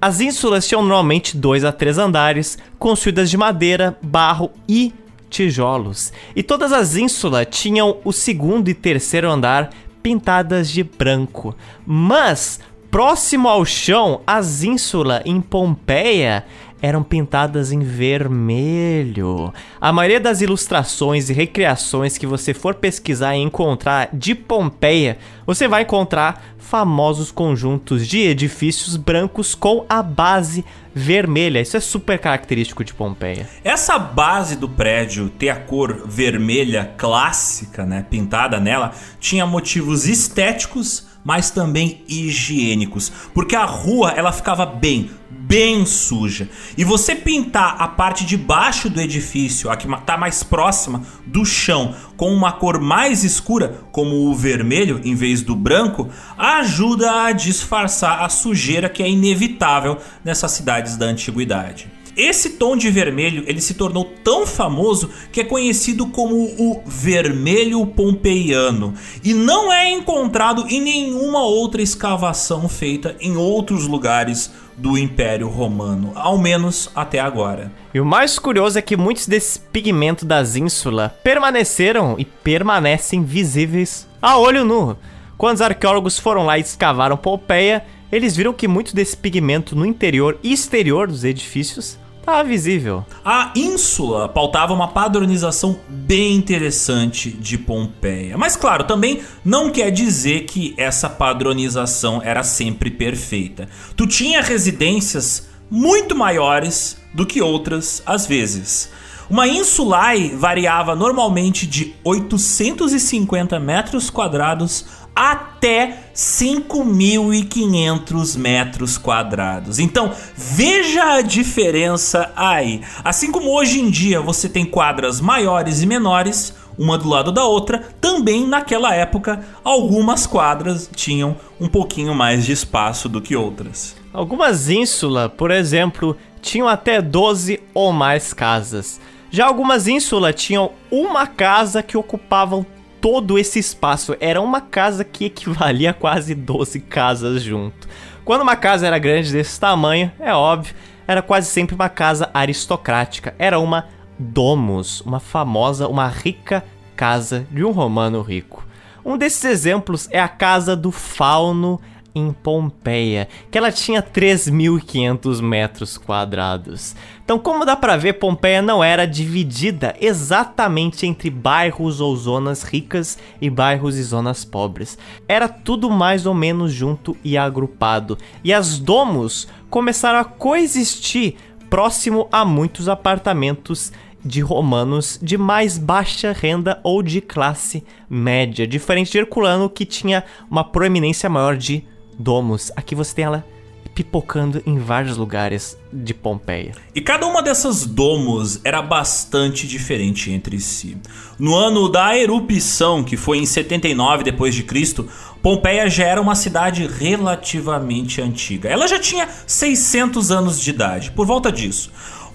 As ínsulas tinham normalmente dois a três andares, construídas de madeira, barro e tijolos. E todas as ínsulas tinham o segundo e terceiro andar pintadas de branco. Mas, próximo ao chão, as ínsulas em Pompeia eram pintadas em vermelho. A maioria das ilustrações e recriações que você for pesquisar e encontrar de Pompeia, você vai encontrar famosos conjuntos de edifícios brancos com a base vermelha. Isso é super característico de Pompeia. Essa base do prédio ter a cor vermelha clássica, né, pintada nela, tinha motivos estéticos, mas também higiênicos, porque a rua ela ficava bem bem suja. E você pintar a parte de baixo do edifício, a que está mais próxima do chão, com uma cor mais escura, como o vermelho em vez do branco, ajuda a disfarçar a sujeira que é inevitável nessas cidades da antiguidade. Esse tom de vermelho ele se tornou tão famoso que é conhecido como o vermelho pompeiano e não é encontrado em nenhuma outra escavação feita em outros lugares do Império Romano, ao menos até agora. E o mais curioso é que muitos desses pigmentos das ínsulas permaneceram e permanecem visíveis a olho nu. Quando os arqueólogos foram lá e escavaram Pompeia, eles viram que muito desse pigmento no interior e exterior dos edifícios estava visível. A ínsula pautava uma padronização bem interessante de Pompeia. Mas claro, também não quer dizer que essa padronização era sempre perfeita. Tu tinha residências muito maiores do que outras às vezes. Uma insulae variava normalmente de 850 metros quadrados até 5.500 metros quadrados. Então veja a diferença aí. Assim como hoje em dia você tem quadras maiores e menores, uma do lado da outra, também naquela época algumas quadras tinham um pouquinho mais de espaço do que outras. Algumas ínsulas, por exemplo, tinham até 12 ou mais casas. Já algumas ínsulas tinham uma casa que ocupavam todo esse espaço. Era uma casa que equivalia a quase 12 casas junto. Quando uma casa era grande desse tamanho, é óbvio, era quase sempre uma casa aristocrática. Era uma domus, uma famosa, uma rica casa de um romano rico. Um desses exemplos é a casa do fauno em Pompeia, que ela tinha 3.500 metros quadrados. Então, como dá para ver, Pompeia não era dividida exatamente entre bairros ou zonas ricas e bairros e zonas pobres. Era tudo mais ou menos junto e agrupado. E as domos começaram a coexistir próximo a muitos apartamentos de romanos de mais baixa renda ou de classe média, diferente de Herculano que tinha uma proeminência maior de domos. Aqui você tem ela pipocando em vários lugares de Pompeia. E cada uma dessas domos era bastante diferente entre si. No ano da erupção, que foi em 79 depois de Cristo, Pompeia já era uma cidade relativamente antiga. Ela já tinha 600 anos de idade, por volta disso.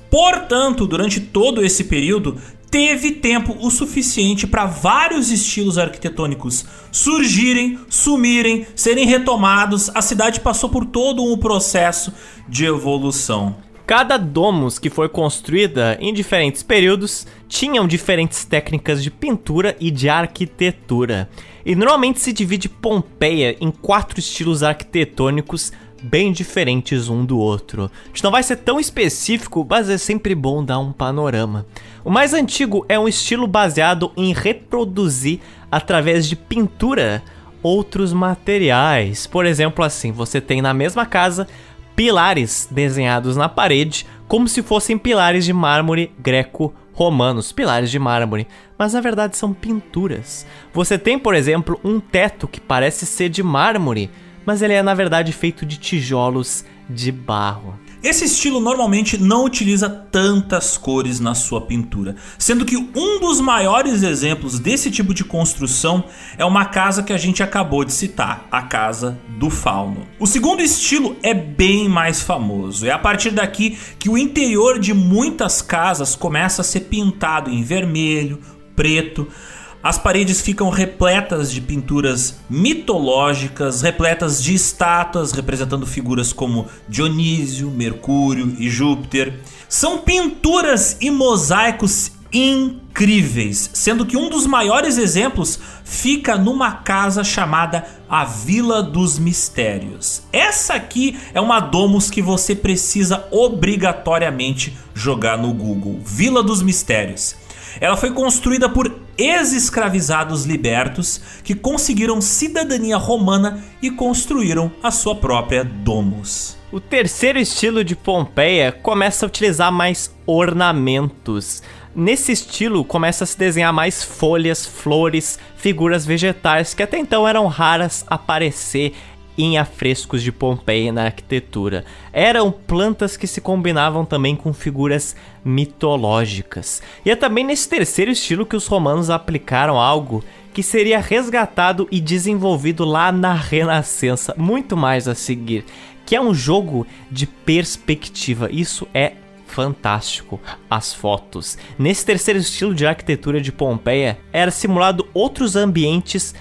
Portanto, durante todo esse período, teve tempo o suficiente para vários estilos arquitetônicos surgirem, sumirem, serem retomados. A cidade passou por todo um processo de evolução. Cada domus que foi construída em diferentes períodos tinham diferentes técnicas de pintura e de arquitetura. E normalmente se divide Pompeia em quatro estilos arquitetônicos bem diferentes um do outro. A gente não vai ser tão específico, mas é sempre bom dar um panorama. O mais antigo é um estilo baseado em reproduzir através de pintura outros materiais. Por exemplo, assim, você tem na mesma casa pilares desenhados na parede como se fossem pilares de mármore greco-romanos, pilares de mármore, mas na verdade são pinturas. Você tem, por exemplo, um teto que parece ser de mármore, mas ele é na verdade feito de tijolos de barro. Esse estilo normalmente não utiliza tantas cores na sua pintura, sendo que um dos maiores exemplos desse tipo de construção é uma casa que a gente acabou de citar, a Casa do Fauno. O segundo estilo é bem mais famoso, é a partir daqui que o interior de muitas casas começa a ser pintado em vermelho, preto, as paredes ficam repletas de pinturas mitológicas, repletas de estátuas representando figuras como Dionísio, Mercúrio e Júpiter. São pinturas e mosaicos incríveis, sendo que um dos maiores exemplos fica numa casa chamada a Vila dos Mistérios. Essa aqui é uma domus que você precisa obrigatoriamente jogar no Google. Vila dos Mistérios. Ela foi construída por ex-escravizados libertos que conseguiram cidadania romana e construíram a sua própria domus. O terceiro estilo de Pompeia começa a utilizar mais ornamentos. Nesse estilo começa a se desenhar mais folhas, flores, figuras vegetais que até então eram raras aparecer em afrescos de Pompeia na arquitetura. Eram plantas que se combinavam também com figuras mitológicas. E é também nesse terceiro estilo que os romanos aplicaram algo que seria resgatado e desenvolvido lá na Renascença, muito mais a seguir, que é um jogo de perspectiva. Isso é fantástico. As fotos. Nesse terceiro estilo de arquitetura de Pompeia, era simulado outros ambientes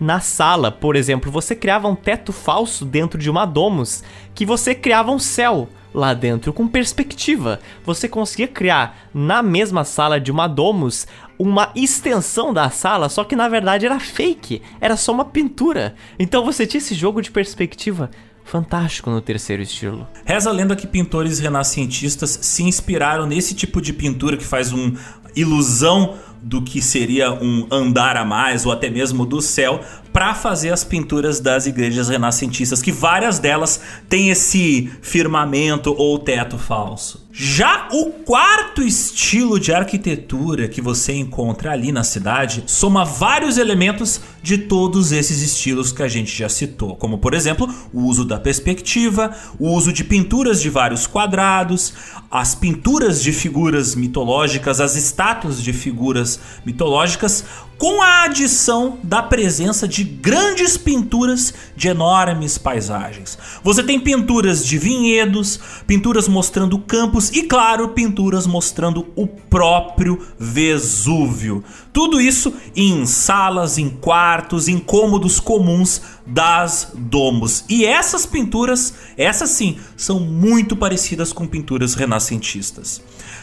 na sala, por exemplo, você criava um teto falso dentro de uma domus, que você criava um céu lá dentro com perspectiva. Você conseguia criar na mesma sala de uma domus uma extensão da sala, só que na verdade era fake, era só uma pintura. Então você tinha esse jogo de perspectiva fantástico no terceiro estilo. Reza a lenda que pintores renascentistas se inspiraram nesse tipo de pintura que faz uma ilusão do que seria um andar a mais ou até mesmo do céu para fazer as pinturas das igrejas renascentistas, que várias delas têm esse firmamento ou teto falso. Já o quarto estilo de arquitetura que você encontra ali na cidade soma vários elementos de todos esses estilos que a gente já citou, como por exemplo o uso da perspectiva, o uso de pinturas de vários quadrados, as pinturas de figuras mitológicas, as estátuas de figuras mitológicas, com a adição da presença de grandes pinturas de enormes paisagens. Você tem pinturas de vinhedos, pinturas mostrando campos e, claro, pinturas mostrando o próprio Vesúvio. Tudo isso em salas, em quartos, em cômodos comuns das domos. E essas pinturas, essas sim, são muito parecidas com pinturas renascentistas.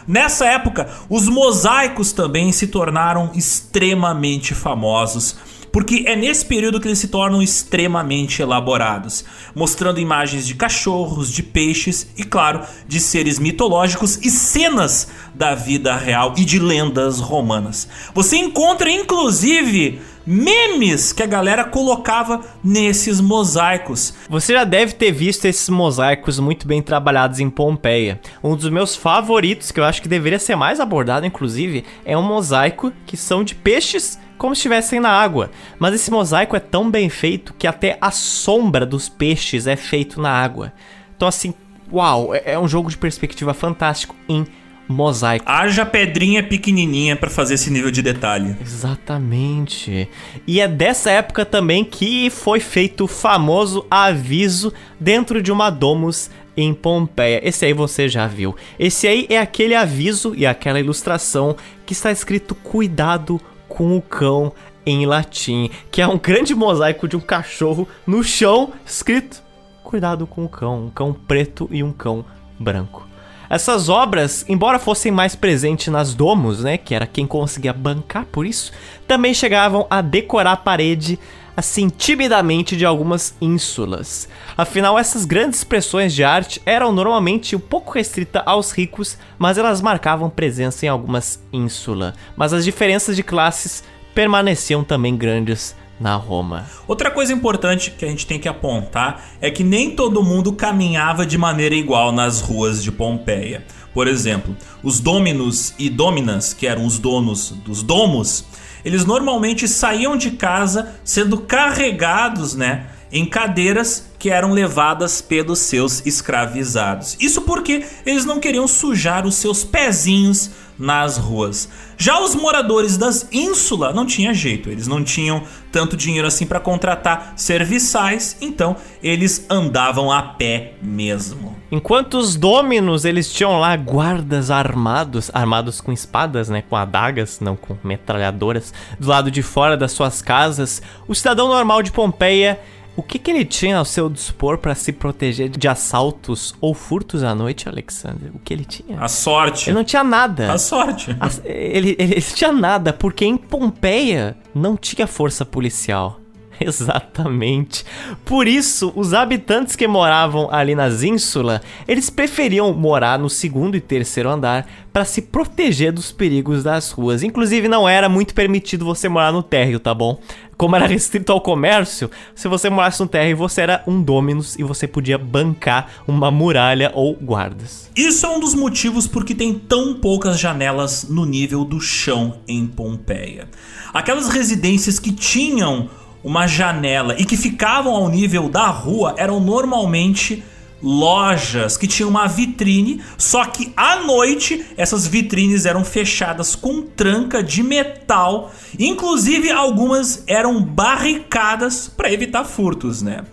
Nessa época, os mosaicos também se tornaram extremamente famosos porque é nesse período que eles se tornam extremamente elaborados, mostrando imagens de cachorros, de peixes e, claro, de seres mitológicos e cenas da vida real e de lendas romanas. Você encontra inclusive memes que a galera colocava nesses mosaicos. Você já deve ter visto esses mosaicos muito bem trabalhados em Pompeia. Um dos meus favoritos, que eu acho que deveria ser mais abordado, inclusive, é um mosaico que são de peixes como se estivessem na água. Mas esse mosaico é tão bem feito que até a sombra dos peixes é feito na água. Então, assim, uau, é, é um jogo de perspectiva fantástico em mosaico. Haja pedrinha pequenininha para fazer esse nível de detalhe. Exatamente. E é dessa época também que foi feito o famoso aviso dentro de uma domus em Pompeia. Esse aí você já viu. Esse aí é aquele aviso e aquela ilustração que está escrito cuidado com o cão em latim, que é um grande mosaico de um cachorro no chão escrito cuidado com o cão, um cão preto e um cão branco. Essas obras, embora fossem mais presentes nas domos, né, que era quem conseguia bancar por isso, também chegavam a decorar a parede assim timidamente de algumas ínsulas. Afinal, essas grandes expressões de arte eram normalmente um pouco restritas aos ricos, mas elas marcavam presença em algumas ínsulas. Mas as diferenças de classes permaneciam também grandes na Roma. Outra coisa importante que a gente tem que apontar é que nem todo mundo caminhava de maneira igual nas ruas de Pompeia. Por exemplo, os dominos e dominas, que eram os donos dos domos, eles normalmente saíam de casa sendo carregados, né, em cadeiras que eram levadas pelos seus escravizados. Isso porque eles não queriam sujar os seus pezinhos nas ruas. Já os moradores das ínsulas não tinha jeito, eles não tinham tanto dinheiro assim para contratar serviçais, então eles andavam a pé mesmo. Enquanto os dominos, eles tinham lá guardas armados, armados com espadas, né, com adagas, não com metralhadoras, do lado de fora das suas casas, o cidadão normal de Pompeia o que, que ele tinha ao seu dispor para se proteger de assaltos ou furtos à noite, Alexander? O que ele tinha? A sorte. Ele não tinha nada. A sorte. A, ele, ele, ele tinha nada, porque em Pompeia não tinha força policial. Exatamente. Por isso, os habitantes que moravam ali nas ínsulas, eles preferiam morar no segundo e terceiro andar para se proteger dos perigos das ruas. Inclusive, não era muito permitido você morar no térreo, tá bom? Como era restrito ao comércio, se você morasse no térreo, você era um dominus e você podia bancar uma muralha ou guardas. Isso é um dos motivos por que tem tão poucas janelas no nível do chão em Pompeia. Aquelas residências que tinham uma janela e que ficavam ao nível da rua eram normalmente lojas que tinham uma vitrine, só que à noite essas vitrines eram fechadas com tranca de metal, inclusive algumas eram barricadas para evitar furtos, né?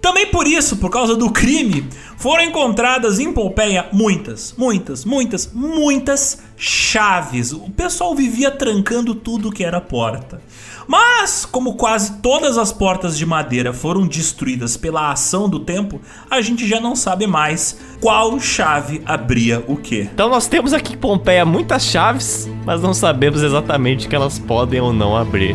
Também por isso, por causa do crime, foram encontradas em Pompeia muitas, muitas, muitas, muitas chaves. O pessoal vivia trancando tudo que era porta. Mas, como quase todas as portas de madeira foram destruídas pela ação do tempo, a gente já não sabe mais qual chave abria o que. Então nós temos aqui em Pompeia muitas chaves, mas não sabemos exatamente que elas podem ou não abrir.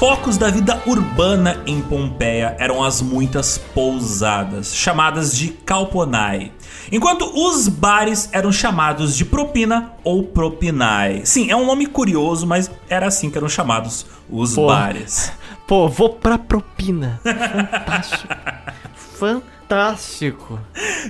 Focos da vida urbana em Pompeia eram as muitas pousadas, chamadas de calponai, enquanto os bares eram chamados de propina ou propinai. Sim, é um nome curioso, mas era assim que eram chamados os Pô. bares. Pô, vou pra propina. Fantástico. Fantástico fantástico.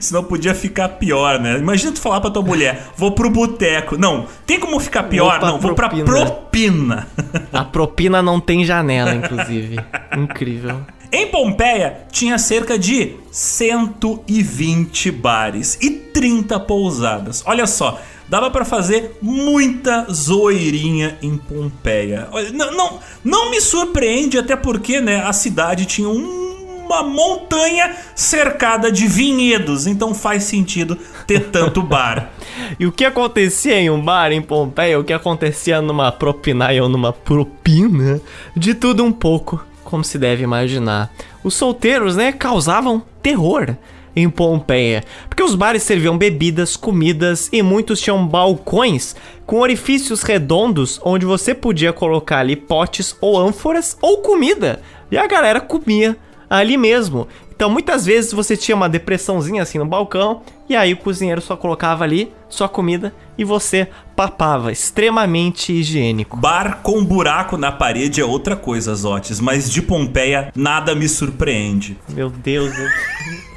Senão podia ficar pior, né? Imagina tu falar pra tua mulher, vou pro boteco. Não, tem como ficar pior? Vou não, vou pra propina. A propina não tem janela, inclusive. Incrível. Em Pompeia, tinha cerca de 120 bares e 30 pousadas. Olha só, dava para fazer muita zoeirinha em Pompeia. Não, não, não me surpreende, até porque né, a cidade tinha um uma montanha cercada de vinhedos, então faz sentido ter tanto bar. e o que acontecia em um bar em Pompeia, o que acontecia numa propinaia ou numa propina, de tudo um pouco, como se deve imaginar. Os solteiros, né, causavam terror em Pompeia, porque os bares serviam bebidas, comidas e muitos tinham balcões com orifícios redondos onde você podia colocar ali potes ou ânforas ou comida. E a galera comia ali mesmo. Então muitas vezes você tinha uma depressãozinha assim no balcão e aí o cozinheiro só colocava ali sua comida e você papava, extremamente higiênico. Bar com buraco na parede é outra coisa, Zotes, mas de Pompeia nada me surpreende. Meu Deus.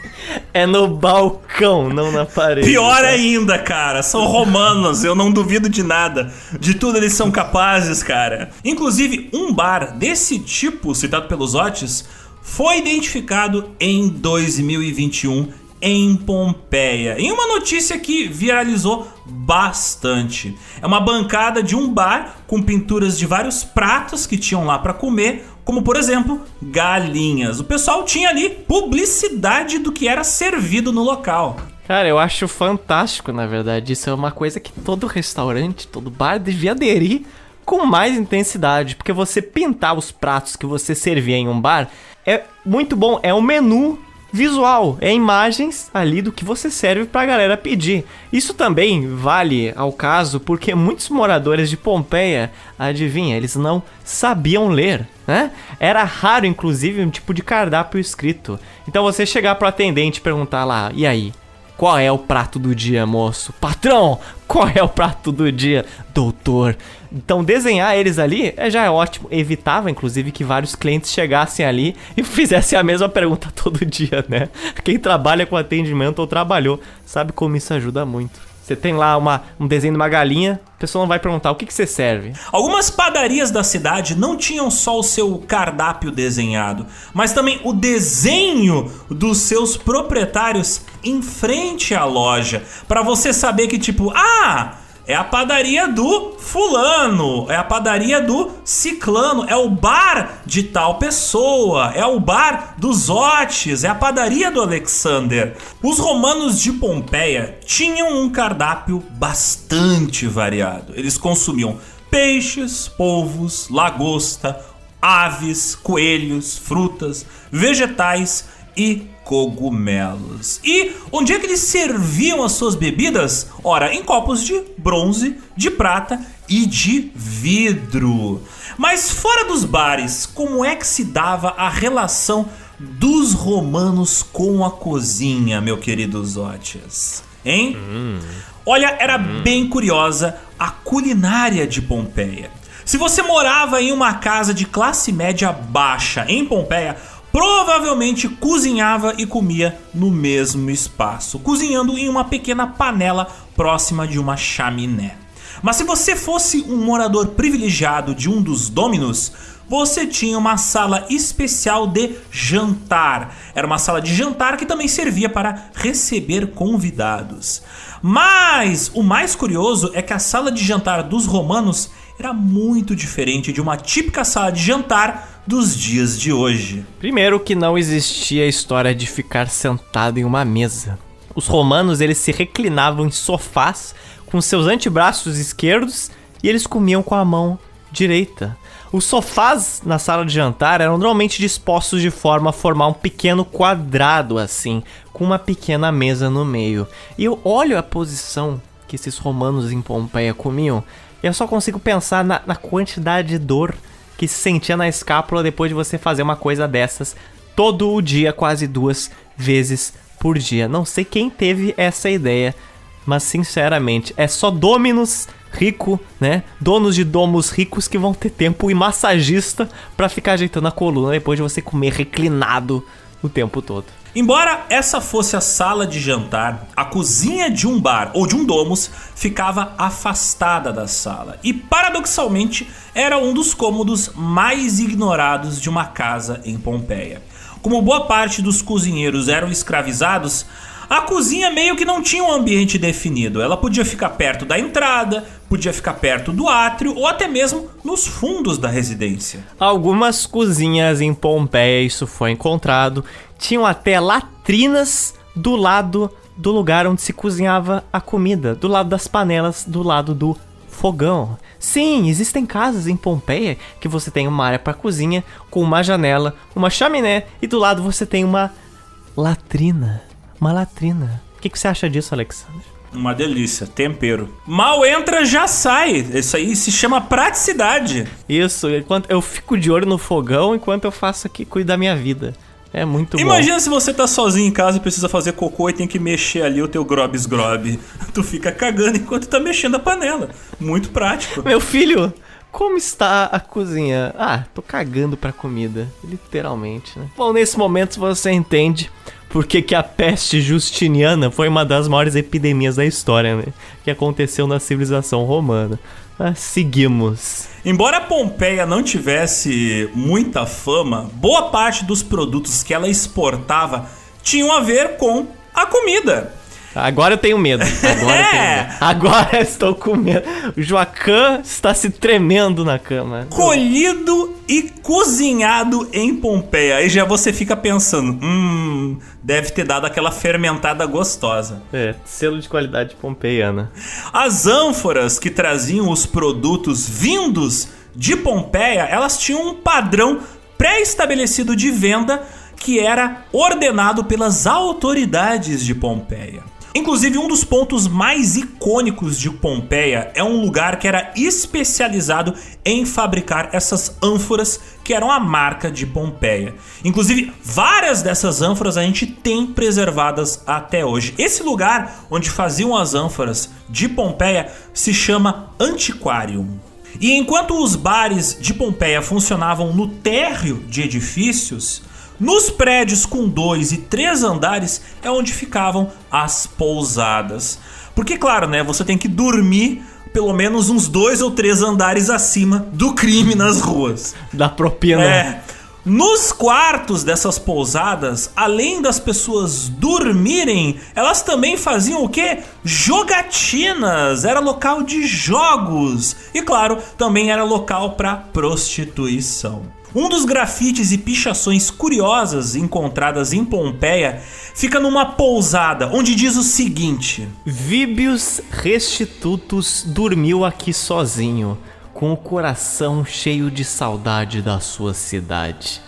É no balcão, não na parede. Pior tá? ainda, cara. São romanos, eu não duvido de nada. De tudo eles são capazes, cara. Inclusive, um bar desse tipo, citado pelos Otis, foi identificado em 2021 em Pompeia. Em uma notícia que viralizou bastante. É uma bancada de um bar com pinturas de vários pratos que tinham lá para comer, como por exemplo, galinhas. O pessoal tinha ali publicidade do que era servido no local. Cara, eu acho fantástico, na verdade. Isso é uma coisa que todo restaurante, todo bar devia aderir com mais intensidade, porque você pintar os pratos que você servia em um bar é muito bom, é um menu visual, é imagens ali do que você serve pra galera pedir. Isso também vale ao caso porque muitos moradores de Pompeia, adivinha, eles não sabiam ler, né? Era raro inclusive um tipo de cardápio escrito. Então você chegar pro atendente e perguntar lá: "E aí, qual é o prato do dia, moço? Patrão, qual é o prato do dia? Doutor. Então, desenhar eles ali é, já é ótimo. Evitava, inclusive, que vários clientes chegassem ali e fizessem a mesma pergunta todo dia, né? Quem trabalha com atendimento ou trabalhou sabe como isso ajuda muito. Você tem lá uma, um desenho de uma galinha, a pessoa não vai perguntar o que, que você serve. Algumas padarias da cidade não tinham só o seu cardápio desenhado, mas também o desenho dos seus proprietários em frente à loja, para você saber que tipo, ah, é a padaria do fulano, é a padaria do ciclano, é o bar de tal pessoa, é o bar dos Otis, é a padaria do Alexander. Os romanos de Pompeia tinham um cardápio bastante variado. Eles consumiam peixes, polvos, lagosta, aves, coelhos, frutas, vegetais e cogumelos. E onde é que eles serviam as suas bebidas? Ora, em copos de bronze, de prata e de vidro. Mas fora dos bares, como é que se dava a relação dos romanos com a cozinha, meu querido Zótias? Hein? Hum. Olha, era hum. bem curiosa a culinária de Pompeia. Se você morava em uma casa de classe média baixa em Pompeia, provavelmente cozinhava e comia no mesmo espaço, cozinhando em uma pequena panela próxima de uma chaminé. Mas se você fosse um morador privilegiado de um dos dominos, você tinha uma sala especial de jantar. Era uma sala de jantar que também servia para receber convidados. Mas o mais curioso é que a sala de jantar dos romanos era muito diferente de uma típica sala de jantar dos dias de hoje. Primeiro que não existia a história de ficar sentado em uma mesa. Os romanos eles se reclinavam em sofás com seus antebraços esquerdos e eles comiam com a mão direita. Os sofás na sala de jantar eram normalmente dispostos de forma a formar um pequeno quadrado assim, com uma pequena mesa no meio. E eu olho a posição que esses romanos em Pompeia comiam, eu só consigo pensar na, na quantidade de dor que se sentia na escápula depois de você fazer uma coisa dessas todo o dia, quase duas vezes por dia. Não sei quem teve essa ideia, mas sinceramente, é só Dominus rico, né? Donos de domos ricos que vão ter tempo e massagista para ficar ajeitando a coluna depois de você comer reclinado o tempo todo. Embora essa fosse a sala de jantar, a cozinha de um bar ou de um domus ficava afastada da sala e, paradoxalmente, era um dos cômodos mais ignorados de uma casa em Pompeia. Como boa parte dos cozinheiros eram escravizados, a cozinha meio que não tinha um ambiente definido. Ela podia ficar perto da entrada, podia ficar perto do átrio ou até mesmo nos fundos da residência. Algumas cozinhas em Pompeia, isso foi encontrado, tinham até latrinas do lado do lugar onde se cozinhava a comida, do lado das panelas, do lado do fogão. Sim, existem casas em Pompeia que você tem uma área para cozinha com uma janela, uma chaminé e do lado você tem uma latrina. Uma latrina. O que, que você acha disso, Alexandre? Uma delícia, tempero. Mal entra, já sai. Isso aí se chama praticidade. Isso, enquanto eu fico de olho no fogão enquanto eu faço aqui, cuido da minha vida. É muito Imagina bom. Imagina se você tá sozinho em casa e precisa fazer cocô e tem que mexer ali o teu grobs grob. Tu fica cagando enquanto tá mexendo a panela. Muito prático. Meu filho, como está a cozinha? Ah, tô cagando pra comida. Literalmente, né? Bom, nesse momento você entende porque que a peste justiniana foi uma das maiores epidemias da história, né? Que aconteceu na civilização romana. Mas seguimos. Embora Pompeia não tivesse muita fama, boa parte dos produtos que ela exportava tinham a ver com a comida. Agora eu tenho medo. Agora, é. eu tenho medo. Agora estou com medo. O Joaquim está se tremendo na cama. Colhido e cozinhado em Pompeia. Aí já você fica pensando, hum, deve ter dado aquela fermentada gostosa. É, selo de qualidade pompeiana. As ânforas que traziam os produtos vindos de Pompeia, elas tinham um padrão pré-estabelecido de venda que era ordenado pelas autoridades de Pompeia. Inclusive, um dos pontos mais icônicos de Pompeia é um lugar que era especializado em fabricar essas ânforas que eram a marca de Pompeia. Inclusive, várias dessas ânforas a gente tem preservadas até hoje. Esse lugar onde faziam as ânforas de Pompeia se chama Antiquarium. E enquanto os bares de Pompeia funcionavam no térreo de edifícios, Nos prédios com dois e três andares é onde ficavam as pousadas. Porque, claro, né? Você tem que dormir pelo menos uns dois ou três andares acima do crime nas ruas. Da propina. É. Nos quartos dessas pousadas, além das pessoas dormirem, elas também faziam o quê? Jogatinas. Era local de jogos. E claro, também era local para prostituição. Um dos grafites e pichações curiosas encontradas em Pompeia fica numa pousada, onde diz o seguinte: Víbios Restitutus dormiu aqui sozinho, com o coração cheio de saudade da sua cidade.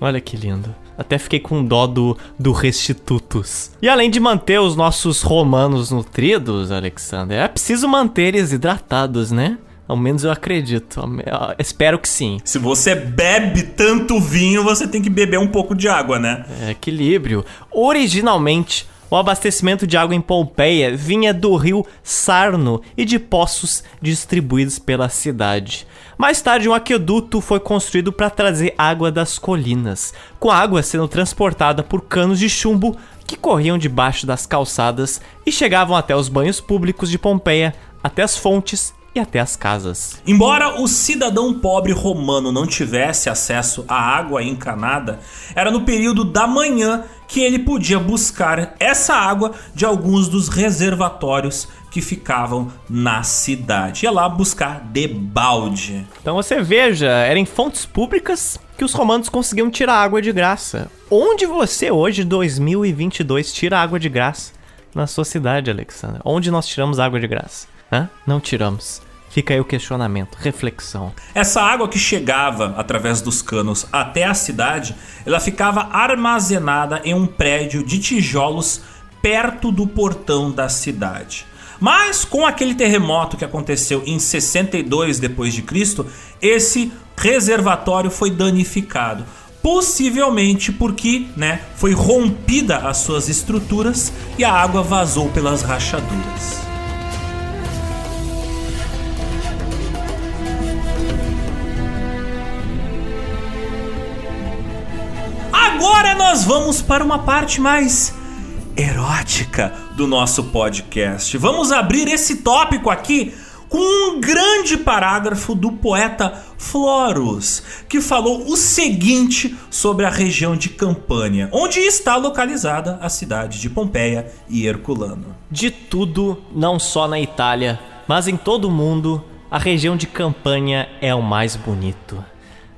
Olha que lindo. Até fiquei com dó do, do Restitutus. E além de manter os nossos romanos nutridos, Alexander, é preciso manter eles hidratados, né? Ao menos eu acredito. Eu espero que sim. Se você bebe tanto vinho, você tem que beber um pouco de água, né? É, equilíbrio. Originalmente, o abastecimento de água em Pompeia vinha do rio Sarno e de poços distribuídos pela cidade. Mais tarde, um aqueduto foi construído para trazer água das colinas, com a água sendo transportada por canos de chumbo que corriam debaixo das calçadas e chegavam até os banhos públicos de Pompeia, até as fontes e até as casas. Embora o cidadão pobre romano não tivesse acesso à água encanada, era no período da manhã que ele podia buscar essa água de alguns dos reservatórios que ficavam na cidade. Ia lá buscar de balde. Então você veja, eram em fontes públicas que os romanos conseguiam tirar água de graça. Onde você hoje, 2022, tira água de graça? Na sua cidade, Alexandre. Onde nós tiramos água de graça? Hã? Não tiramos. Fica aí o questionamento, reflexão. Essa água que chegava através dos canos até a cidade, ela ficava armazenada em um prédio de tijolos perto do portão da cidade. Mas com aquele terremoto que aconteceu em 62 depois de Cristo, esse reservatório foi danificado. Possivelmente porque, né, foi rompida as suas estruturas e a água vazou pelas rachaduras. Agora nós vamos para uma parte mais erótica do nosso podcast. Vamos abrir esse tópico aqui com um grande parágrafo do poeta Florus, que falou o seguinte sobre a região de Campânia, onde está localizada a cidade de Pompeia e Herculano. De tudo, não só na Itália, mas em todo o mundo, a região de Campânia é o mais bonito.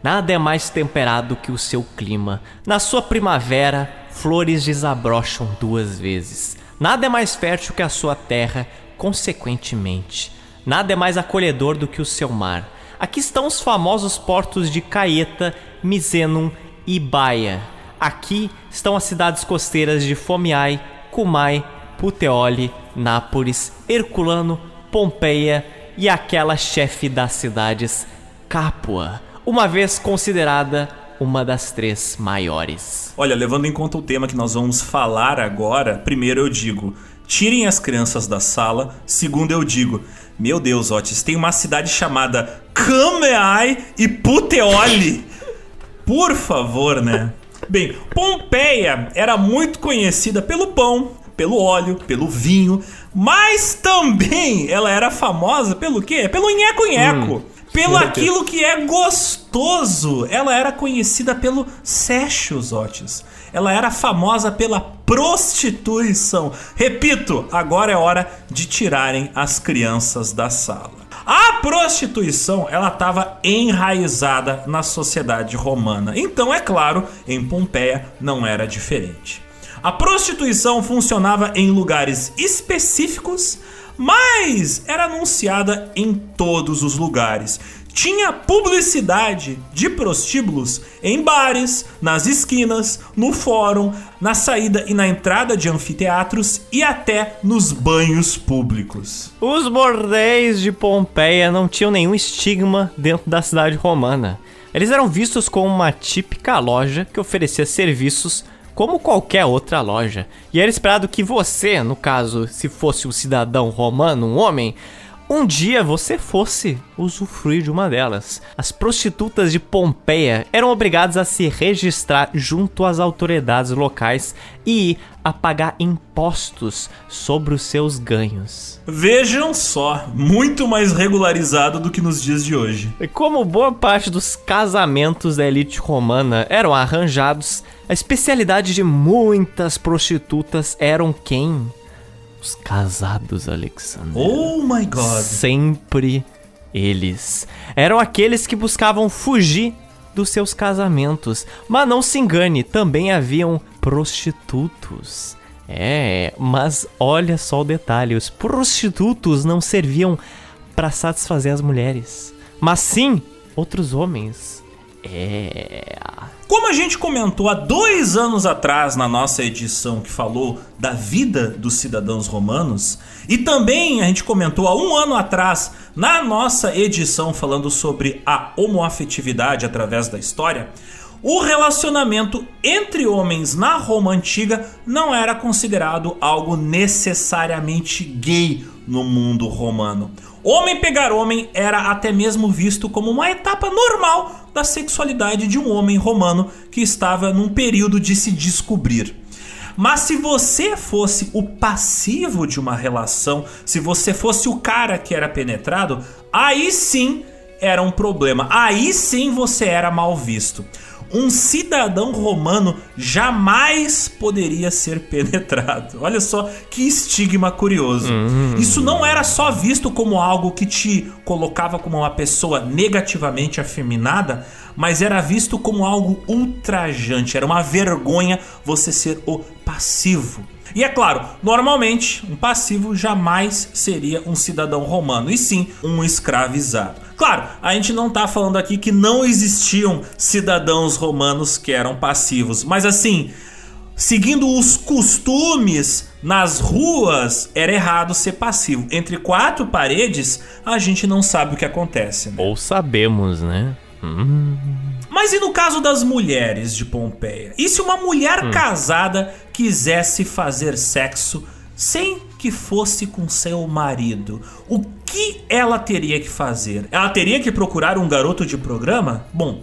Nada é mais temperado que o seu clima. Na sua primavera, flores desabrocham duas vezes. Nada é mais fértil que a sua terra, consequentemente. Nada é mais acolhedor do que o seu mar. Aqui estão os famosos portos de Caeta, Misenum e Baia. Aqui estão as cidades costeiras de Fomiai, Cumai, Puteoli, Nápoles, Herculano, Pompeia e aquela chefe das cidades, Capua uma vez considerada uma das três maiores. Olha, levando em conta o tema que nós vamos falar agora, primeiro eu digo: tirem as crianças da sala. Segundo eu digo: meu Deus, Otis, tem uma cidade chamada Cameai e Puteoli. Por favor, né? Bem, Pompeia era muito conhecida pelo pão, pelo óleo, pelo vinho, mas também ela era famosa pelo quê? Pelo nheco-nheco. Hum. Pelo aquilo que é gostoso. Ela era conhecida pelo sexo, Otis. Ela era famosa pela prostituição. Repito, agora é hora de tirarem as crianças da sala. A prostituição, ela estava enraizada na sociedade romana. Então, é claro, em Pompeia não era diferente. A prostituição funcionava em lugares específicos mas era anunciada em todos os lugares. Tinha publicidade de prostíbulos em bares, nas esquinas, no fórum, na saída e na entrada de anfiteatros e até nos banhos públicos. Os bordéis de Pompeia não tinham nenhum estigma dentro da cidade romana. Eles eram vistos como uma típica loja que oferecia serviços como qualquer outra loja. E era esperado que você, no caso, se fosse um cidadão romano, um homem, um dia você fosse usufruir de uma delas. As prostitutas de Pompeia eram obrigadas a se registrar junto às autoridades locais e a pagar impostos sobre os seus ganhos. Vejam só, muito mais regularizado do que nos dias de hoje. E como boa parte dos casamentos da elite romana eram arranjados, a especialidade de muitas prostitutas eram quem? Os casados, Alexander. Oh my god. Sempre eles. Eram aqueles que buscavam fugir dos seus casamentos. Mas não se engane, também haviam prostitutos. É, mas olha só o detalhe: os prostitutos não serviam para satisfazer as mulheres, mas sim outros homens. É. Como a gente comentou há dois anos atrás na nossa edição que falou da vida dos cidadãos romanos, e também a gente comentou há um ano atrás na nossa edição falando sobre a homoafetividade através da história, o relacionamento entre homens na Roma antiga não era considerado algo necessariamente gay no mundo romano. Homem pegar homem era até mesmo visto como uma etapa normal da sexualidade de um homem romano que estava num período de se descobrir. Mas se você fosse o passivo de uma relação, se você fosse o cara que era penetrado, aí sim era um problema. Aí sim você era mal visto um cidadão romano jamais poderia ser penetrado. Olha só que estigma curioso. Hum. Isso não era só visto como algo que te colocava como uma pessoa negativamente afeminada, mas era visto como algo ultrajante. Era uma vergonha você ser o passivo. E é claro, normalmente um passivo jamais seria um cidadão romano, e sim um escravizado. Claro, a gente não tá falando aqui que não existiam cidadãos romanos que eram passivos, mas assim, seguindo os costumes nas ruas, era errado ser passivo. Entre quatro paredes, a gente não sabe o que acontece. Né? Ou sabemos, né? Hum. Mas e no caso das mulheres de Pompeia? E se uma mulher hum. casada quisesse fazer sexo sem que fosse com seu marido? O que ela teria que fazer? Ela teria que procurar um garoto de programa? Bom,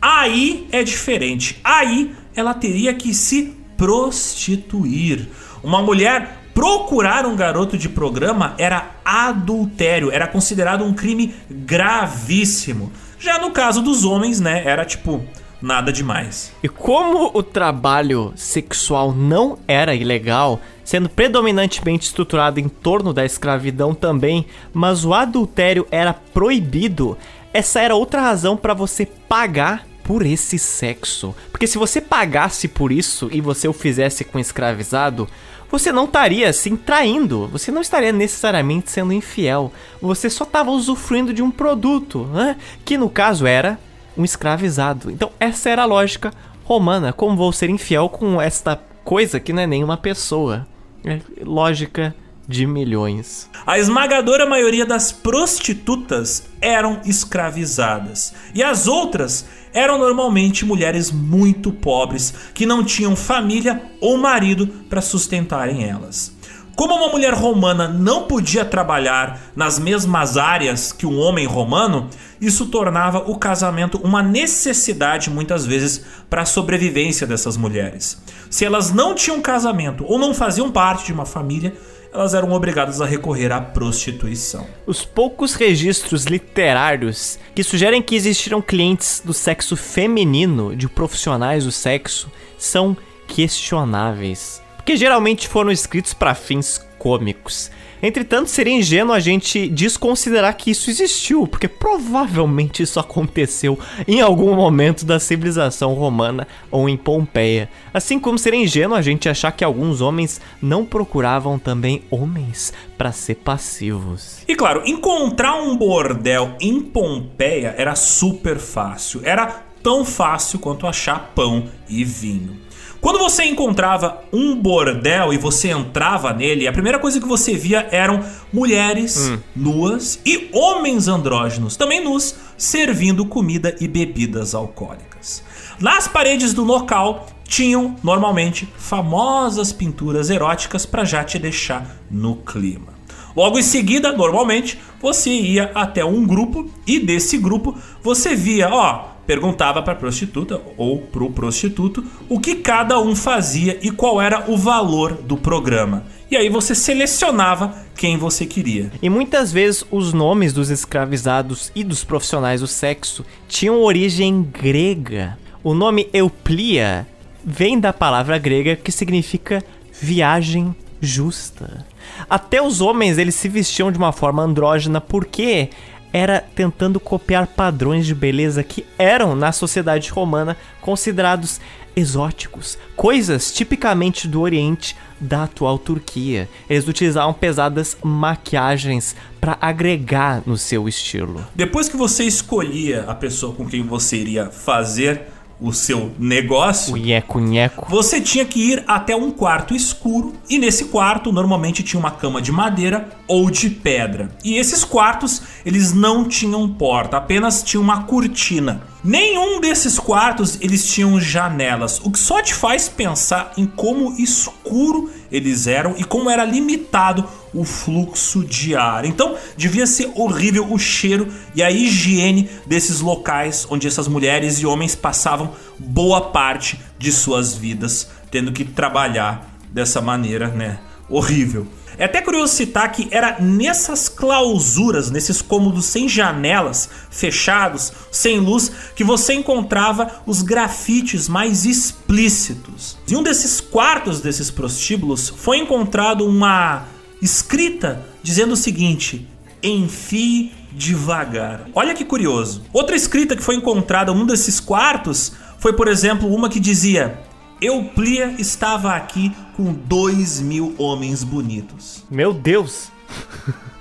aí é diferente. Aí ela teria que se prostituir. Uma mulher procurar um garoto de programa era adultério, era considerado um crime gravíssimo. Já no caso dos homens, né, era tipo nada demais. E como o trabalho sexual não era ilegal, sendo predominantemente estruturado em torno da escravidão também, mas o adultério era proibido, essa era outra razão para você pagar por esse sexo. Porque se você pagasse por isso e você o fizesse com escravizado, você não estaria se traindo, você não estaria necessariamente sendo infiel, você só estava usufruindo de um produto, né? que no caso era um escravizado. Então essa era a lógica romana, como vou ser infiel com esta coisa que não é nem uma pessoa. É lógica de milhões. A esmagadora maioria das prostitutas eram escravizadas e as outras eram normalmente mulheres muito pobres que não tinham família ou marido para sustentarem elas. Como uma mulher romana não podia trabalhar nas mesmas áreas que um homem romano, isso tornava o casamento uma necessidade muitas vezes para a sobrevivência dessas mulheres. Se elas não tinham casamento ou não faziam parte de uma família, elas eram obrigadas a recorrer à prostituição. Os poucos registros literários que sugerem que existiram clientes do sexo feminino, de profissionais do sexo, são questionáveis, porque geralmente foram escritos para fins cômicos. Entretanto, seria ingênuo a gente desconsiderar que isso existiu, porque provavelmente isso aconteceu em algum momento da civilização romana ou em Pompeia. Assim como seria ingênuo a gente achar que alguns homens não procuravam também homens para ser passivos. E claro, encontrar um bordel em Pompeia era super fácil. Era tão fácil quanto achar pão e vinho. Quando você encontrava um bordel e você entrava nele, a primeira coisa que você via eram mulheres hum. nuas e homens andrógenos, também nus, servindo comida e bebidas alcoólicas. Nas paredes do local tinham normalmente famosas pinturas eróticas para já te deixar no clima. Logo em seguida, normalmente, você ia até um grupo e desse grupo você via, ó, perguntava para a prostituta ou para o prostituto o que cada um fazia e qual era o valor do programa. E aí você selecionava quem você queria. E muitas vezes os nomes dos escravizados e dos profissionais do sexo tinham origem grega. O nome Euplia vem da palavra grega que significa viagem justa. Até os homens eles se vestiam de uma forma andrógena porque era tentando copiar padrões de beleza que eram na sociedade romana considerados exóticos, coisas tipicamente do Oriente da atual Turquia. Eles utilizavam pesadas maquiagens para agregar no seu estilo. Depois que você escolhia a pessoa com quem você iria fazer o seu negócio, o nheco nheco. você tinha que ir até um quarto escuro e nesse quarto normalmente tinha uma cama de madeira ou de pedra. E esses quartos, eles não tinham porta, apenas tinha uma cortina. Nenhum desses quartos eles tinham janelas, o que só te faz pensar em como escuro eles eram e como era limitado o fluxo de ar. Então, devia ser horrível o cheiro e a higiene desses locais onde essas mulheres e homens passavam boa parte de suas vidas tendo que trabalhar dessa maneira, né? Horrível. É até curioso citar que era nessas clausuras, nesses cômodos sem janelas, fechados, sem luz, que você encontrava os grafites mais explícitos. Em um desses quartos desses prostíbulos foi encontrado uma escrita dizendo o seguinte: enfie devagar. Olha que curioso. Outra escrita que foi encontrada em um desses quartos foi, por exemplo, uma que dizia: Euplia estava aqui com dois mil homens bonitos. Meu Deus!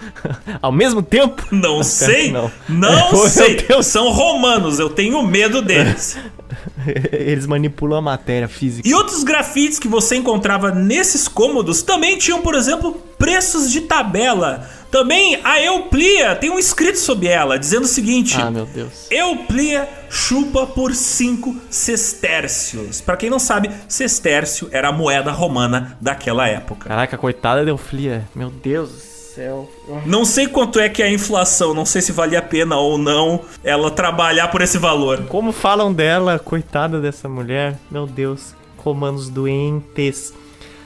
Ao mesmo tempo? Não sei. Não, não sei. São romanos, eu tenho medo deles. Eles manipulam a matéria física. E outros grafites que você encontrava nesses cômodos também tinham, por exemplo, preços de tabela. Também a Euplia tem um escrito sobre ela, dizendo o seguinte: Ah, meu Deus. Euplia chupa por 5 sestércios. Para quem não sabe, sestércio era a moeda romana daquela época. Caraca, coitada da Euplia. Meu Deus céu. Não sei quanto é que é a inflação, não sei se valia a pena ou não ela trabalhar por esse valor. Como falam dela, coitada dessa mulher, meu Deus, romanos doentes.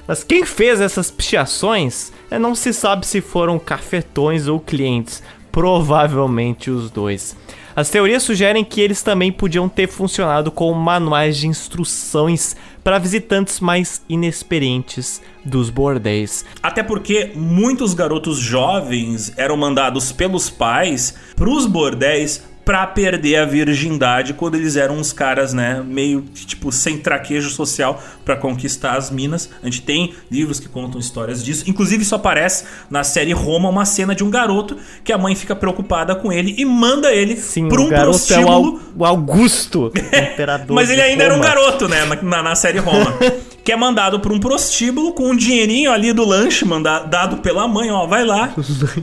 Mas quem fez essas pichações é, não se sabe se foram cafetões ou clientes, provavelmente os dois. As teorias sugerem que eles também podiam ter funcionado como manuais de instruções para visitantes mais inexperientes dos bordéis. Até porque muitos garotos jovens eram mandados pelos pais para os bordéis pra perder a virgindade quando eles eram uns caras, né, meio tipo sem traquejo social para conquistar as minas. A gente tem livros que contam histórias disso. Inclusive isso aparece na série Roma uma cena de um garoto que a mãe fica preocupada com ele e manda ele Sim, pra um o prostíbulo. É o Augusto, imperador. Mas ele ainda era um Roma. garoto, né, na, na série Roma. que é mandado pra um prostíbulo com um dinheirinho ali do lanche manda- dado pela mãe, ó, vai lá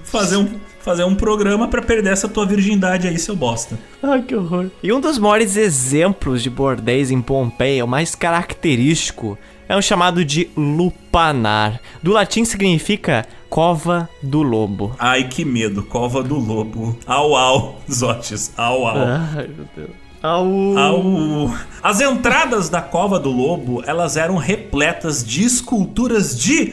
fazer um fazer um programa pra perder essa tua virgindade aí, seu bosta. Ai, que horror. E um dos maiores exemplos de bordéis em Pompeia, o mais característico, é o chamado de lupanar. Do latim significa cova do lobo. Ai, que medo, cova do lobo. Au, au, Zotes, au, au. Ai, meu Deus. Au. Au. As entradas da cova do lobo, elas eram repletas de esculturas de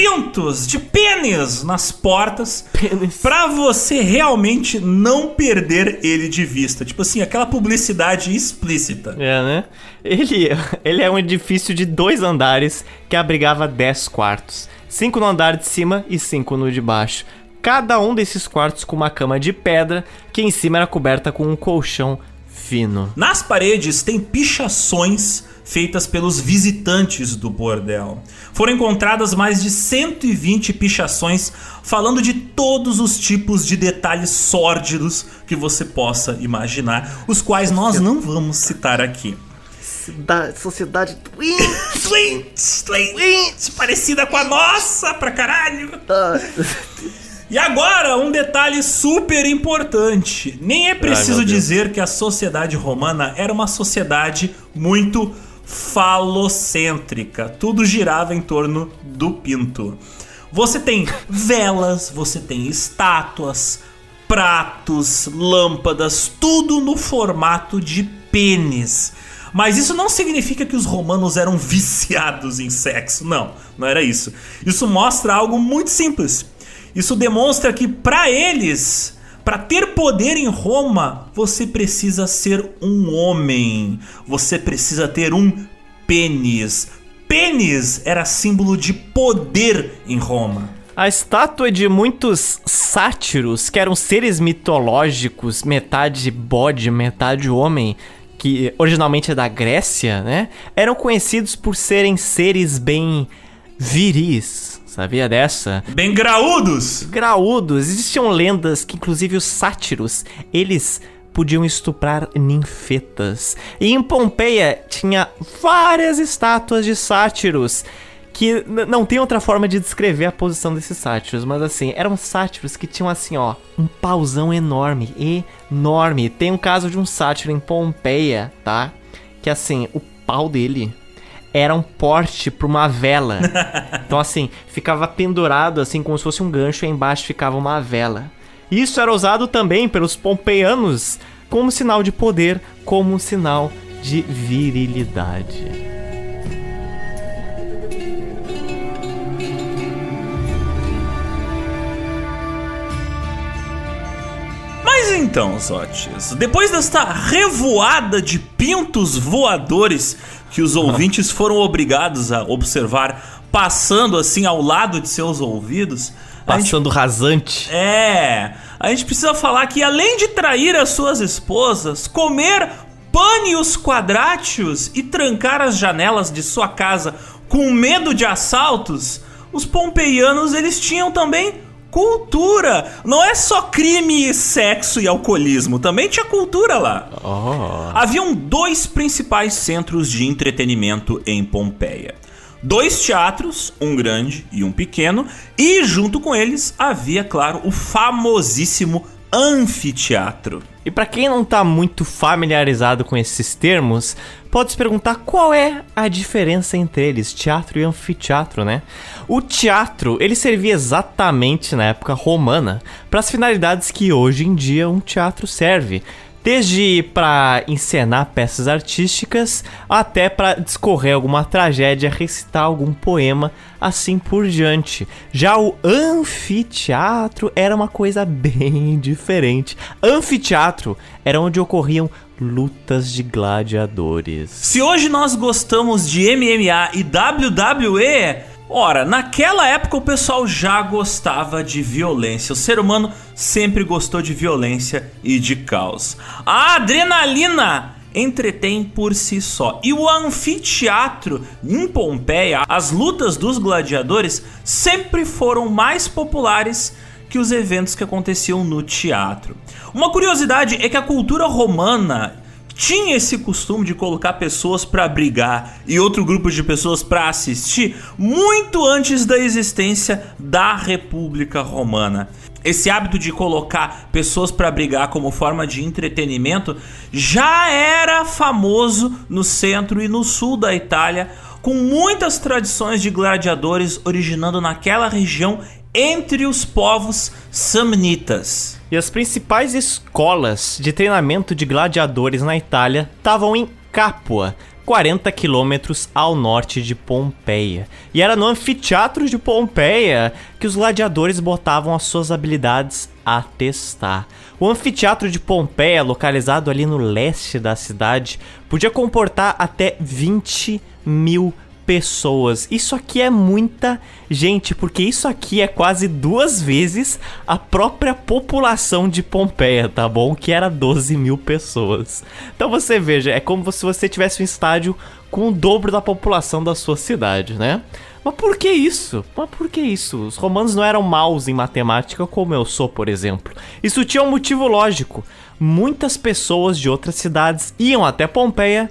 pintos, de pênis nas portas. Pênis. Pra você realmente não perder ele de vista. Tipo assim, aquela publicidade explícita. É, né? Ele, ele é um edifício de dois andares que abrigava 10 quartos. Cinco no andar de cima e cinco no de baixo. Cada um desses quartos com uma cama de pedra que em cima era coberta com um colchão fino. Nas paredes tem pichações feitas pelos visitantes do bordel. Foram encontradas mais de 120 pichações falando de todos os tipos de detalhes sórdidos que você possa imaginar, os quais nós não vamos citar aqui. Da sociedade Twins, twins, parecida com a nossa pra caralho. E agora, um detalhe super importante. Nem é preciso Deus. dizer que a sociedade romana era uma sociedade muito falocêntrica. Tudo girava em torno do pinto. Você tem velas, você tem estátuas, pratos, lâmpadas, tudo no formato de pênis. Mas isso não significa que os romanos eram viciados em sexo. Não, não era isso. Isso mostra algo muito simples. Isso demonstra que para eles, para ter poder em Roma, você precisa ser um homem. Você precisa ter um pênis pênis era símbolo de poder em Roma. A estátua de muitos sátiros, que eram seres mitológicos, metade bode, metade homem, que originalmente é da Grécia, né? Eram conhecidos por serem seres bem viris. Sabia dessa? Bem graúdos! Graúdos. Existiam lendas que, inclusive, os sátiros, eles podiam estuprar ninfetas. E em Pompeia tinha várias estátuas de sátiros que não tem outra forma de descrever a posição desses sátiros, mas assim, eram sátiros que tinham assim, ó, um pauzão enorme, enorme. Tem um caso de um sátiro em Pompeia, tá? Que assim, o pau dele era um porte para uma vela. Então assim, ficava pendurado assim como se fosse um gancho e embaixo ficava uma vela. Isso era usado também pelos pompeianos como sinal de poder, como sinal de virilidade. Mas então, Zotes, depois desta revoada de pintos voadores que os ouvintes foram obrigados a observar passando assim ao lado de seus ouvidos, Passando gente, rasante. É. A gente precisa falar que além de trair as suas esposas, comer pânios quadrátios e trancar as janelas de sua casa com medo de assaltos, os pompeianos eles tinham também cultura. Não é só crime, sexo e alcoolismo, também tinha cultura lá. Oh. Haviam dois principais centros de entretenimento em Pompeia dois teatros, um grande e um pequeno, e junto com eles havia, claro, o famosíssimo anfiteatro. E para quem não tá muito familiarizado com esses termos, pode se perguntar qual é a diferença entre eles, teatro e anfiteatro, né? O teatro, ele servia exatamente na época romana para as finalidades que hoje em dia um teatro serve Desde para encenar peças artísticas até para discorrer alguma tragédia, recitar algum poema, assim por diante. Já o anfiteatro era uma coisa bem diferente. Anfiteatro era onde ocorriam lutas de gladiadores. Se hoje nós gostamos de MMA e WWE, Ora, naquela época o pessoal já gostava de violência. O ser humano sempre gostou de violência e de caos. A adrenalina entretém por si só. E o anfiteatro em Pompeia, as lutas dos gladiadores sempre foram mais populares que os eventos que aconteciam no teatro. Uma curiosidade é que a cultura romana tinha esse costume de colocar pessoas para brigar e outro grupo de pessoas para assistir muito antes da existência da República Romana. Esse hábito de colocar pessoas para brigar como forma de entretenimento já era famoso no centro e no sul da Itália, com muitas tradições de gladiadores originando naquela região entre os povos samnitas. E as principais escolas de treinamento de gladiadores na Itália estavam em Capua, 40 quilômetros ao norte de Pompeia. E era no anfiteatro de Pompeia que os gladiadores botavam as suas habilidades a testar. O anfiteatro de Pompeia, localizado ali no leste da cidade, podia comportar até 20 mil pessoas. Isso aqui é muita gente, porque isso aqui é quase duas vezes a própria população de Pompeia, tá bom? Que era 12 mil pessoas. Então você veja, é como se você tivesse um estádio com o dobro da população da sua cidade, né? Mas por que isso? Mas por que isso? Os romanos não eram maus em matemática como eu sou, por exemplo. Isso tinha um motivo lógico. Muitas pessoas de outras cidades iam até Pompeia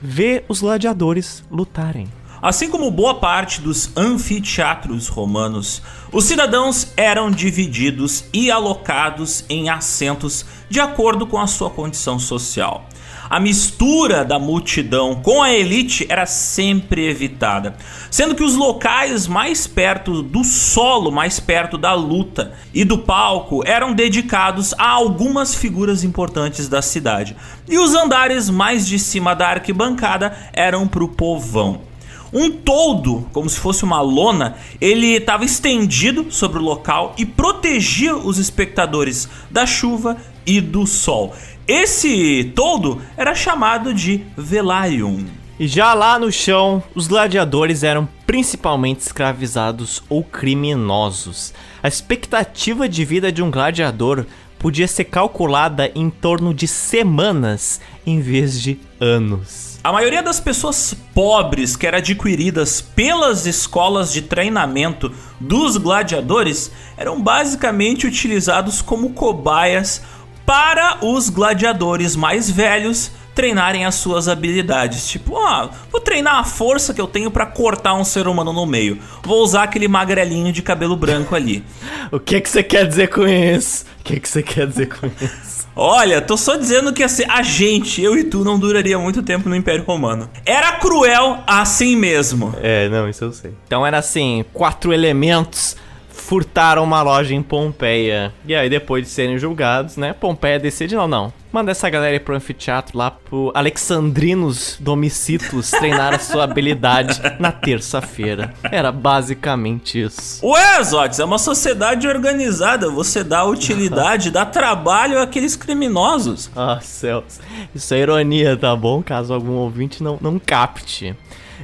ver os gladiadores lutarem. Assim como boa parte dos anfiteatros romanos, os cidadãos eram divididos e alocados em assentos de acordo com a sua condição social. A mistura da multidão com a elite era sempre evitada, sendo que os locais mais perto do solo, mais perto da luta e do palco eram dedicados a algumas figuras importantes da cidade, e os andares mais de cima da arquibancada eram para o povão. Um toldo, como se fosse uma lona, ele estava estendido sobre o local e protegia os espectadores da chuva e do sol. Esse toldo era chamado de velarium. E já lá no chão, os gladiadores eram principalmente escravizados ou criminosos. A expectativa de vida de um gladiador podia ser calculada em torno de semanas em vez de anos. A maioria das pessoas pobres que eram adquiridas pelas escolas de treinamento dos gladiadores eram basicamente utilizados como cobaias para os gladiadores mais velhos treinarem as suas habilidades. Tipo, ó, vou treinar a força que eu tenho para cortar um ser humano no meio. Vou usar aquele magrelinho de cabelo branco ali. o que que você quer dizer com isso? O que que você quer dizer com isso? Olha, tô só dizendo que assim, a gente, eu e tu, não duraria muito tempo no Império Romano. Era cruel assim mesmo. É, não, isso eu sei. Então era assim, quatro elementos furtaram uma loja em Pompeia. E aí, depois de serem julgados, né, Pompeia decide, não, não. Manda essa galera ir pro anfiteatro lá pro Alexandrinos Domicitos treinar a sua habilidade na terça-feira. Era basicamente isso. Ué, Zotes, é uma sociedade organizada. Você dá utilidade, dá trabalho àqueles criminosos. Ah, céus. Isso é ironia, tá bom? Caso algum ouvinte não, não capte.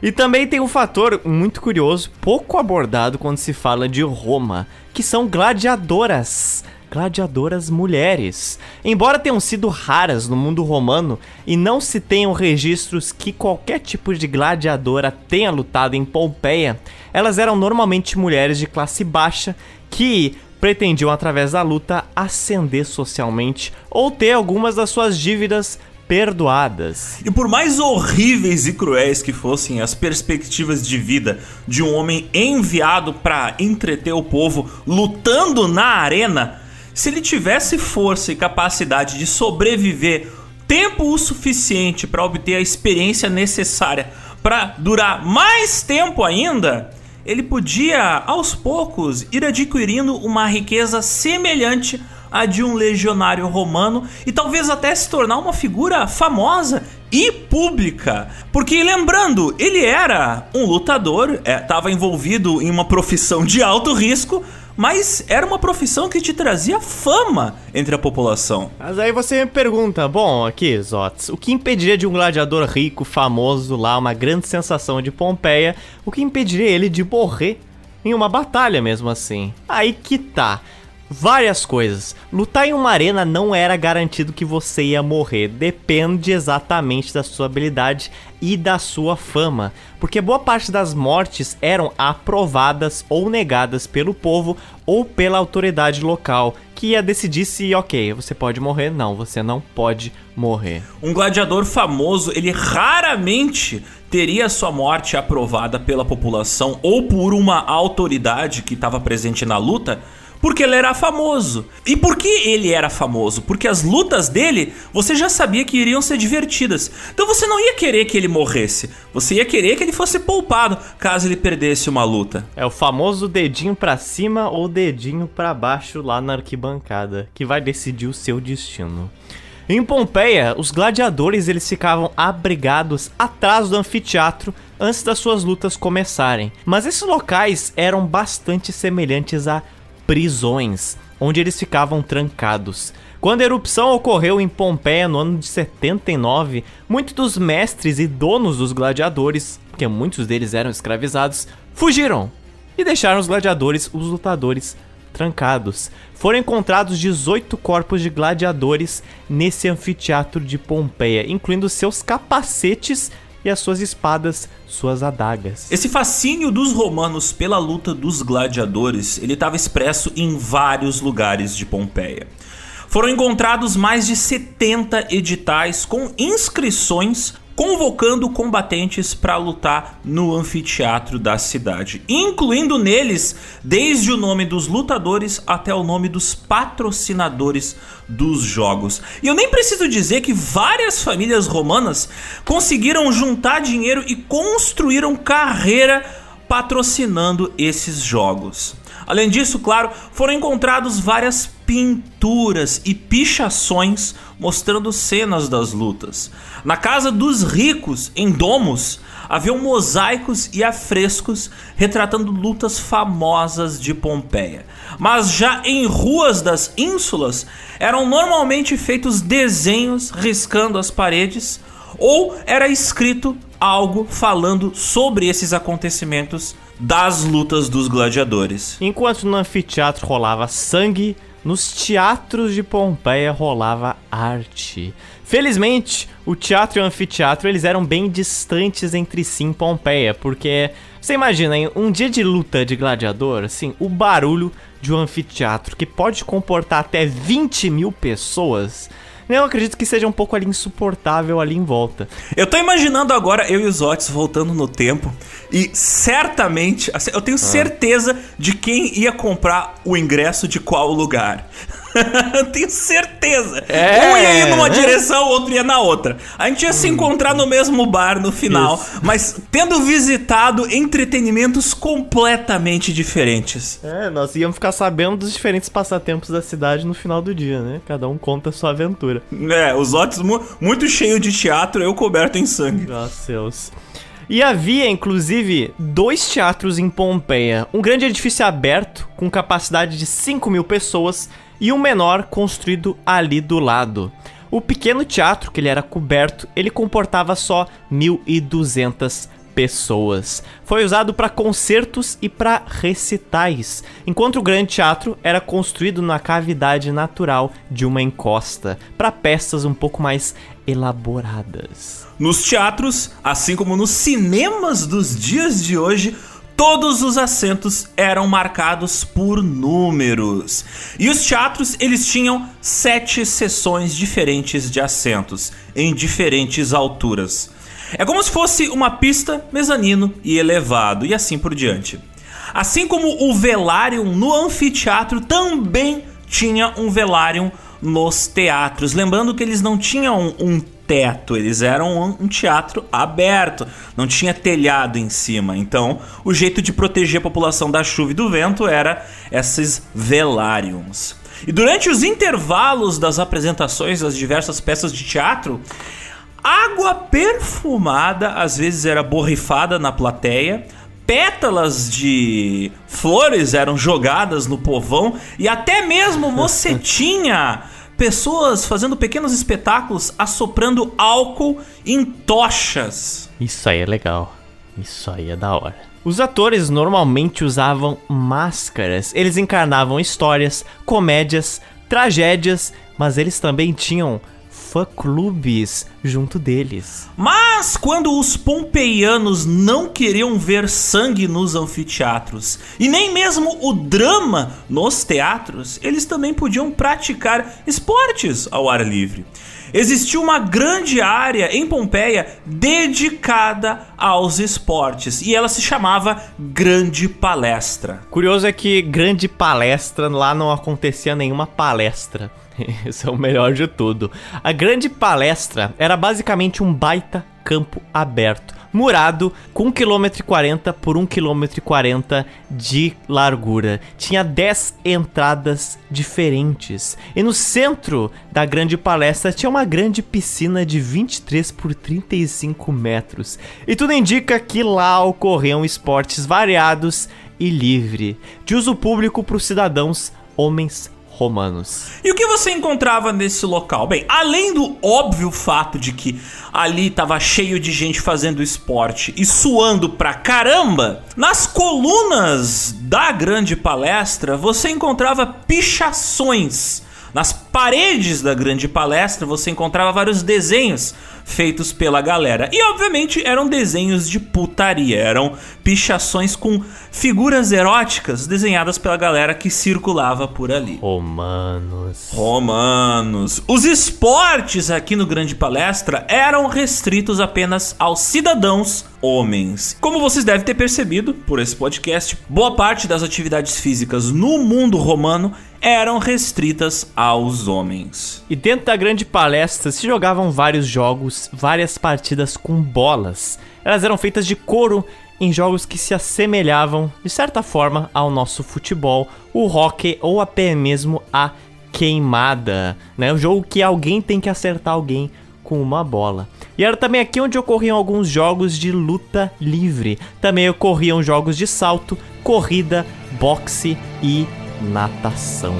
E também tem um fator muito curioso, pouco abordado quando se fala de Roma, que são gladiadoras. Gladiadoras mulheres. Embora tenham sido raras no mundo romano e não se tenham registros que qualquer tipo de gladiadora tenha lutado em Pompeia, elas eram normalmente mulheres de classe baixa que pretendiam, através da luta, ascender socialmente ou ter algumas das suas dívidas perdoadas. E por mais horríveis e cruéis que fossem as perspectivas de vida de um homem enviado para entreter o povo lutando na arena, se ele tivesse força e capacidade de sobreviver tempo o suficiente para obter a experiência necessária para durar mais tempo ainda, ele podia aos poucos ir adquirindo uma riqueza semelhante a de um legionário romano e talvez até se tornar uma figura famosa e pública. Porque lembrando, ele era um lutador, estava é, envolvido em uma profissão de alto risco, mas era uma profissão que te trazia fama entre a população. Mas aí você me pergunta, bom, aqui, Zots, o que impediria de um gladiador rico, famoso lá, uma grande sensação de Pompeia, o que impediria ele de morrer em uma batalha mesmo assim? Aí que tá várias coisas. Lutar em uma arena não era garantido que você ia morrer, depende exatamente da sua habilidade e da sua fama, porque boa parte das mortes eram aprovadas ou negadas pelo povo ou pela autoridade local, que ia decidir se, ok, você pode morrer, não, você não pode morrer. Um gladiador famoso, ele raramente teria sua morte aprovada pela população ou por uma autoridade que estava presente na luta porque ele era famoso. E por que ele era famoso? Porque as lutas dele você já sabia que iriam ser divertidas. Então você não ia querer que ele morresse. Você ia querer que ele fosse poupado caso ele perdesse uma luta. É o famoso dedinho para cima ou dedinho para baixo lá na arquibancada que vai decidir o seu destino. Em Pompeia, os gladiadores eles ficavam abrigados atrás do anfiteatro antes das suas lutas começarem. Mas esses locais eram bastante semelhantes a prisões, onde eles ficavam trancados. Quando a erupção ocorreu em Pompeia no ano de 79, muitos dos mestres e donos dos gladiadores, que muitos deles eram escravizados, fugiram e deixaram os gladiadores, os lutadores, trancados. Foram encontrados 18 corpos de gladiadores nesse anfiteatro de Pompeia, incluindo seus capacetes e as suas espadas, suas adagas. Esse fascínio dos romanos pela luta dos gladiadores, ele estava expresso em vários lugares de Pompeia. Foram encontrados mais de 70 editais com inscrições convocando combatentes para lutar no anfiteatro da cidade, incluindo neles desde o nome dos lutadores até o nome dos patrocinadores dos jogos. E eu nem preciso dizer que várias famílias romanas conseguiram juntar dinheiro e construíram carreira patrocinando esses jogos. Além disso, claro, foram encontrados várias pinturas e pichações mostrando cenas das lutas. Na casa dos ricos, em domos, haviam mosaicos e afrescos retratando lutas famosas de Pompeia. Mas já em ruas das ínsulas eram normalmente feitos desenhos riscando as paredes ou era escrito algo falando sobre esses acontecimentos das lutas dos gladiadores. Enquanto no anfiteatro rolava sangue, nos teatros de Pompeia rolava arte. Felizmente, o teatro e o anfiteatro eles eram bem distantes entre si em Pompeia, porque você imagina, um dia de luta de gladiador, assim, o barulho de um anfiteatro que pode comportar até 20 mil pessoas eu acredito que seja um pouco ali insuportável ali em volta. Eu tô imaginando agora eu e os Otis voltando no tempo e certamente, assim, eu tenho ah. certeza de quem ia comprar o ingresso de qual lugar. Tenho certeza. É. Um ia ir numa direção, o outro ia na outra. A gente ia se encontrar no mesmo bar no final, Isso. mas tendo visitado entretenimentos completamente diferentes. É, nós íamos ficar sabendo dos diferentes passatempos da cidade no final do dia, né? Cada um conta a sua aventura. É, os lotes mu muito cheios de teatro, eu coberto em sangue. Nossa, Deus. E havia, inclusive, dois teatros em Pompeia. Um grande edifício aberto, com capacidade de 5 mil pessoas, e um menor construído ali do lado. O pequeno teatro, que ele era coberto, ele comportava só 1.200 pessoas. Foi usado para concertos e para recitais, enquanto o grande teatro era construído na cavidade natural de uma encosta, para peças um pouco mais elaboradas. Nos teatros, assim como nos cinemas dos dias de hoje, Todos os assentos eram marcados por números. E os teatros, eles tinham sete seções diferentes de assentos, em diferentes alturas. É como se fosse uma pista, mezanino e elevado, e assim por diante. Assim como o velário no anfiteatro também tinha um velário nos teatros. Lembrando que eles não tinham um teto, eles eram um teatro aberto, não tinha telhado em cima. Então, o jeito de proteger a população da chuva e do vento era esses velários. E durante os intervalos das apresentações das diversas peças de teatro, água perfumada às vezes era borrifada na plateia, pétalas de flores eram jogadas no povão e até mesmo mocetinha pessoas fazendo pequenos espetáculos assoprando álcool em tochas. Isso aí é legal. Isso aí é da hora. Os atores normalmente usavam máscaras. Eles encarnavam histórias, comédias, tragédias, mas eles também tinham fã-clubes junto deles. Mas quando os pompeianos não queriam ver sangue nos anfiteatros e nem mesmo o drama nos teatros, eles também podiam praticar esportes ao ar livre. Existia uma grande área em Pompeia dedicada aos esportes e ela se chamava Grande Palestra. Curioso é que Grande Palestra lá não acontecia nenhuma palestra. Esse é o melhor de tudo. A grande palestra era basicamente um baita campo aberto, murado com 1,40 km por 1,40 km de largura. Tinha 10 entradas diferentes. E no centro da grande palestra tinha uma grande piscina de 23 por 35 metros. E tudo indica que lá ocorriam esportes variados e livre, de uso público para os cidadãos, homens, romanos. E o que você encontrava nesse local? Bem, além do óbvio fato de que ali estava cheio de gente fazendo esporte e suando pra caramba, nas colunas da grande palestra você encontrava pichações nas paredes da grande palestra você encontrava vários desenhos feitos pela galera. E obviamente eram desenhos de putaria, eram pichações com figuras eróticas desenhadas pela galera que circulava por ali. Romanos. Romanos. Os esportes aqui no Grande Palestra eram restritos apenas aos cidadãos homens. Como vocês devem ter percebido por esse podcast, boa parte das atividades físicas no mundo romano eram restritas aos homens. E dentro da grande palestra se jogavam vários jogos, várias partidas com bolas. Elas eram feitas de couro em jogos que se assemelhavam, de certa forma, ao nosso futebol, o hockey ou até mesmo a queimada, né? O jogo que alguém tem que acertar alguém com uma bola. E era também aqui onde ocorriam alguns jogos de luta livre. Também ocorriam jogos de salto, corrida, boxe e natação.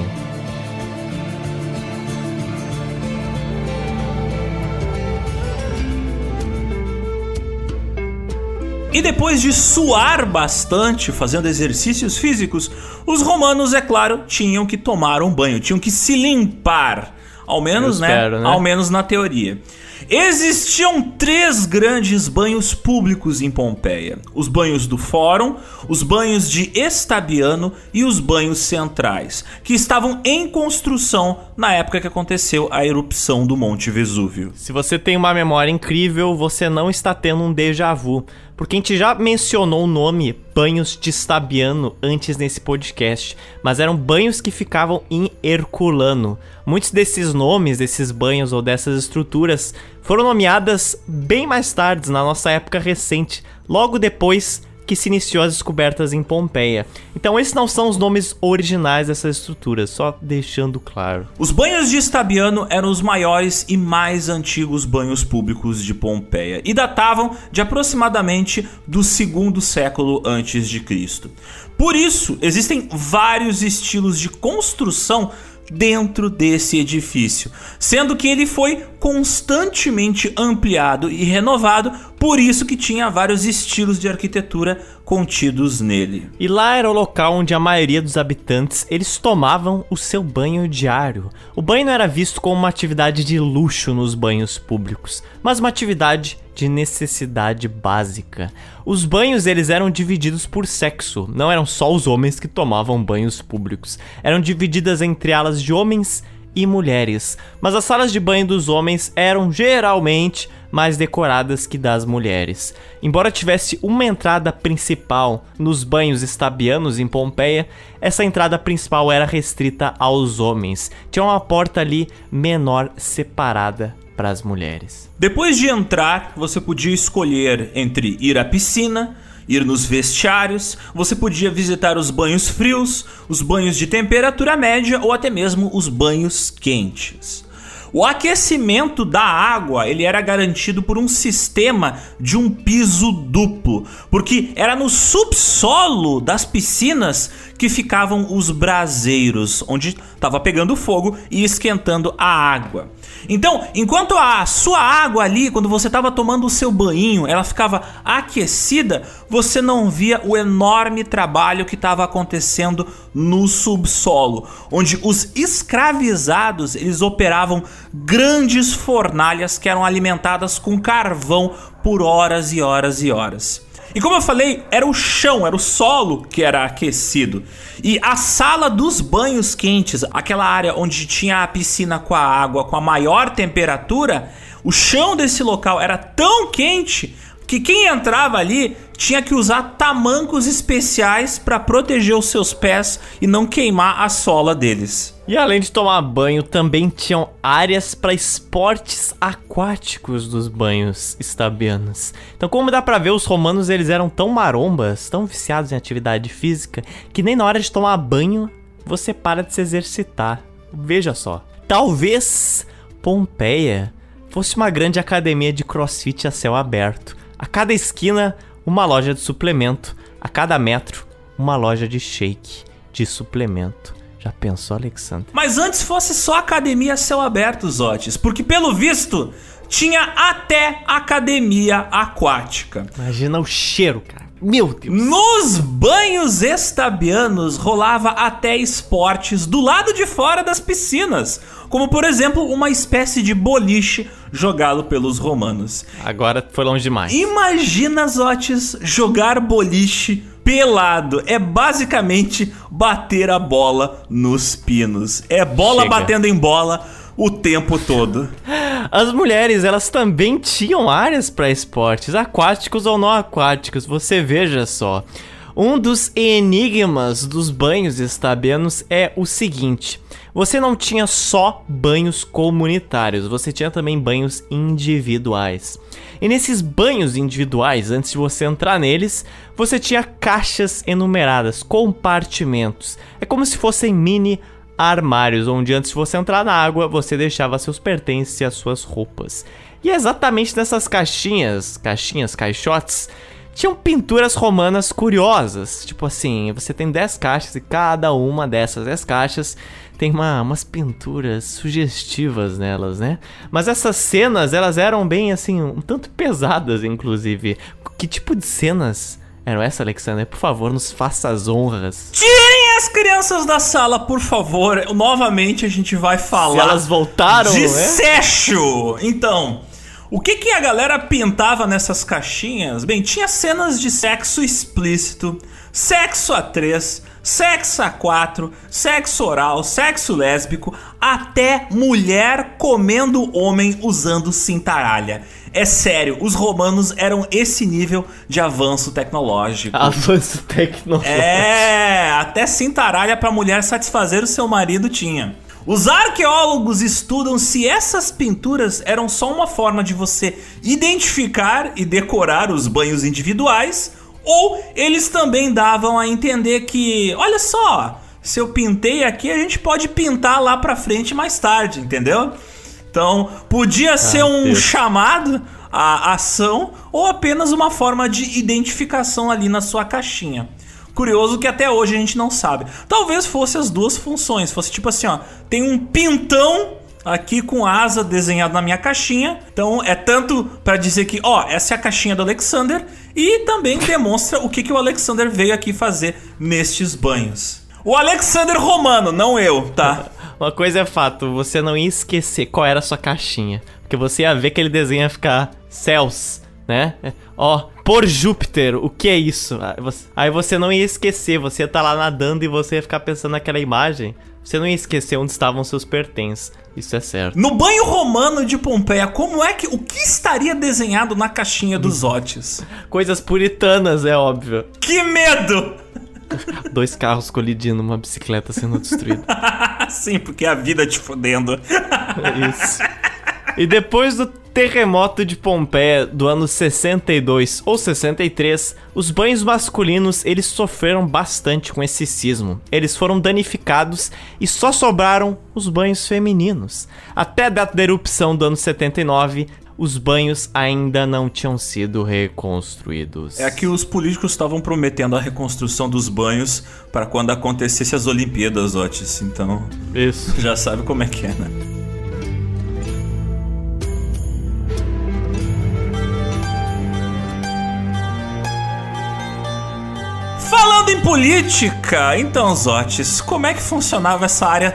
E depois de suar bastante fazendo exercícios físicos, os romanos, é claro, tinham que tomar um banho, tinham que se limpar. Ao menos, né? espero, né? Ao menos na teoria. Existiam três grandes banhos públicos em Pompeia: os banhos do Fórum, os banhos de Estabiano e os banhos centrais, que estavam em construção na época que aconteceu a erupção do Monte Vesúvio. Se você tem uma memória incrível, você não está tendo um déjà vu. Porque a gente já mencionou o nome banhos de Stabiano antes nesse podcast, mas eram banhos que ficavam em Herculano. Muitos desses nomes, desses banhos ou dessas estruturas foram nomeadas bem mais tarde, na nossa época recente, logo depois que se iniciou as descobertas em Pompeia. Então esses não são os nomes originais dessas estruturas, só deixando claro. Os banhos de Stabiano eram os maiores e mais antigos banhos públicos de Pompeia e datavam de aproximadamente do segundo século antes de Cristo. Por isso, existem vários estilos de construção dentro desse edifício, sendo que ele foi constantemente ampliado e renovado, por isso que tinha vários estilos de arquitetura contidos nele. E lá era o local onde a maioria dos habitantes eles tomavam o seu banho diário. O banho não era visto como uma atividade de luxo nos banhos públicos, mas uma atividade de necessidade básica. Os banhos eles eram divididos por sexo, não eram só os homens que tomavam banhos públicos. Eram divididas entre alas de homens e mulheres, mas as salas de banho dos homens eram geralmente mais decoradas que das mulheres. Embora tivesse uma entrada principal nos banhos estabianos em Pompeia, essa entrada principal era restrita aos homens. Tinha uma porta ali menor separada para as mulheres. Depois de entrar, você podia escolher entre ir à piscina, ir nos vestiários, você podia visitar os banhos frios, os banhos de temperatura média ou até mesmo os banhos quentes. O aquecimento da água ele era garantido por um sistema de um piso duplo, porque era no subsolo das piscinas que ficavam os braseiros, onde estava pegando fogo e esquentando a água. Então, enquanto a sua água ali, quando você estava tomando o seu banho, ela ficava aquecida, você não via o enorme trabalho que estava acontecendo no subsolo, onde os escravizados eles operavam grandes fornalhas que eram alimentadas com carvão por horas e horas e horas. E como eu falei, era o chão, era o solo que era aquecido. E a sala dos banhos quentes, aquela área onde tinha a piscina com a água com a maior temperatura, o chão desse local era tão quente que quem entrava ali tinha que usar tamancos especiais para proteger os seus pés e não queimar a sola deles. E além de tomar banho, também tinham áreas para esportes aquáticos dos banhos estabianos. Então, como dá para ver, os romanos eles eram tão marombas, tão viciados em atividade física, que nem na hora de tomar banho você para de se exercitar. Veja só. Talvez Pompeia fosse uma grande academia de crossfit a céu aberto. A cada esquina, uma loja de suplemento. A cada metro, uma loja de shake, de suplemento. Já pensou, Alexandre? Mas antes fosse só academia a céu aberto, Zotes, porque pelo visto tinha até academia aquática. Imagina o cheiro, cara. Meu Deus. Nos banhos estabianos rolava até esportes do lado de fora das piscinas, como por exemplo uma espécie de boliche jogado pelos romanos. Agora foi longe demais. Imagina, Zotes, jogar boliche pelado. É basicamente bater a bola nos pinos. É bola Chega. batendo em bola o tempo todo. As mulheres, elas também tinham áreas para esportes, aquáticos ou não aquáticos, você veja só. Um dos enigmas dos banhos estabianos é o seguinte: você não tinha só banhos comunitários, você tinha também banhos individuais. E nesses banhos individuais, antes de você entrar neles, você tinha caixas enumeradas, compartimentos. É como se fossem mini armários, onde antes de você entrar na água, você deixava seus pertences e as suas roupas. E é exatamente nessas caixinhas, caixinhas, caixotes, tinham pinturas romanas curiosas. Tipo assim, você tem 10 caixas e cada uma dessas 10 caixas tem uma, umas pinturas sugestivas nelas, né? Mas essas cenas, elas eram bem assim, um tanto pesadas, inclusive. Que tipo de cenas eram essas, Alexander? Por favor, nos faça as honras. Tirem as crianças da sala, por favor. Novamente a gente vai falar. Se elas voltaram, de né? sexo. Então, o que que a galera pintava nessas caixinhas? Bem, tinha cenas de sexo explícito, sexo a três, sexo a quatro, sexo oral, sexo lésbico, até mulher comendo homem usando cintaralha. É sério, os romanos eram esse nível de avanço tecnológico. Avanço tecnológico. É, até cintaralha pra mulher satisfazer o seu marido tinha. Os arqueólogos estudam se essas pinturas eram só uma forma de você identificar e decorar os banhos individuais, ou eles também davam a entender que, olha só, se eu pintei aqui, a gente pode pintar lá pra frente mais tarde, entendeu? Então, podia ser um Deus. chamado à ação ou apenas uma forma de identificação ali na sua caixinha. Curioso que até hoje a gente não sabe. Talvez fosse as duas funções. Fosse tipo assim, ó, tem um pintão aqui com asa desenhado na minha caixinha. Então é tanto pra dizer que, ó, essa é a caixinha do Alexander e também demonstra o que, que o Alexander veio aqui fazer nestes banhos. O Alexander Romano, não eu, tá? Uma coisa é fato, você não ia esquecer qual era a sua caixinha. Porque você ia ver aquele desenho ia ficar céus, né? Ó, por Júpiter, o que é isso? Aí você- não ia esquecer, você ia estar lá nadando e você ia ficar pensando naquela imagem. Você não ia esquecer onde estavam seus pertences. Isso é certo. No banho romano de Pompeia, como é que o que estaria desenhado na caixinha dos Otis? Coisas puritanas, é óbvio. Que medo! Dois carros colidindo, uma bicicleta sendo destruída. Sim, porque a vida te fodendo. É Isso. E depois do terremoto de Pompeia do ano 62 ou 63, os banhos masculinos eles sofreram bastante com esse sismo. Eles foram danificados e só sobraram os banhos femininos. Até a data da erupção do ano 79, os banhos ainda não tinham sido reconstruídos. É que os políticos estavam prometendo a reconstrução dos banhos para quando acontecesse as Olimpíadas, Otis. Então, Isso. já sabe como é que é, né? Falando em política, então, Zotes, como é que funcionava essa área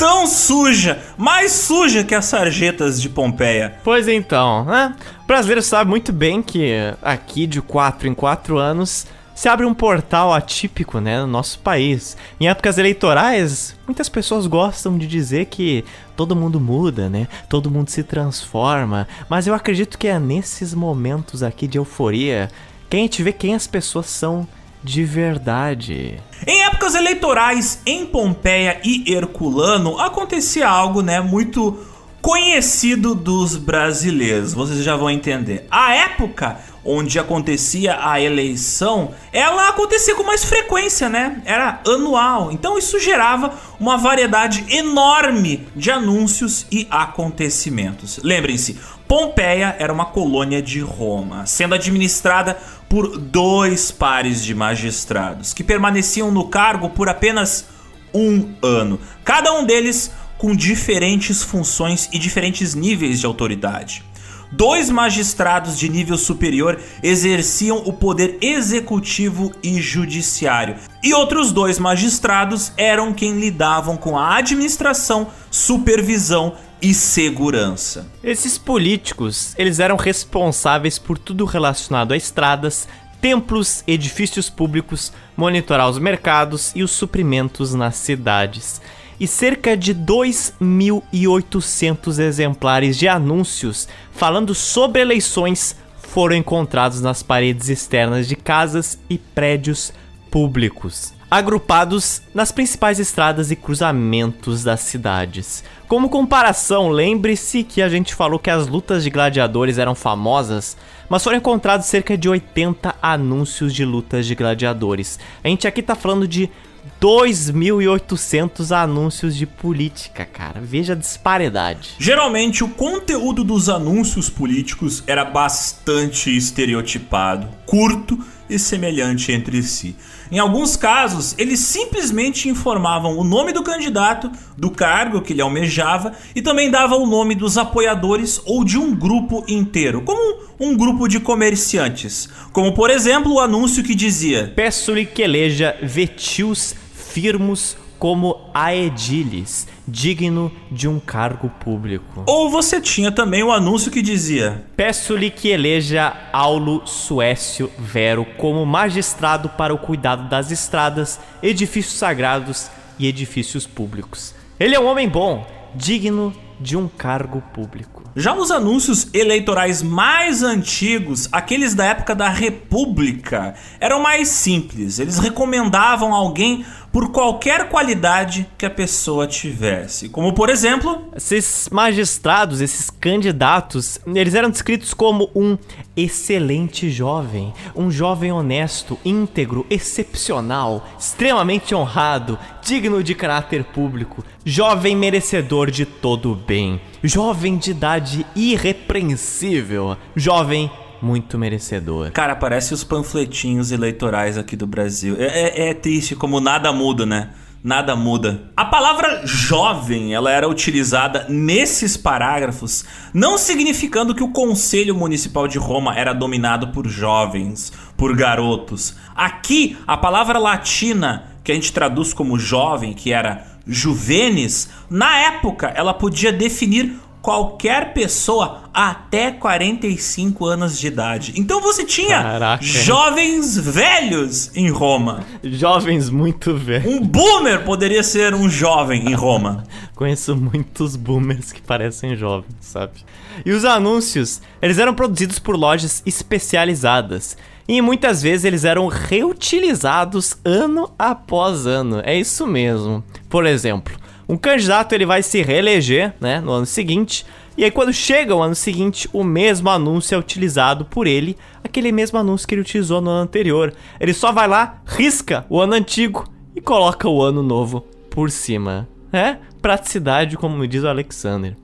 tão suja, mais suja que as sarjetas de Pompeia? Pois então, né? O brasileiro sabe muito bem que aqui de 4 em 4 anos se abre um portal atípico, né, no nosso país. Em épocas eleitorais, muitas pessoas gostam de dizer que todo mundo muda, né? Todo mundo se transforma, mas eu acredito que é nesses momentos aqui de euforia que a gente vê quem as pessoas são de verdade. Em épocas eleitorais em Pompeia e Herculano acontecia algo, né, muito conhecido dos brasileiros. Vocês já vão entender. A época onde acontecia a eleição, ela acontecia com mais frequência, né? Era anual. Então isso gerava uma variedade enorme de anúncios e acontecimentos. Lembrem-se, Pompeia era uma colônia de Roma, sendo administrada por dois pares de magistrados, que permaneciam no cargo por apenas um ano. Cada um deles com diferentes funções e diferentes níveis de autoridade. Dois magistrados de nível superior exerciam o poder executivo e judiciário, e outros dois magistrados eram quem lidavam com a administração, supervisão e segurança. Esses políticos, eles eram responsáveis por tudo relacionado a estradas, templos, edifícios públicos, monitorar os mercados e os suprimentos nas cidades. E cerca de 2.800 exemplares de anúncios falando sobre eleições foram encontrados nas paredes externas de casas e prédios públicos, agrupados nas principais estradas e cruzamentos das cidades. Como comparação, lembre-se que a gente falou que as lutas de gladiadores eram famosas, mas foram encontrados cerca de 80 anúncios de lutas de gladiadores. A gente aqui tá falando de 2.800 anúncios de política, cara. Veja a disparidade. Geralmente, o conteúdo dos anúncios políticos era bastante estereotipado, curto e semelhante entre si. Em alguns casos, eles simplesmente informavam o nome do candidato, do cargo que ele almejava e também davam o nome dos apoiadores ou de um grupo inteiro, como um grupo de comerciantes. Como por exemplo o anúncio que dizia: Peço-lhe que eleja Vetius firmos como Aedilis, digno de um cargo público. Ou você tinha também o anúncio que dizia: Peço-lhe que eleja Aulo Suécio Vero como magistrado para o cuidado das estradas, edifícios sagrados e edifícios públicos. Ele é um homem bom, digno de um cargo público. Já os anúncios eleitorais mais antigos, aqueles da época da República, eram mais simples. Eles recomendavam alguém por qualquer qualidade que a pessoa tivesse. Como por exemplo, esses magistrados, esses candidatos, eles eram descritos como um excelente jovem, um jovem honesto, íntegro, excepcional, extremamente honrado, digno de caráter público, jovem merecedor de todo o bem, jovem de idade irrepreensível, jovem muito merecedor. Cara, parece os panfletinhos eleitorais aqui do Brasil. É, é, é triste como nada muda, né? Nada muda. A palavra jovem, ela era utilizada nesses parágrafos, não significando que o Conselho Municipal de Roma era dominado por jovens, por garotos. Aqui, a palavra latina que a gente traduz como jovem, que era juvenis, na época ela podia definir qualquer pessoa até 45 anos de idade. Então você tinha Caraca. jovens velhos em Roma. Jovens muito velhos. Um boomer poderia ser um jovem em Roma. Conheço muitos boomers que parecem jovens, sabe? E os anúncios, eles eram produzidos por lojas especializadas. E muitas vezes eles eram reutilizados ano após ano. É isso mesmo. Por exemplo, um candidato ele vai se reeleger, né, no ano seguinte, e aí quando chega o ano seguinte, o mesmo anúncio é utilizado por ele, aquele mesmo anúncio que ele utilizou no ano anterior. Ele só vai lá, risca o ano antigo e coloca o ano novo por cima. É praticidade, como diz o Alexander.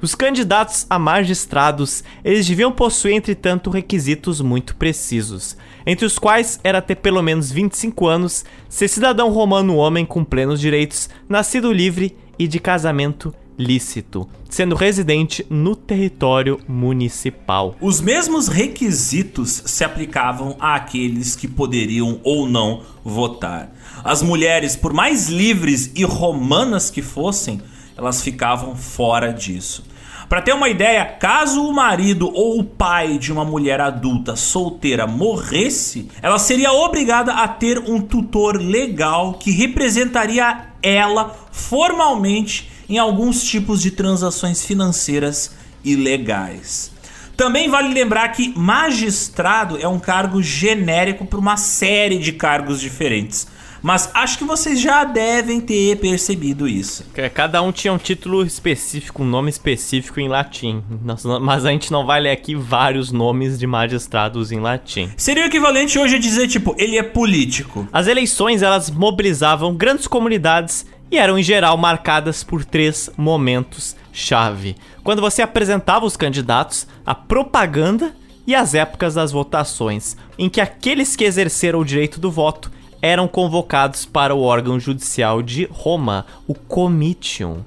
Os candidatos a magistrados, eles deviam possuir, entretanto, requisitos muito precisos, entre os quais era ter pelo menos 25 anos, ser cidadão romano homem com plenos direitos, nascido livre e de casamento lícito, sendo residente no território municipal. Os mesmos requisitos se aplicavam àqueles que poderiam ou não votar. As mulheres, por mais livres e romanas que fossem, elas ficavam fora disso. Para ter uma ideia, caso o marido ou o pai de uma mulher adulta solteira morresse, ela seria obrigada a ter um tutor legal que representaria ela formalmente em alguns tipos de transações financeiras ilegais. Também vale lembrar que magistrado é um cargo genérico para uma série de cargos diferentes. Mas acho que vocês já devem ter percebido isso. Cada um tinha um título específico, um nome específico em latim. Mas a gente não vai ler aqui vários nomes de magistrados em latim. Seria o equivalente hoje a dizer, tipo, ele é político. As eleições, elas mobilizavam grandes comunidades e eram em geral marcadas por três momentos chave. Quando você apresentava os candidatos, a propaganda e as épocas das votações, em que aqueles que exerceram o direito do voto eram convocados para o órgão judicial de Roma, o Comitium.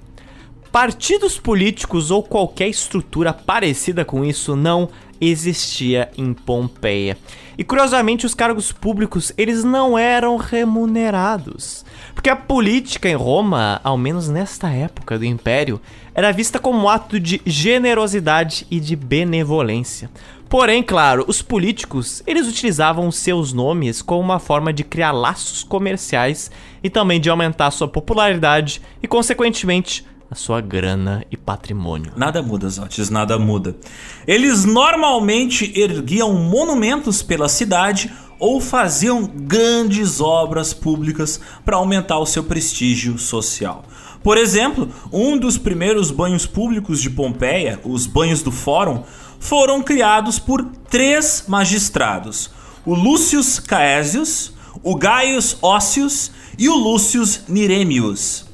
partidos políticos ou qualquer estrutura parecida com isso não existia em Pompeia. E curiosamente, os cargos públicos, eles não eram remunerados. Porque a política em Roma, ao menos nesta época do Império, era vista como um ato de generosidade e de benevolência. Porém, claro, os políticos, eles utilizavam seus nomes como uma forma de criar laços comerciais e também de aumentar sua popularidade e, consequentemente, a sua grana e patrimônio. Nada muda, Zotes, nada muda. Eles normalmente erguiam monumentos pela cidade ou faziam grandes obras públicas para aumentar o seu prestígio social. Por exemplo, um dos primeiros banhos públicos de Pompeia, os banhos do Fórum, foram criados por três magistrados: o Lúcius Caesius, o Gaius Ócius e o Lúcius Niremius.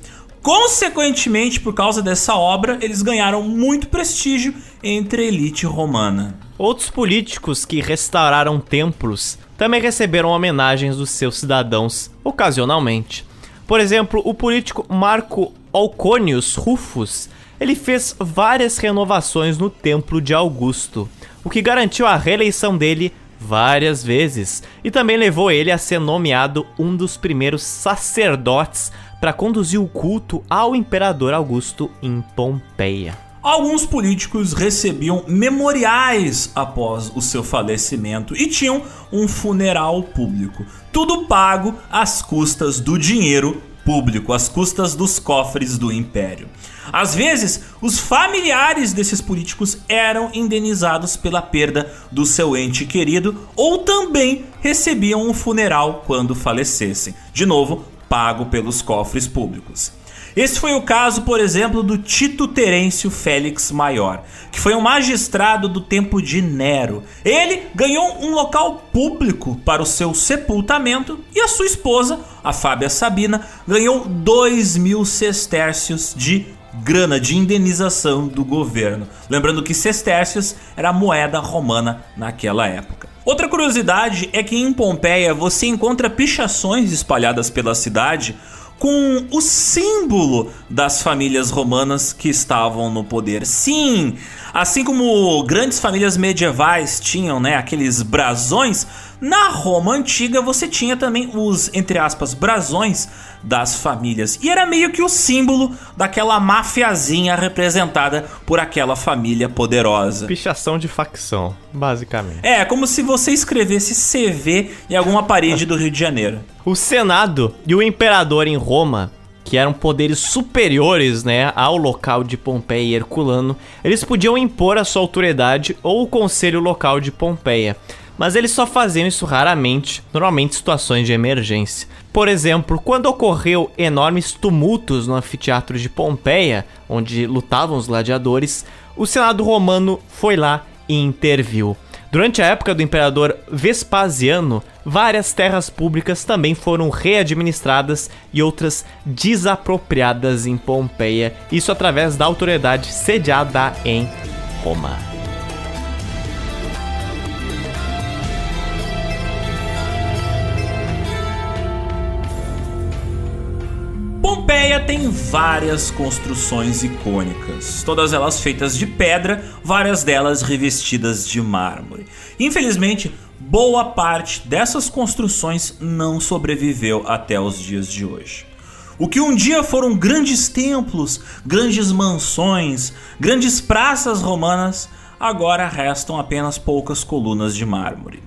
Consequentemente, por causa dessa obra, eles ganharam muito prestígio entre a elite romana. Outros políticos que restauraram templos também receberam homenagens dos seus cidadãos ocasionalmente. Por exemplo, o político Marco Alconius Rufus, ele fez várias renovações no templo de Augusto, o que garantiu a reeleição dele várias vezes e também levou ele a ser nomeado um dos primeiros sacerdotes para conduzir o culto ao imperador Augusto em Pompeia. Alguns políticos recebiam memoriais após o seu falecimento e tinham um funeral público. Tudo pago às custas do dinheiro público, às custas dos cofres do império. Às vezes, os familiares desses políticos eram indenizados pela perda do seu ente querido ou também recebiam um funeral quando falecessem. De novo, pago pelos cofres públicos. Esse foi o caso, por exemplo, do Tito Terêncio Félix Maior, que foi um magistrado do tempo de Nero. Ele ganhou um local público para o seu sepultamento e a sua esposa, a Fábia Sabina, ganhou 2 mil sestércios de grana de indenização do governo. Lembrando que sestércios era a moeda romana naquela época. Outra curiosidade é que em Pompeia você encontra pichações espalhadas pela cidade com o símbolo das famílias romanas que estavam no poder. Sim, assim como grandes famílias medievais tinham, né, aqueles brasões, na Roma antiga você tinha também os, entre aspas, brasões das famílias. E era meio que o símbolo daquela mafiazinha representada por aquela família poderosa. Pichação de facção, basicamente. É, como se você escrevesse CV em alguma parede do Rio de Janeiro. O Senado e o imperador em Roma que eram poderes superiores né, ao local de Pompeia e Herculano, eles podiam impor a sua autoridade ou o conselho local de Pompeia mas eles só faziam isso raramente, normalmente em situações de emergência. Por exemplo, quando ocorreu enormes tumultos no anfiteatro de Pompeia, onde lutavam os gladiadores, o Senado romano foi lá e interviu. Durante a época do imperador Vespasiano, várias terras públicas também foram readministradas e outras desapropriadas em Pompeia, isso através da autoridade sediada em Roma. Várias construções icônicas, todas elas feitas de pedra, várias delas revestidas de mármore. Infelizmente, boa parte dessas construções não sobreviveu até os dias de hoje. O que um dia foram grandes templos, grandes mansões, grandes praças romanas, agora restam apenas poucas colunas de mármore.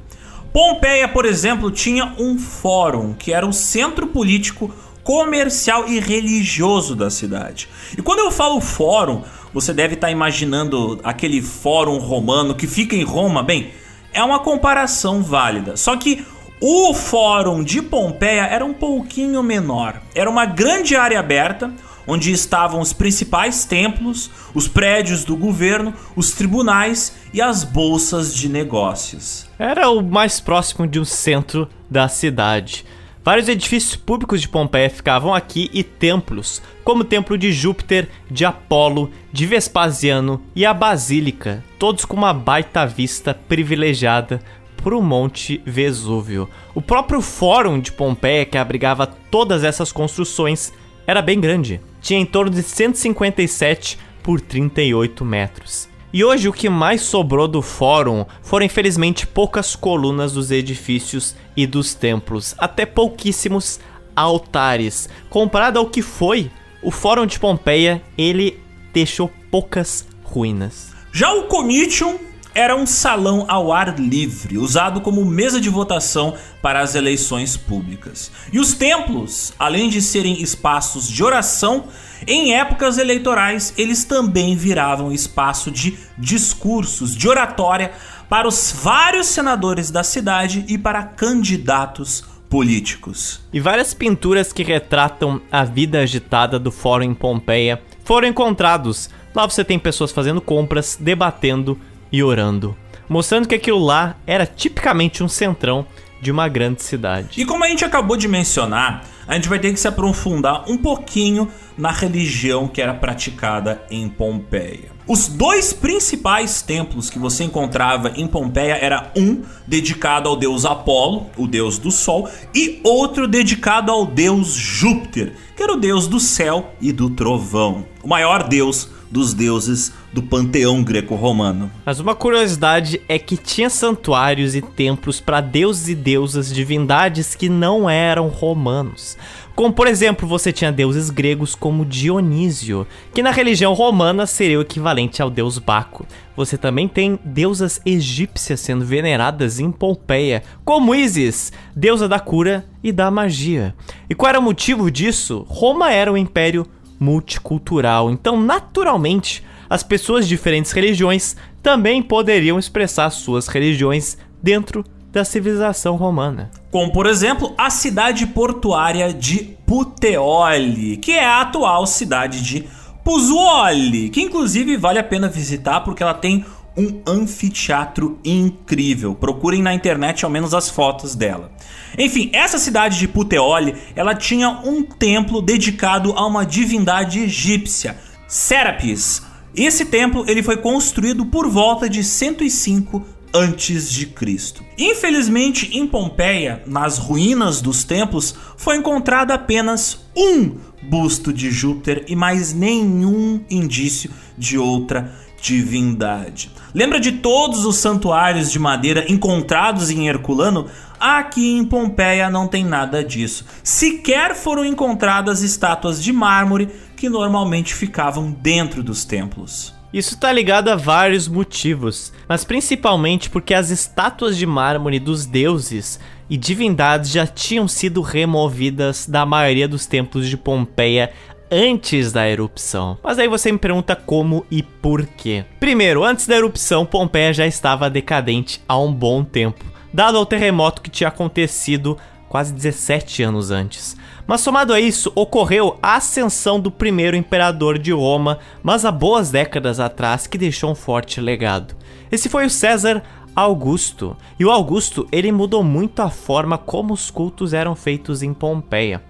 Pompeia, por exemplo, tinha um fórum, que era o centro político comercial e religioso da cidade. E quando eu falo fórum, você deve estar imaginando aquele fórum romano que fica em Roma. Bem, é uma comparação válida. Só que o fórum de Pompeia era um pouquinho menor. Era uma grande área aberta onde estavam os principais templos, os prédios do governo, os tribunais e as bolsas de negócios. Era o mais próximo de um centro da cidade. Vários edifícios públicos de Pompeia ficavam aqui e templos, como o templo de Júpiter, de Apolo, de Vespasiano e a Basílica, todos com uma baita vista privilegiada para o Monte Vesúvio. O próprio Fórum de Pompeia, que abrigava todas essas construções, era bem grande. tinha em torno de 157 por 38 metros. E hoje o que mais sobrou do fórum foram infelizmente poucas colunas dos edifícios e dos templos, até pouquíssimos altares. Comparado ao que foi, o fórum de Pompeia, ele deixou poucas ruínas. Já o Comitium era um salão ao ar livre, usado como mesa de votação para as eleições públicas. E os templos, além de serem espaços de oração, em épocas eleitorais eles também viravam espaço de discursos, de oratória para os vários senadores da cidade e para candidatos políticos. E várias pinturas que retratam a vida agitada do fórum em Pompeia foram encontrados. Lá você tem pessoas fazendo compras, debatendo e orando, mostrando que aquilo lá era tipicamente um centrão de uma grande cidade. E como a gente acabou de mencionar, a gente vai ter que se aprofundar um pouquinho na religião que era praticada em Pompeia. Os dois principais templos que você encontrava em Pompeia era um dedicado ao deus Apolo, o deus do sol, e outro dedicado ao deus Júpiter, que era o deus do céu e do trovão, o maior deus dos deuses do panteão greco-romano. Mas uma curiosidade é que tinha santuários e templos para deuses e deusas, divindades que não eram romanos. Como por exemplo, você tinha deuses gregos como Dionísio, que na religião romana seria o equivalente ao deus Baco. Você também tem deusas egípcias sendo veneradas em Pompeia, como Isis, deusa da cura e da magia. E qual era o motivo disso? Roma era um império multicultural. Então, naturalmente, as pessoas de diferentes religiões também poderiam expressar suas religiões dentro da civilização romana. Como, por exemplo, a cidade portuária de Puteoli, que é a atual cidade de Pozzuoli, que inclusive vale a pena visitar porque ela tem um anfiteatro incrível. Procurem na internet ao menos as fotos dela. Enfim, essa cidade de Puteoli, ela tinha um templo dedicado a uma divindade egípcia, Serapis. Esse templo ele foi construído por volta de 105 antes de Cristo. Infelizmente, em Pompeia, nas ruínas dos templos, foi encontrado apenas um busto de Júpiter e mais nenhum indício de outra divindade. Lembra de todos os santuários de madeira encontrados em Herculano? Aqui em Pompeia não tem nada disso. Sequer foram encontradas estátuas de mármore que normalmente ficavam dentro dos templos. Isso está ligado a vários motivos, mas principalmente porque as estátuas de mármore dos deuses e divindades já tinham sido removidas da maioria dos templos de Pompeia antes da erupção. Mas aí você me pergunta como e por quê. Primeiro, antes da erupção, Pompeia já estava decadente há um bom tempo, dado ao terremoto que tinha acontecido quase 17 anos antes. Mas somado a isso, ocorreu a ascensão do primeiro imperador de Roma, mas há boas décadas atrás, que deixou um forte legado. Esse foi o César Augusto. E o Augusto, ele mudou muito a forma como os cultos eram feitos em Pompeia.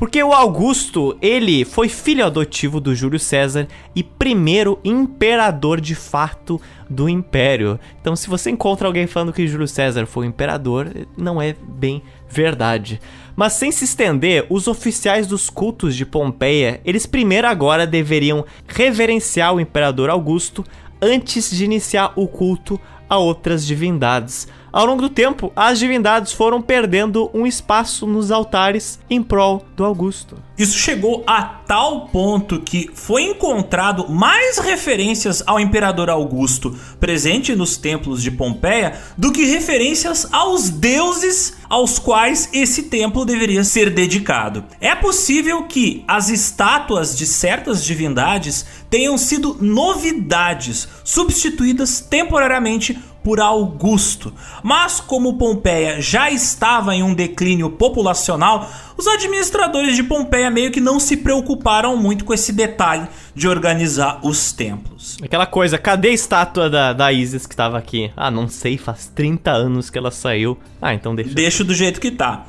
Porque o Augusto, ele foi filho adotivo do Júlio César e primeiro imperador de fato do império. Então, se você encontra alguém falando que Júlio César foi imperador, não é bem verdade. Mas sem se estender, os oficiais dos cultos de Pompeia, eles primeiro agora deveriam reverenciar o imperador Augusto antes de iniciar o culto a outras divindades. Ao longo do tempo, as divindades foram perdendo um espaço nos altares em prol do Augusto. Isso chegou a tal ponto que foi encontrado mais referências ao imperador Augusto presente nos templos de Pompeia do que referências aos deuses aos quais esse templo deveria ser dedicado. É possível que as estátuas de certas divindades tenham sido novidades substituídas temporariamente por Augusto. Mas como Pompeia já estava em um declínio populacional, os administradores de Pompeia meio que não se preocuparam muito com esse detalhe de organizar os templos. Aquela coisa, cadê a estátua da, da Isis que estava aqui? Ah, não sei, faz 30 anos que ela saiu. Ah, então deixa. Deixa do jeito que tá.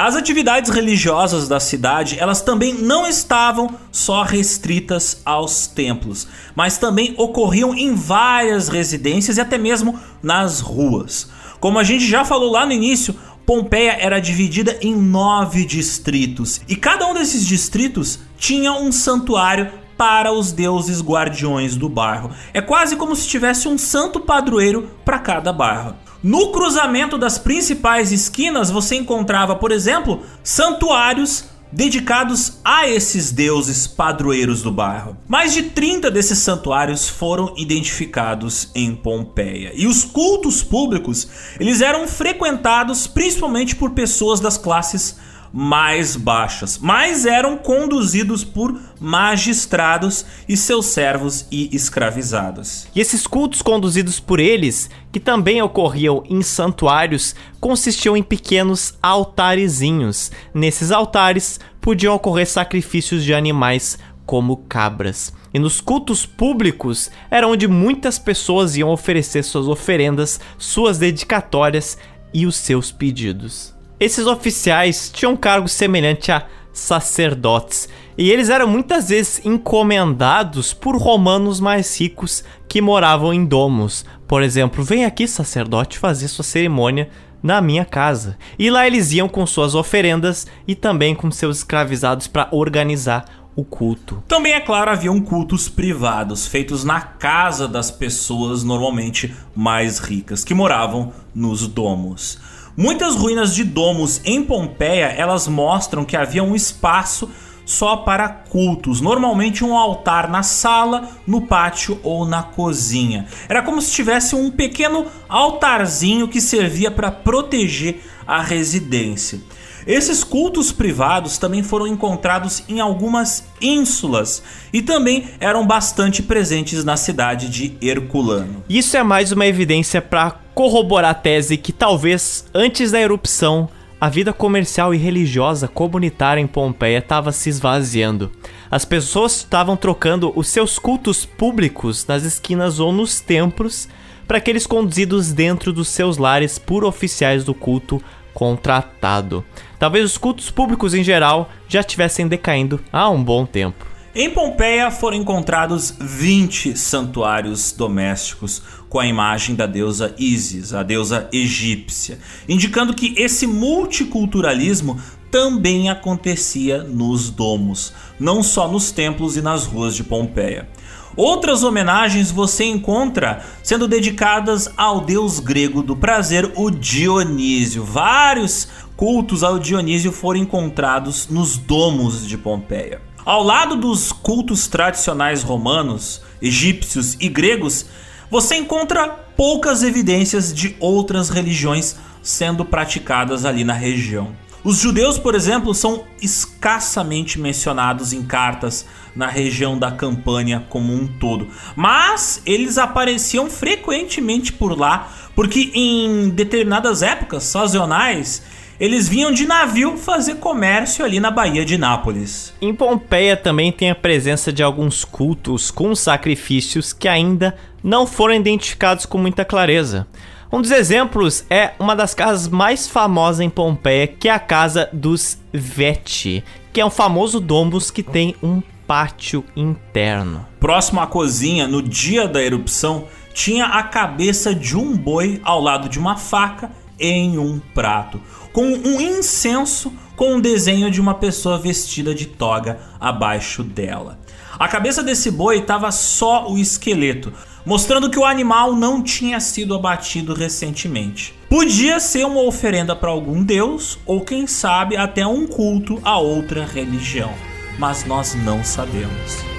As atividades religiosas da cidade, elas também não estavam só restritas aos templos, mas também ocorriam em várias residências e até mesmo nas ruas. Como a gente já falou lá no início, Pompeia era dividida em nove distritos e cada um desses distritos tinha um santuário para os deuses guardiões do bairro. É quase como se tivesse um santo padroeiro para cada bairro. No cruzamento das principais esquinas você encontrava, por exemplo, santuários dedicados a esses deuses padroeiros do bairro. Mais de 30 desses santuários foram identificados em Pompeia. E os cultos públicos, eles eram frequentados principalmente por pessoas das classes mais baixas, mas eram conduzidos por magistrados e seus servos e escravizados. E esses cultos conduzidos por eles, que também ocorriam em santuários, consistiam em pequenos altarezinhos. Nesses altares podiam ocorrer sacrifícios de animais como cabras. E nos cultos públicos era onde muitas pessoas iam oferecer suas oferendas, suas dedicatórias e os seus pedidos. Esses oficiais tinham um cargo semelhante a sacerdotes, e eles eram muitas vezes encomendados por romanos mais ricos que moravam em domos. Por exemplo, vem aqui, sacerdote, fazer sua cerimônia na minha casa. E lá eles iam com suas oferendas e também com seus escravizados para organizar o culto. Também, é claro, haviam cultos privados, feitos na casa das pessoas normalmente mais ricas, que moravam nos domos. Muitas ruínas de domos em Pompeia, elas mostram que havia um espaço só para cultos, normalmente um altar na sala, no pátio ou na cozinha. Era como se tivesse um pequeno altarzinho que servia para proteger a residência. Esses cultos privados também foram encontrados em algumas ínsulas e também eram bastante presentes na cidade de Herculano. Isso é mais uma evidência para corroborar a tese que talvez antes da erupção a vida comercial e religiosa comunitária em Pompeia estava se esvaziando. As pessoas estavam trocando os seus cultos públicos nas esquinas ou nos templos para aqueles conduzidos dentro dos seus lares por oficiais do culto contratado. Talvez os cultos públicos em geral já estivessem decaindo há um bom tempo. Em Pompeia foram encontrados 20 santuários domésticos com a imagem da deusa Isis, a deusa egípcia, indicando que esse multiculturalismo também acontecia nos domos, não só nos templos e nas ruas de Pompeia. Outras homenagens você encontra sendo dedicadas ao deus grego do prazer, o Dionísio. Vários cultos ao Dionísio foram encontrados nos domos de Pompeia. Ao lado dos cultos tradicionais romanos, egípcios e gregos, você encontra poucas evidências de outras religiões sendo praticadas ali na região. Os judeus, por exemplo, são escassamente mencionados em cartas na região da Campânia como um todo, mas eles apareciam frequentemente por lá, porque em determinadas épocas sazonais eles vinham de navio fazer comércio ali na Baía de Nápoles. Em Pompeia também tem a presença de alguns cultos com sacrifícios que ainda não foram identificados com muita clareza. Um dos exemplos é uma das casas mais famosas em Pompeia, que é a casa dos Veti, que é um famoso domus que tem um pátio interno. Próximo à cozinha, no dia da erupção, tinha a cabeça de um boi ao lado de uma faca em um prato, com um incenso com um desenho de uma pessoa vestida de toga abaixo dela. A cabeça desse boi estava só o esqueleto, mostrando que o animal não tinha sido abatido recentemente. Podia ser uma oferenda para algum deus, ou quem sabe até um culto a outra religião, mas nós não sabemos.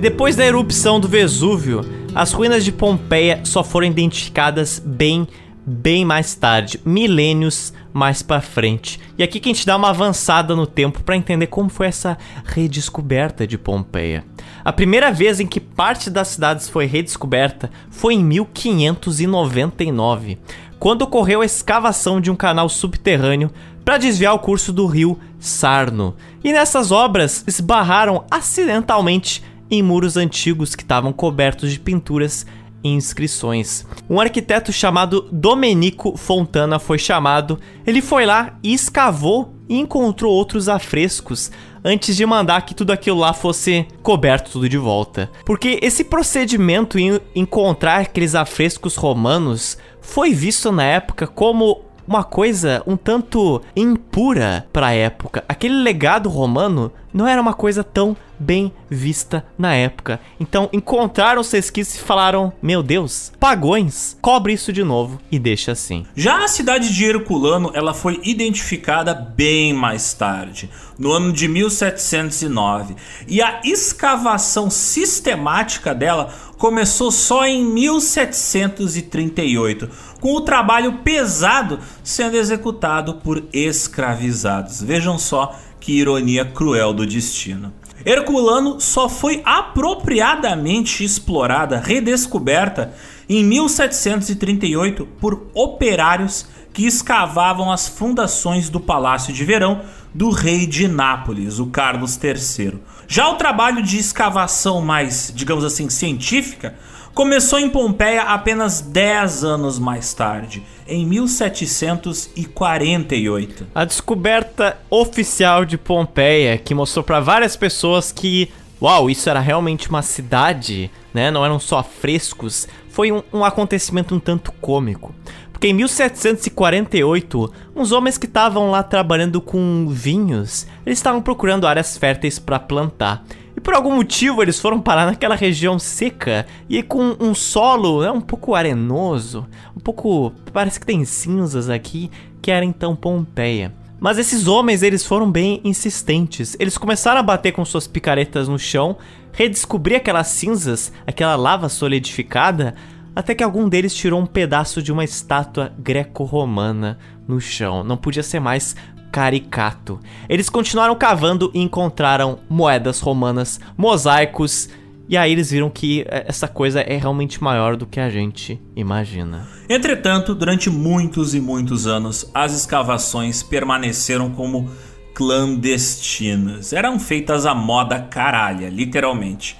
E depois da erupção do Vesúvio, as ruínas de Pompeia só foram identificadas bem, bem mais tarde, milênios mais para frente. E aqui que a gente dá uma avançada no tempo para entender como foi essa redescoberta de Pompeia. A primeira vez em que parte das cidades foi redescoberta foi em 1599, quando ocorreu a escavação de um canal subterrâneo para desviar o curso do rio Sarno. E nessas obras esbarraram acidentalmente em muros antigos que estavam cobertos de pinturas inscrições. Um arquiteto chamado Domenico Fontana foi chamado, ele foi lá e escavou e encontrou outros afrescos antes de mandar que tudo aquilo lá fosse coberto tudo de volta. Porque esse procedimento em encontrar aqueles afrescos romanos foi visto na época como uma coisa um tanto impura para a época. Aquele legado romano não era uma coisa tão bem vista na época. Então encontraram os resquícios e falaram: Meu Deus, pagões, cobre isso de novo e deixa assim. Já a cidade de Herculano ela foi identificada bem mais tarde, no ano de 1709, e a escavação sistemática dela começou só em 1738, com o trabalho pesado sendo executado por escravizados. Vejam só que ironia cruel do destino. Herculano só foi apropriadamente explorada, redescoberta em 1738 por operários que escavavam as fundações do Palácio de Verão do rei de Nápoles, o Carlos III. Já o trabalho de escavação mais, digamos assim, científica começou em Pompeia apenas 10 anos mais tarde, em 1748. A descoberta oficial de Pompeia, que mostrou para várias pessoas que, uau, isso era realmente uma cidade, né? Não eram só frescos, foi um, um acontecimento um tanto cômico. Porque em 1748, uns homens que estavam lá trabalhando com vinhos, eles estavam procurando áreas férteis para plantar. E por algum motivo eles foram parar naquela região seca e com um solo né, um pouco arenoso, um pouco. parece que tem cinzas aqui, que era então Pompeia. Mas esses homens, eles foram bem insistentes. Eles começaram a bater com suas picaretas no chão, redescobrir aquelas cinzas, aquela lava solidificada, até que algum deles tirou um pedaço de uma estátua greco-romana no chão. Não podia ser mais caricato. Eles continuaram cavando e encontraram moedas romanas, mosaicos, e aí eles viram que é, essa coisa é realmente maior do que a gente imagina. Entretanto, durante muitos e muitos anos, as escavações permaneceram como clandestinas. Eram feitas à moda caralha, literalmente.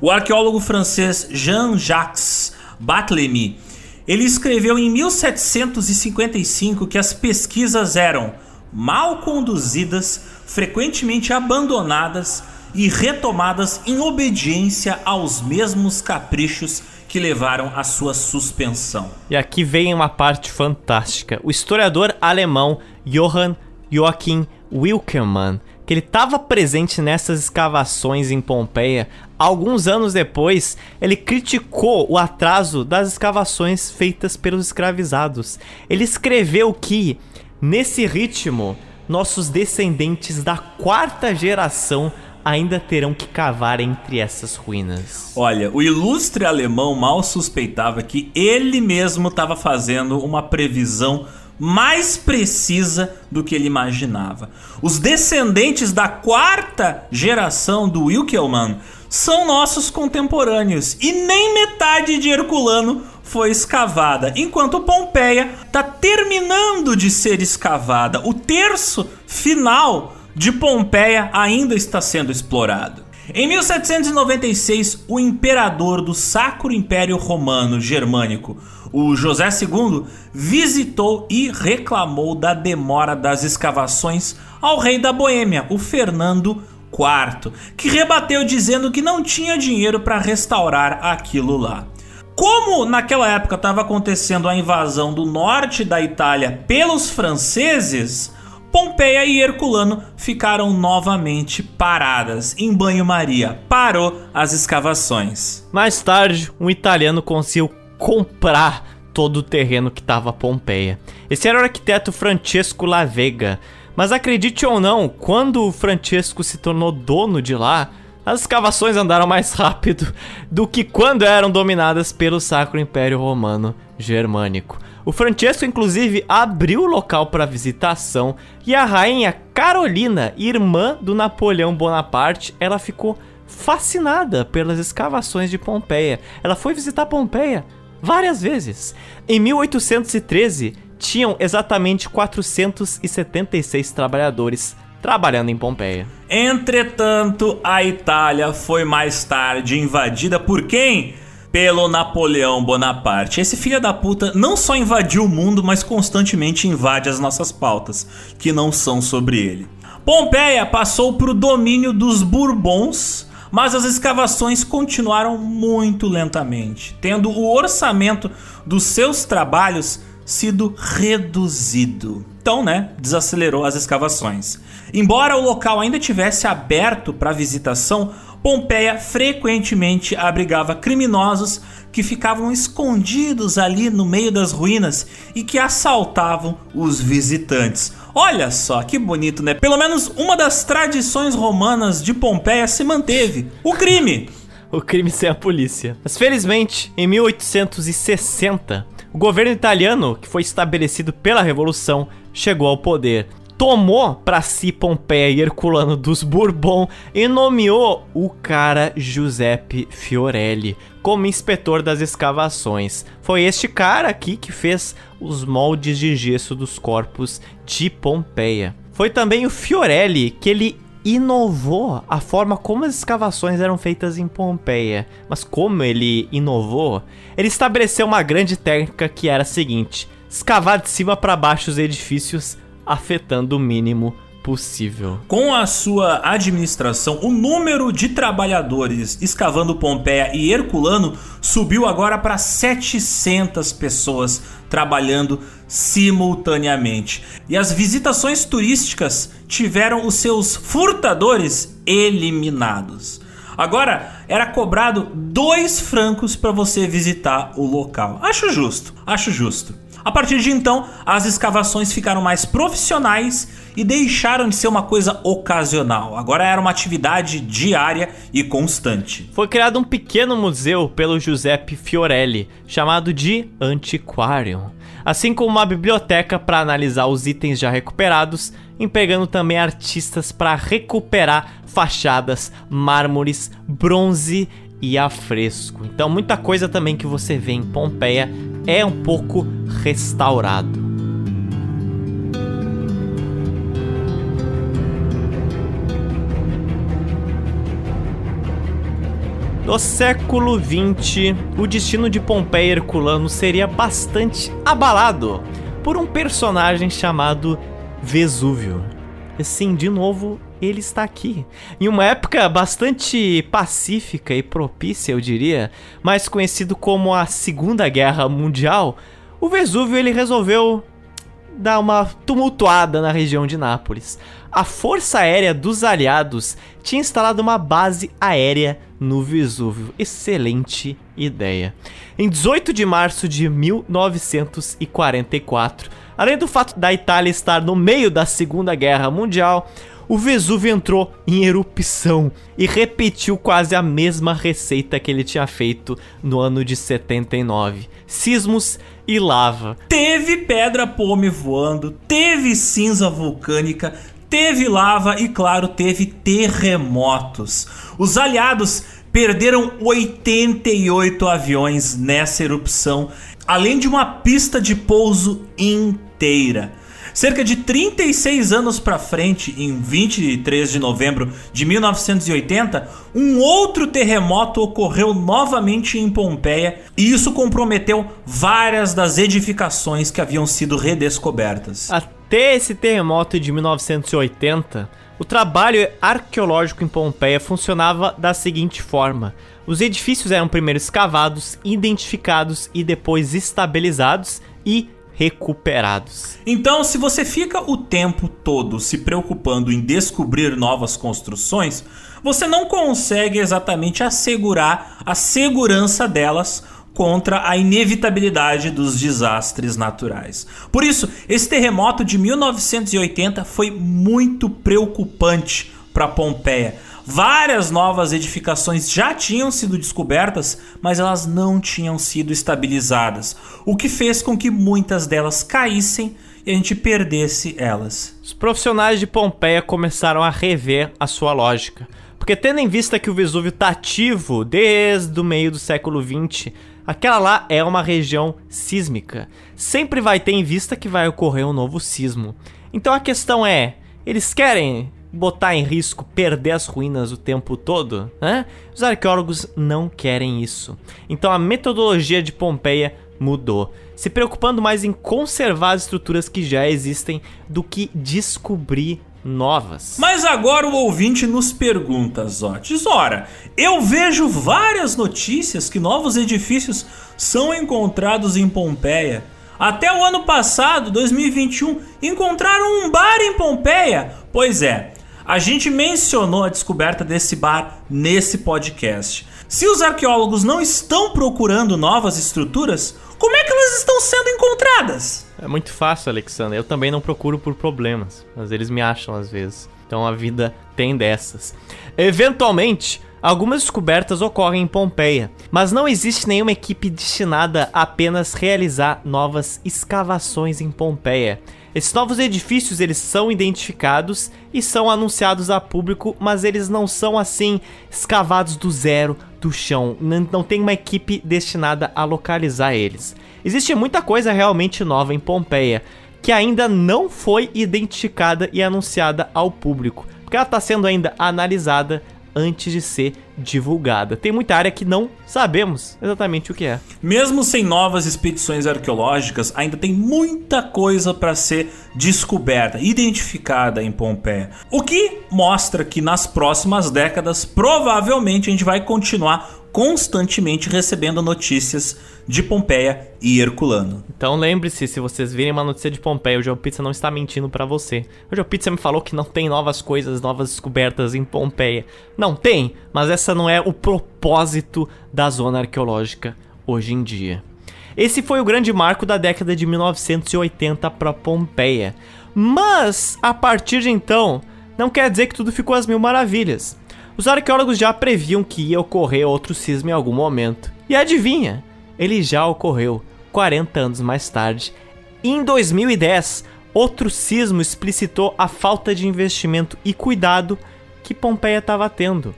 O arqueólogo francês Jean-Jacques Barthélemy, ele escreveu em 1755 que as pesquisas eram mal conduzidas, frequentemente abandonadas e retomadas em obediência aos mesmos caprichos que levaram à sua suspensão. E aqui vem uma parte fantástica. O historiador alemão Johann Joachim Wilkelmann, que ele estava presente nessas escavações em Pompeia, alguns anos depois, ele criticou o atraso das escavações feitas pelos escravizados. Ele escreveu que Nesse ritmo, nossos descendentes da quarta geração ainda terão que cavar entre essas ruínas. Olha, o ilustre alemão mal suspeitava que ele mesmo estava fazendo uma previsão mais precisa do que ele imaginava. Os descendentes da quarta geração do Wilkelmann são nossos contemporâneos e nem metade de Herculano foi escavada, enquanto Pompeia está terminando de ser escavada. O terço final de Pompeia ainda está sendo explorado. Em 1796, o imperador do Sacro Império Romano Germânico, o José II, visitou e reclamou da demora das escavações ao rei da Boêmia, o Fernando IV, que rebateu dizendo que não tinha dinheiro para restaurar aquilo lá. Como naquela época estava acontecendo a invasão do norte da Itália pelos franceses, Pompeia e Herculano ficaram novamente paradas em banho-maria. Parou as escavações. Mais tarde, um italiano conseguiu comprar todo o terreno que estava Pompeia. Esse era o arquiteto Francesco La Vega. Mas acredite ou não, quando o Francesco se tornou dono de lá, as escavações andaram mais rápido do que quando eram dominadas pelo Sacro Império Romano Germânico. O Francesco, inclusive, abriu o local para visitação e a rainha Carolina, irmã do Napoleão Bonaparte, ela ficou fascinada pelas escavações de Pompeia. Ela foi visitar Pompeia várias vezes. Em 1813, tinham exatamente 476 trabalhadores trabalhando em Pompeia. Entretanto, a Itália foi mais tarde invadida por quem? pelo Napoleão Bonaparte. Esse filho da puta não só invadiu o mundo, mas constantemente invade as nossas pautas, que não são sobre ele. Pompeia passou para o domínio dos Bourbons, mas as escavações continuaram muito lentamente, tendo o orçamento dos seus trabalhos sido reduzido. Então, né, desacelerou as escavações. Embora o local ainda tivesse aberto para visitação, Pompeia frequentemente abrigava criminosos que ficavam escondidos ali no meio das ruínas e que assaltavam os visitantes. Olha só que bonito, né? Pelo menos uma das tradições romanas de Pompeia se manteve: o crime. o crime sem a polícia. Mas felizmente, em 1860, o governo italiano, que foi estabelecido pela Revolução, chegou ao poder tomou para si Pompeia e Herculano dos Bourbon e nomeou o cara Giuseppe Fiorelli como inspetor das escavações. Foi este cara aqui que fez os moldes de gesso dos corpos de Pompeia. Foi também o Fiorelli que ele inovou a forma como as escavações eram feitas em Pompeia. Mas como ele inovou, ele estabeleceu uma grande técnica que era a seguinte: escavar de cima para baixo os edifícios afetando o mínimo possível. Com a sua administração, o número de trabalhadores escavando Pompeia e Herculano subiu agora para 700 pessoas trabalhando simultaneamente. E as visitações turísticas tiveram os seus furtadores eliminados. Agora era cobrado dois francos para você visitar o local. Acho justo, acho justo. A partir de então, as escavações ficaram mais profissionais e deixaram de ser uma coisa ocasional. Agora era uma atividade diária e constante. Foi criado um pequeno museu pelo Giuseppe Fiorelli, chamado de Antiquarium, assim como uma biblioteca para analisar os itens já recuperados, empregando também artistas para recuperar fachadas, mármores, bronze e afresco. Então, muita coisa também que você vê em Pompeia é um pouco restaurado. No século XX, o destino de Pompeia Herculano seria bastante abalado por um personagem chamado Vesúvio. Sim, de novo, ele está aqui. Em uma época bastante pacífica e propícia, eu diria, mais conhecido como a Segunda Guerra Mundial, o Vesúvio ele resolveu dar uma tumultuada na região de Nápoles. A Força Aérea dos Aliados tinha instalado uma base aérea no Vesúvio. Excelente ideia. Em 18 de março de 1944, além do fato da Itália estar no meio da Segunda Guerra Mundial, o Vesúvio entrou em erupção e repetiu quase a mesma receita que ele tinha feito no ano de 79. Sismos e lava. Teve pedra pome voando, teve cinza vulcânica, teve lava e, claro, teve terremotos. Os aliados perderam 88 aviões nessa erupção, além de uma pista de pouso inteira. Cerca de 36 anos para frente, em 23 de novembro de 1980, um outro terremoto ocorreu novamente em Pompeia e isso comprometeu várias das edificações que haviam sido redescobertas. Até esse terremoto de 1980, o trabalho arqueológico em Pompeia funcionava da seguinte forma: os edifícios eram primeiro escavados, identificados e depois estabilizados e recuperados. Então, se você fica o tempo todo se preocupando em descobrir novas construções, você não consegue exatamente assegurar a segurança delas contra a inevitabilidade dos desastres naturais. Por isso, esse terremoto de 1980 foi muito preocupante para Pompeia Várias novas edificações já tinham sido descobertas, mas elas não tinham sido estabilizadas, o que fez com que muitas delas caíssem e a gente perdesse elas. Os profissionais de Pompeia começaram a rever a sua lógica, porque tendo em vista que o Vesúvio está ativo desde o meio do século 20, aquela lá é uma região sísmica. Sempre vai ter em vista que vai ocorrer um novo sismo. Então a questão é, eles querem botar em risco perder as ruínas o tempo todo? Né? Os arqueólogos não querem isso. Então a metodologia de Pompeia mudou, se preocupando mais em conservar as estruturas que já existem do que descobrir novas. Mas agora o ouvinte nos pergunta, Zotes, ora, eu vejo várias notícias que novos edifícios são encontrados em Pompeia. Até o ano passado, 2021, encontraram um bar em Pompeia. Pois é, a gente mencionou a descoberta desse bar nesse podcast. Se os arqueólogos não estão procurando novas estruturas, como é que elas estão sendo encontradas? É muito fácil, Alexandre. Eu também não procuro por problemas, mas eles me acham às vezes. Então a vida tem dessas. Eventualmente, algumas descobertas ocorrem em Pompeia, mas não existe nenhuma equipe destinada a apenas realizar novas escavações em Pompeia. Esses novos edifícios eles são identificados e são anunciados a público, mas eles não são assim escavados do zero do chão. Não, não tem uma equipe destinada a localizar eles. Existe muita coisa realmente nova em Pompeia que ainda não foi identificada e anunciada ao público, porque ela está sendo ainda analisada antes de ser divulgada. Tem muita área que não sabemos exatamente o que é. Mesmo sem novas expedições arqueológicas, ainda tem muita coisa para ser descoberta, identificada em Pompeia. O que mostra que nas próximas décadas provavelmente a gente vai continuar constantemente recebendo notícias de Pompeia e Herculano. Então lembre-se, se vocês virem uma notícia de Pompeia, o GeoPizza não está mentindo para você. O GeoPizza me falou que não tem novas coisas, novas descobertas em Pompeia. Não tem, mas essa não é o propósito da zona arqueológica hoje em dia. Esse foi o grande marco da década de 1980 para Pompeia. Mas, a partir de então, não quer dizer que tudo ficou às mil maravilhas. Os arqueólogos já previam que ia ocorrer outro sismo em algum momento. E adivinha? Ele já ocorreu 40 anos mais tarde. Em 2010, outro sismo explicitou a falta de investimento e cuidado que Pompeia estava tendo.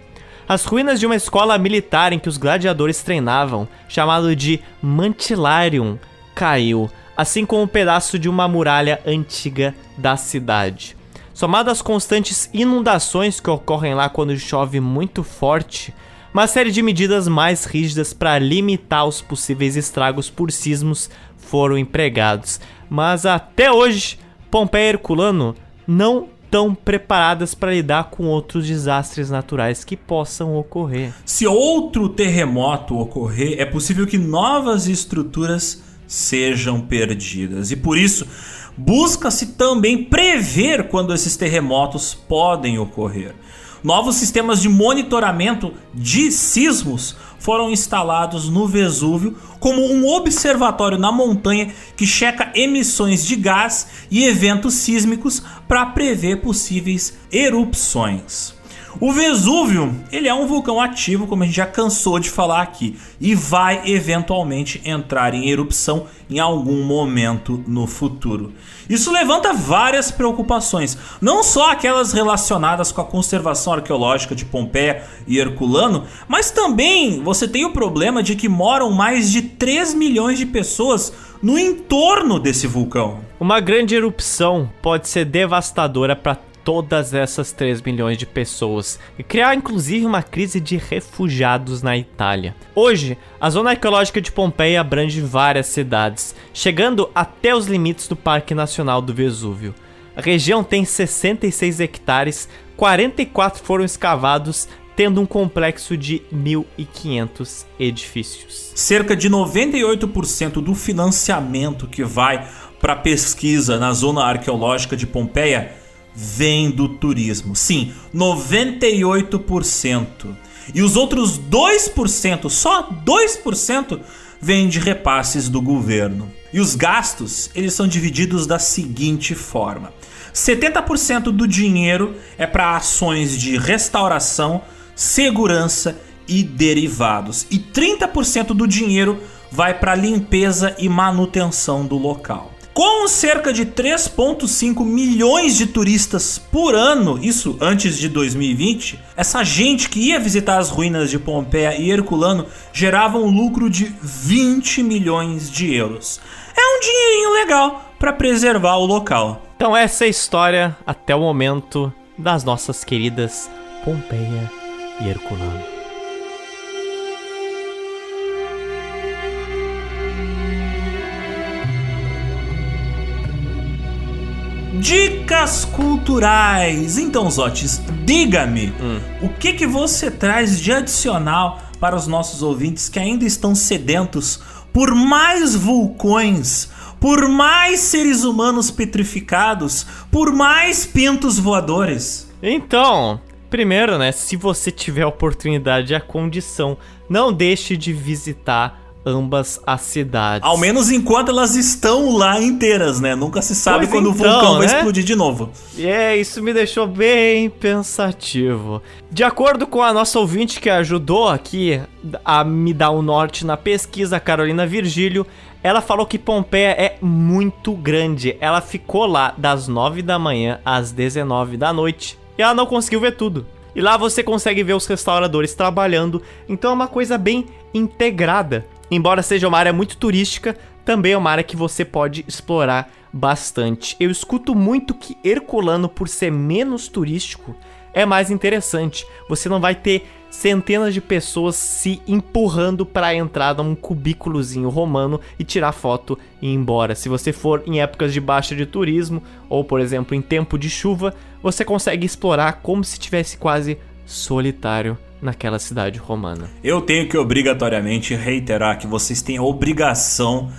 As ruínas de uma escola militar em que os gladiadores treinavam, chamado de Mantilarium, caiu, assim como um pedaço de uma muralha antiga da cidade. Somado às constantes inundações que ocorrem lá quando chove muito forte, uma série de medidas mais rígidas para limitar os possíveis estragos por sismos foram empregados. Mas até hoje, Pompeia e Herculano não estão preparadas para lidar com outros desastres naturais que possam ocorrer. Se outro terremoto ocorrer, é possível que novas estruturas sejam perdidas. E por isso, busca-se também prever quando esses terremotos podem ocorrer. Novos sistemas de monitoramento de sismos foram instalados no Vesúvio como um observatório na montanha que checa emissões de gás e eventos sísmicos para prever possíveis erupções. O Vesúvio, ele é um vulcão ativo, como a gente já cansou de falar aqui, e vai eventualmente entrar em erupção em algum momento no futuro. Isso levanta várias preocupações, não só aquelas relacionadas com a conservação arqueológica de Pompeia e Herculano, mas também você tem o problema de que moram mais de 3 milhões de pessoas no entorno desse vulcão. Uma grande erupção pode ser devastadora para todas essas 3 milhões de pessoas e criar inclusive uma crise de refugiados na Itália. Hoje, a zona arqueológica de Pompeia abrange várias cidades, chegando até os limites do Parque Nacional do Vesúvio. A região tem 66 hectares, 44 foram escavados, tendo um complexo de 1.500 edifícios. Cerca de 98% do financiamento que vai para pesquisa na zona arqueológica de Pompeia vem do turismo. Sim, 98%. E os outros 2%, só 2%, vêm de repasses do governo. E os gastos, eles são divididos da seguinte forma: 70% do dinheiro é para ações de restauração, segurança e derivados, e 30% do dinheiro vai para limpeza e manutenção do local. Com cerca de 3,5 milhões de turistas por ano, isso antes de 2020, essa gente que ia visitar as ruínas de Pompeia e Herculano gerava um lucro de 20 milhões de euros. É um dinheirinho legal para preservar o local. Então essa é a história até o momento das nossas queridas Pompeia e Herculano. Dicas culturais. Então, Zotes, diga-me, Hum. o que que você traz de adicional para os nossos ouvintes que ainda estão sedentos por mais vulcões, por mais seres humanos petrificados, por mais pintos voadores? Então, primeiro, né, se você tiver a oportunidade e a condição, não deixe de visitar ambas as cidades. Ao menos enquanto elas estão lá inteiras, né? Nunca se sabe Pois quando o então, vulcão vai né? explodir de novo. É, isso me deixou bem pensativo. De acordo com a nossa ouvinte que ajudou aqui a me dar o norte na pesquisa, Carolina Virgílio, ela falou que Pompeia é muito grande. Ela ficou lá das 9 da manhã às 19 da noite e ela não conseguiu ver tudo. E lá você consegue ver os restauradores trabalhando, então é uma coisa bem integrada. Embora seja uma área muito turística, também é uma área que você pode explorar bastante. Eu escuto muito que Herculano, por ser menos turístico, é mais interessante. Você não vai ter centenas de pessoas se empurrando para entrar num cubículozinho romano e tirar foto e ir embora. Se você for em épocas de baixa de turismo ou, por exemplo, em tempo de chuva, você consegue explorar como se tivesse quase solitário naquela cidade romana. Eu tenho que obrigatoriamente reiterar que vocês têm a obrigação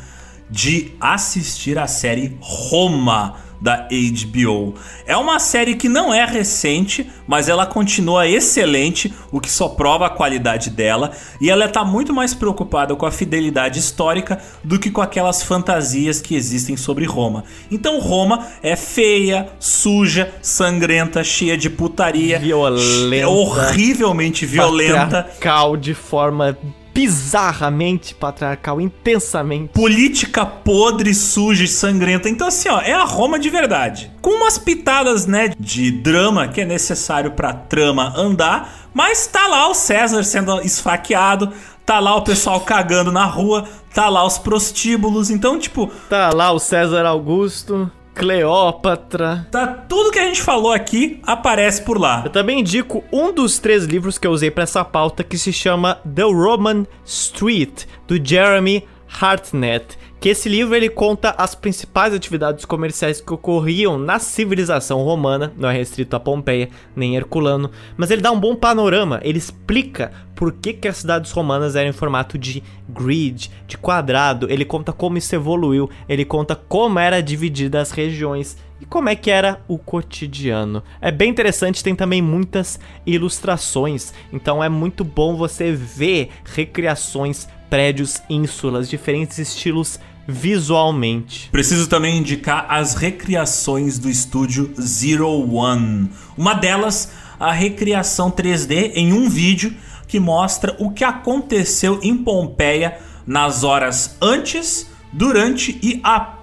de assistir a série Roma da HBO. É uma série que não é recente, mas ela continua excelente, o que só prova a qualidade dela, e ela está muito mais preocupada com a fidelidade histórica do que com aquelas fantasias que existem sobre Roma. Então Roma é feia, suja, sangrenta, cheia de putaria, Violenta. horrivelmente violenta. Patriarcal de forma bizarramente patriarcal, intensamente. política podre, suja e sangrenta. Então, assim, ó, é a Roma de verdade. Com umas pitadas, né, de drama que é necessário pra trama andar, mas tá lá o César sendo esfaqueado, tá lá o pessoal cagando na rua, tá lá os prostíbulos. Então, tipo, Tá lá o César Augusto, Cleópatra. tá tudo que a gente falou aqui aparece por lá. Eu também indico um dos três livros que eu usei pra essa pauta que se chama The Roman Street, do Jeremy Hartnett. Que esse livro ele conta as principais atividades comerciais que ocorriam na civilização romana, não é restrito a Pompeia nem Herculano, mas ele dá um bom panorama, ele explica por que, que as cidades romanas eram em formato de grid, de quadrado, ele conta como isso evoluiu, ele conta como era dividida as regiões e como é que era o cotidiano. É bem interessante, tem também muitas ilustrações, então é muito bom você ver recriações, prédios, ínsulas, diferentes estilos visualmente. Preciso também indicar as recriações do estúdio Zero One. Uma delas, a recriação 3D em um vídeo que mostra o que aconteceu em Pompeia nas horas antes, durante e após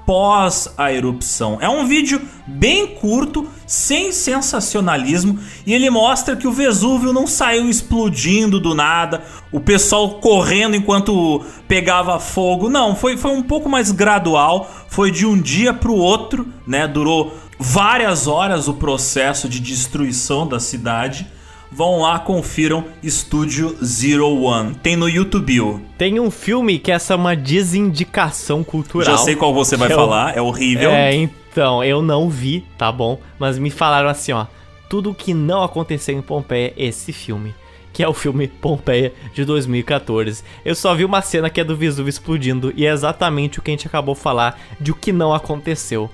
a erupção. É um vídeo bem curto, sem sensacionalismo, e ele mostra que o Vesúvio não saiu explodindo do nada, o pessoal correndo enquanto pegava fogo. Não, foi, foi um pouco mais gradual, foi de um dia para o outro, né? Durou várias horas o processo de destruição da cidade. Vão lá, confiram Estúdio Zero One. Tem no YouTube. Tem um filme que essa é uma desindicação cultural. Já sei qual você vai é o- falar, é horrível. É, então, eu não vi, tá bom? Mas me falaram assim, ó. Tudo que não aconteceu em Pompeia é esse filme. Que é o filme Pompeia de 2014. Eu só vi uma cena que é do Vesúvio explodindo. E é exatamente o que a gente acabou de falar de o que não aconteceu.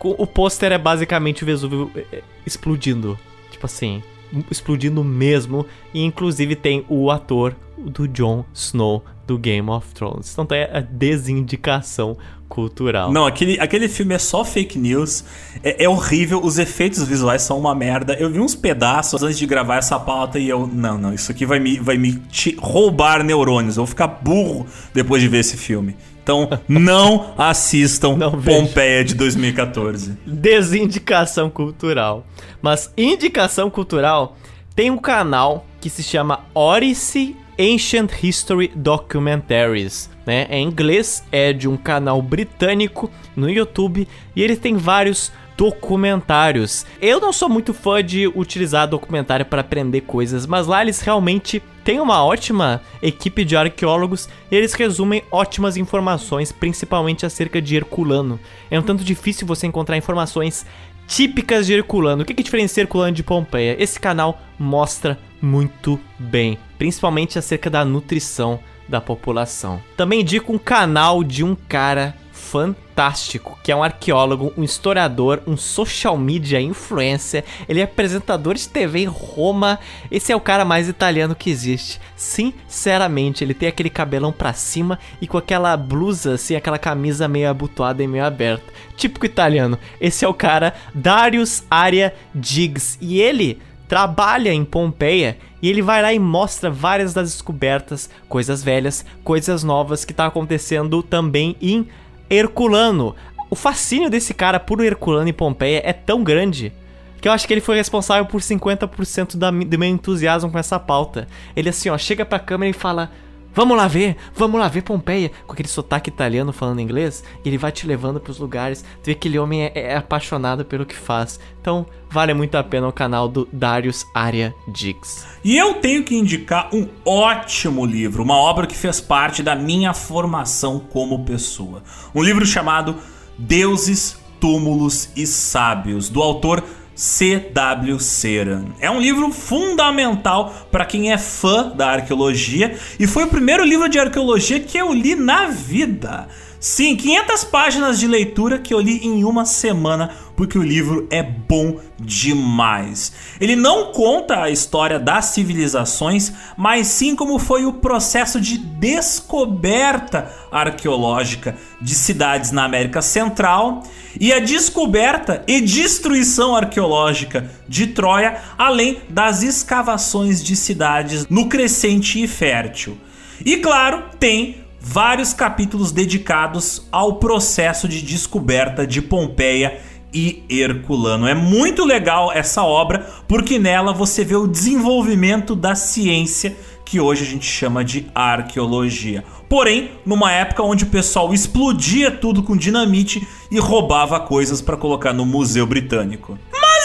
O o pôster é basicamente o Vesúvio eh, explodindo. Tipo assim, explodindo mesmo. E inclusive tem o ator do Jon Snow do Game of Thrones. Então é a desindicação cultural. Não, aquele, aquele filme é só fake news. É, é horrível, os efeitos visuais são uma merda. Eu vi uns pedaços antes de gravar essa pauta e eu. Não, não, isso aqui vai me, vai me roubar neurônios. Eu vou ficar burro depois de ver esse filme. Então, não assistam Não. Pompeia de 2014. desindicação cultural. Mas indicação cultural tem um canal que se chama Odyssey Ancient History Documentaries, né? É em inglês, é de um canal britânico no YouTube e ele tem vários documentários. Eu não sou muito fã de utilizar documentário para aprender coisas, mas lá eles realmente têm uma ótima equipe de arqueólogos e eles resumem ótimas informações, principalmente acerca de Herculano. É um tanto difícil você encontrar informações típicas de Herculano. O que, que diferencia Herculano de Pompeia? Esse canal mostra muito bem, principalmente acerca da nutrição da população. Também indico um canal de um cara fantástico, que é um arqueólogo, um historiador, um social media influencer. Ele é apresentador de TV em Roma. Esse é o cara mais italiano que existe. Sinceramente, ele tem aquele cabelão pra cima e com aquela blusa assim, aquela camisa meio abotoada e meio aberta. Típico italiano. Esse é o cara Darius Aria Diggs e ele trabalha em Pompeia e ele vai lá e mostra várias das descobertas, coisas velhas, coisas novas que tá acontecendo também em Herculano. O fascínio desse cara por Herculano e Pompeia é tão grande que eu acho que ele foi responsável por 50% da, do meu entusiasmo com essa pauta. Ele assim, ó, chega pra câmera e fala: Vamos lá ver, vamos lá ver Pompeia, com aquele sotaque italiano falando inglês, e ele vai te levando para os lugares. Tu vê que aquele homem é, é, apaixonado pelo que faz. Então, vale muito a pena o canal do Darius Aria Diggs. E eu tenho que indicar um ótimo livro, uma obra que fez parte da minha formação como pessoa. Um livro chamado Deuses, Túmulos e Sábios, do autor C.W. Ceran. É um livro fundamental para quem é fã da arqueologia e foi o primeiro livro de arqueologia que eu li na vida. Sim, 500 páginas de leitura que eu li em uma semana, porque o livro é bom demais. Ele não conta a história das civilizações, mas sim como foi o processo de descoberta arqueológica de cidades na América Central e a descoberta e destruição arqueológica de Troia, além das escavações de cidades no Crescente e Fértil. E claro, tem vários capítulos dedicados ao processo de descoberta de Pompeia e Herculano. É muito legal essa obra porque nela você vê o desenvolvimento da ciência que hoje a gente chama de arqueologia. Porém, numa época onde o pessoal explodia tudo com dinamite e roubava coisas para colocar no Museu Britânico.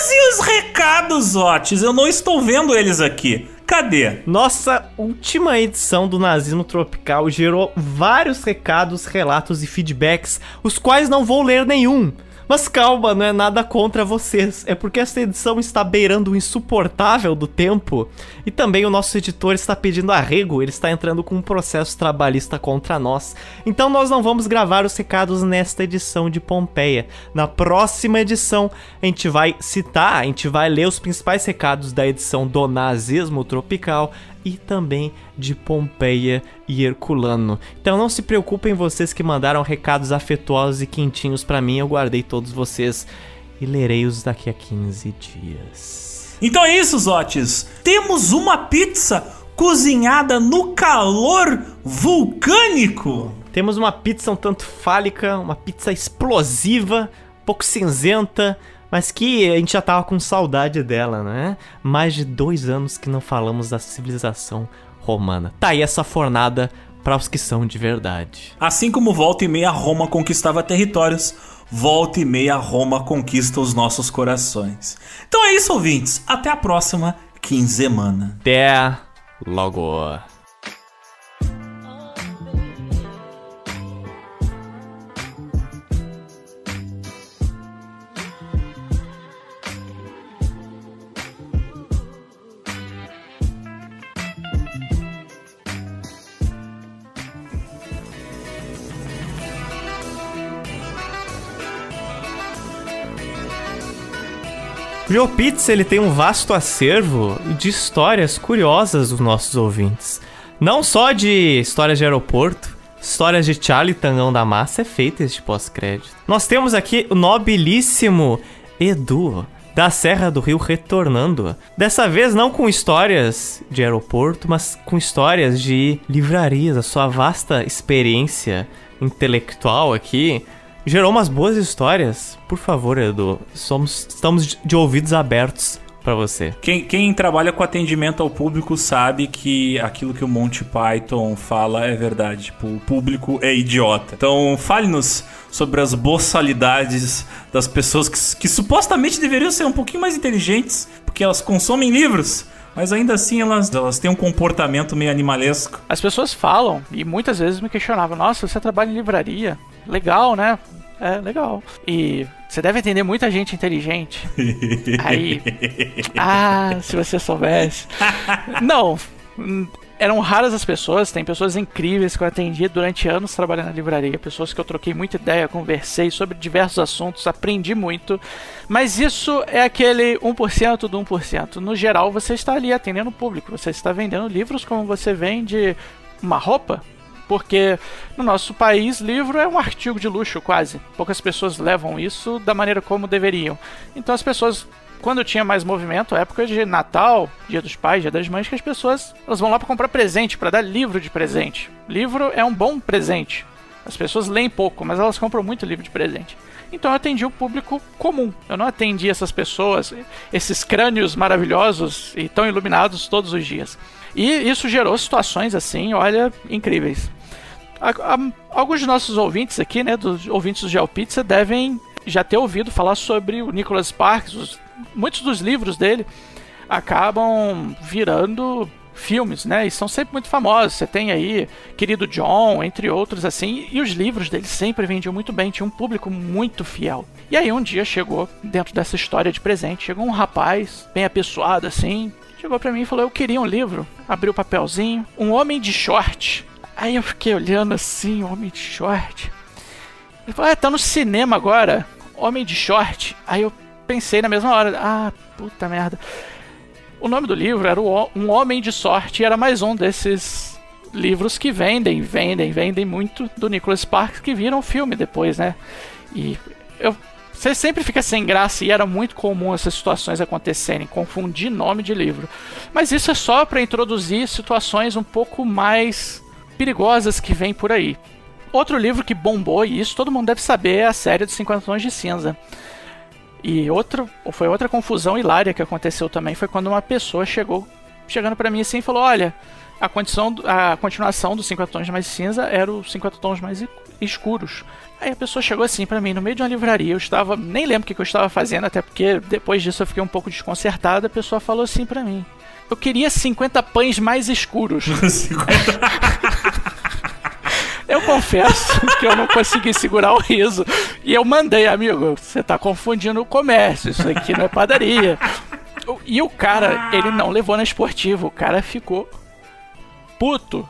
Mas e os recados, Otis? Eu não estou vendo eles aqui. Cadê? Nossa última edição do Nazismo Tropical gerou vários recados, relatos e feedbacks, os quais não vou ler nenhum. Mas calma, não é nada contra vocês. É porque esta edição está beirando o insuportável do tempo. E também o nosso editor está pedindo arrego, ele está entrando com um processo trabalhista contra nós. Então nós não vamos gravar os recados nesta edição de Pompeia. Na próxima edição, a gente vai citar, a gente vai ler os principais recados da edição do Nazismo Tropical e também de Pompeia e Herculano. Então não se preocupem vocês que mandaram recados afetuosos e quentinhos para mim, eu guardei todos vocês e lerei-os daqui a 15 dias. Então é isso, Zotes. Temos uma pizza cozinhada no calor vulcânico. Temos uma pizza um tanto fálica, uma pizza explosiva, um pouco cinzenta, mas que a gente já tava com saudade dela, né? Mais de dois anos que não falamos da civilização romana. Tá aí essa fornada para os que são de verdade. Assim como volta e meia Roma conquistava territórios, volta e meia Roma conquista os nossos corações. Então é isso, ouvintes. Até a próxima quinzemana. Até logo. GeoPizza ele tem um vasto acervo de histórias curiosas dos nossos ouvintes. Não só de histórias de aeroporto, histórias de Charlie Tangão da Massa é feito este pós-crédito. Nós temos aqui o nobilíssimo Edu, da Serra do Rio retornando. Dessa vez não com histórias de aeroporto, mas com histórias de livrarias, a sua vasta experiência intelectual aqui gerou umas boas histórias. Por favor, Edu, somos, estamos de ouvidos abertos para você. Quem, quem trabalha com atendimento ao público sabe que aquilo que o Monty Python fala é verdade. Tipo, o público é idiota. Então, fale-nos sobre as boçalidades das pessoas que, que supostamente deveriam ser um pouquinho mais inteligentes, porque elas consomem livros. Mas ainda assim elas, elas têm um comportamento meio animalesco. As pessoas falam, e muitas vezes me questionavam: Nossa, você trabalha em livraria? Legal, né? É, legal. E você deve entender muita gente inteligente. Aí. Ah, se você soubesse. Não. Eram raras as pessoas, tem pessoas incríveis que eu atendi durante anos trabalhando na livraria, pessoas que eu troquei muita ideia, conversei sobre diversos assuntos, aprendi muito, mas isso é aquele 1% do 1%. No geral, você está ali atendendo o público, você está vendendo livros como você vende uma roupa, porque no nosso país livro é um artigo de luxo quase. Poucas pessoas levam isso da maneira como deveriam. Então as pessoas quando tinha mais movimento, época de Natal, Dia dos Pais, Dia das Mães, que as pessoas elas vão lá para comprar presente, para dar livro de presente. Livro é um bom presente. As pessoas leem pouco, mas elas compram muito livro de presente. Então eu atendi o público comum. Eu não atendi essas pessoas, esses crânios maravilhosos e tão iluminados todos os dias. E isso gerou situações assim, olha, incríveis alguns de nossos ouvintes aqui, né, dos ouvintes do GeoPizza, devem já ter ouvido falar sobre o Nicholas Sparks. Os, muitos dos livros dele acabam virando filmes, né? E são sempre muito famosos. Você tem aí Querido John, entre outros assim, e os livros dele sempre vendiam muito bem, tinha um público muito fiel. E aí um dia chegou, dentro dessa história de presente, chegou um rapaz, bem apessoado assim, chegou para mim e falou: "Eu queria um livro". Abriu o papelzinho, um homem de short Aí eu fiquei olhando assim, Homem de Short. Ele falou, ah, tá no cinema agora, Homem de Short. Aí eu pensei na mesma hora, ah, puta merda. O nome do livro era Um Homem de Sorte e era mais um desses livros que vendem, vendem, vendem muito do Nicholas Sparks que viram filme depois, né? E eu você sempre fica sem graça e era muito comum essas situações acontecerem, confundir nome de livro. Mas isso é só para introduzir situações um pouco mais perigosas que vêm por aí. Outro livro que bombou, e isso todo mundo deve saber, é a série dos 50 Tons de Cinza. E outro, foi outra confusão hilária que aconteceu também, foi quando uma pessoa chegou, chegando para mim assim e falou, olha, a, condição, a continuação dos 50 Tons mais Cinza era os 50 Tons mais escuros. Aí a pessoa chegou assim para mim, no meio de uma livraria, eu estava, nem lembro o que eu estava fazendo, até porque depois disso eu fiquei um pouco desconcertado, a pessoa falou assim para mim, eu queria 50 pães mais escuros. 50... eu confesso que eu não consegui segurar o riso. E eu mandei, amigo, você tá confundindo o comércio, isso aqui não é padaria. E o cara, ele não levou na esportiva, o cara ficou puto.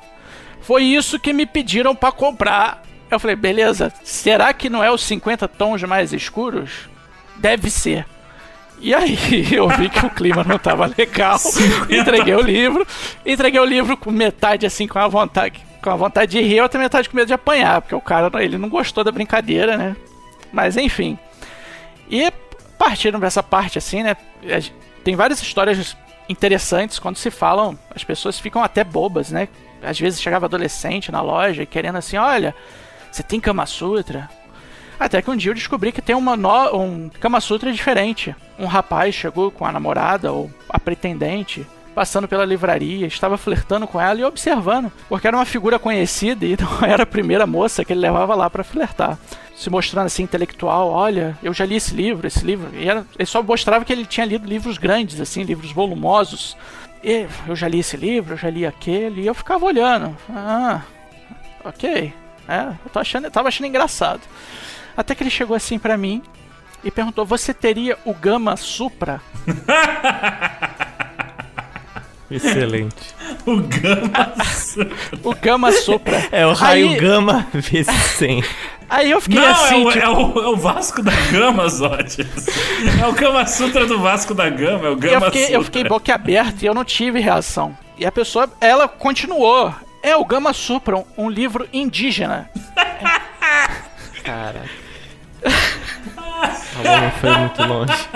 Foi isso que me pediram para comprar. Eu falei, beleza, será que não é os 50 tons mais escuros? Deve ser. E aí eu vi que o clima não estava legal, entreguei o livro, entreguei o livro com metade assim com a vontade, com a vontade de rir, outra metade com medo de apanhar, porque o cara ele não gostou da brincadeira, né? Mas enfim. E partindo dessa parte assim, né? Tem várias histórias interessantes quando se falam, as pessoas ficam até bobas, né? Às vezes chegava adolescente na loja querendo assim, olha, você tem Kama Sutra? Até que um dia eu descobri que tem uma no... um Kama Sutra diferente. Um rapaz chegou com a namorada ou a pretendente passando pela livraria, estava flertando com ela e observando, porque era uma figura conhecida e não era a primeira moça que ele levava lá para flertar. Se mostrando assim intelectual, olha, eu já li esse livro, esse livro. E era, ele só mostrava que ele tinha lido livros grandes, assim, livros volumosos. E eu já li esse livro, eu já li aquele, e eu ficava olhando. Ah, ok. É, eu tô achando, eu tava achando engraçado. Até que ele chegou assim para mim e perguntou: Você teria o Gama Supra? Excelente. o Gama O Gama Supra. É o raio Aí... Gama vezes 100. Aí eu fiquei Não, assim. É o, tipo... é, o, é o Vasco da Gama, Zotes. É o Gama Sutra do Vasco da Gama, é o Gama eu fiquei, Sutra. Eu fiquei boquiaberto e eu não tive reação. E a pessoa, ela continuou. É o Gama Supra, um, um livro indígena. Caraca. A não foi muito longe.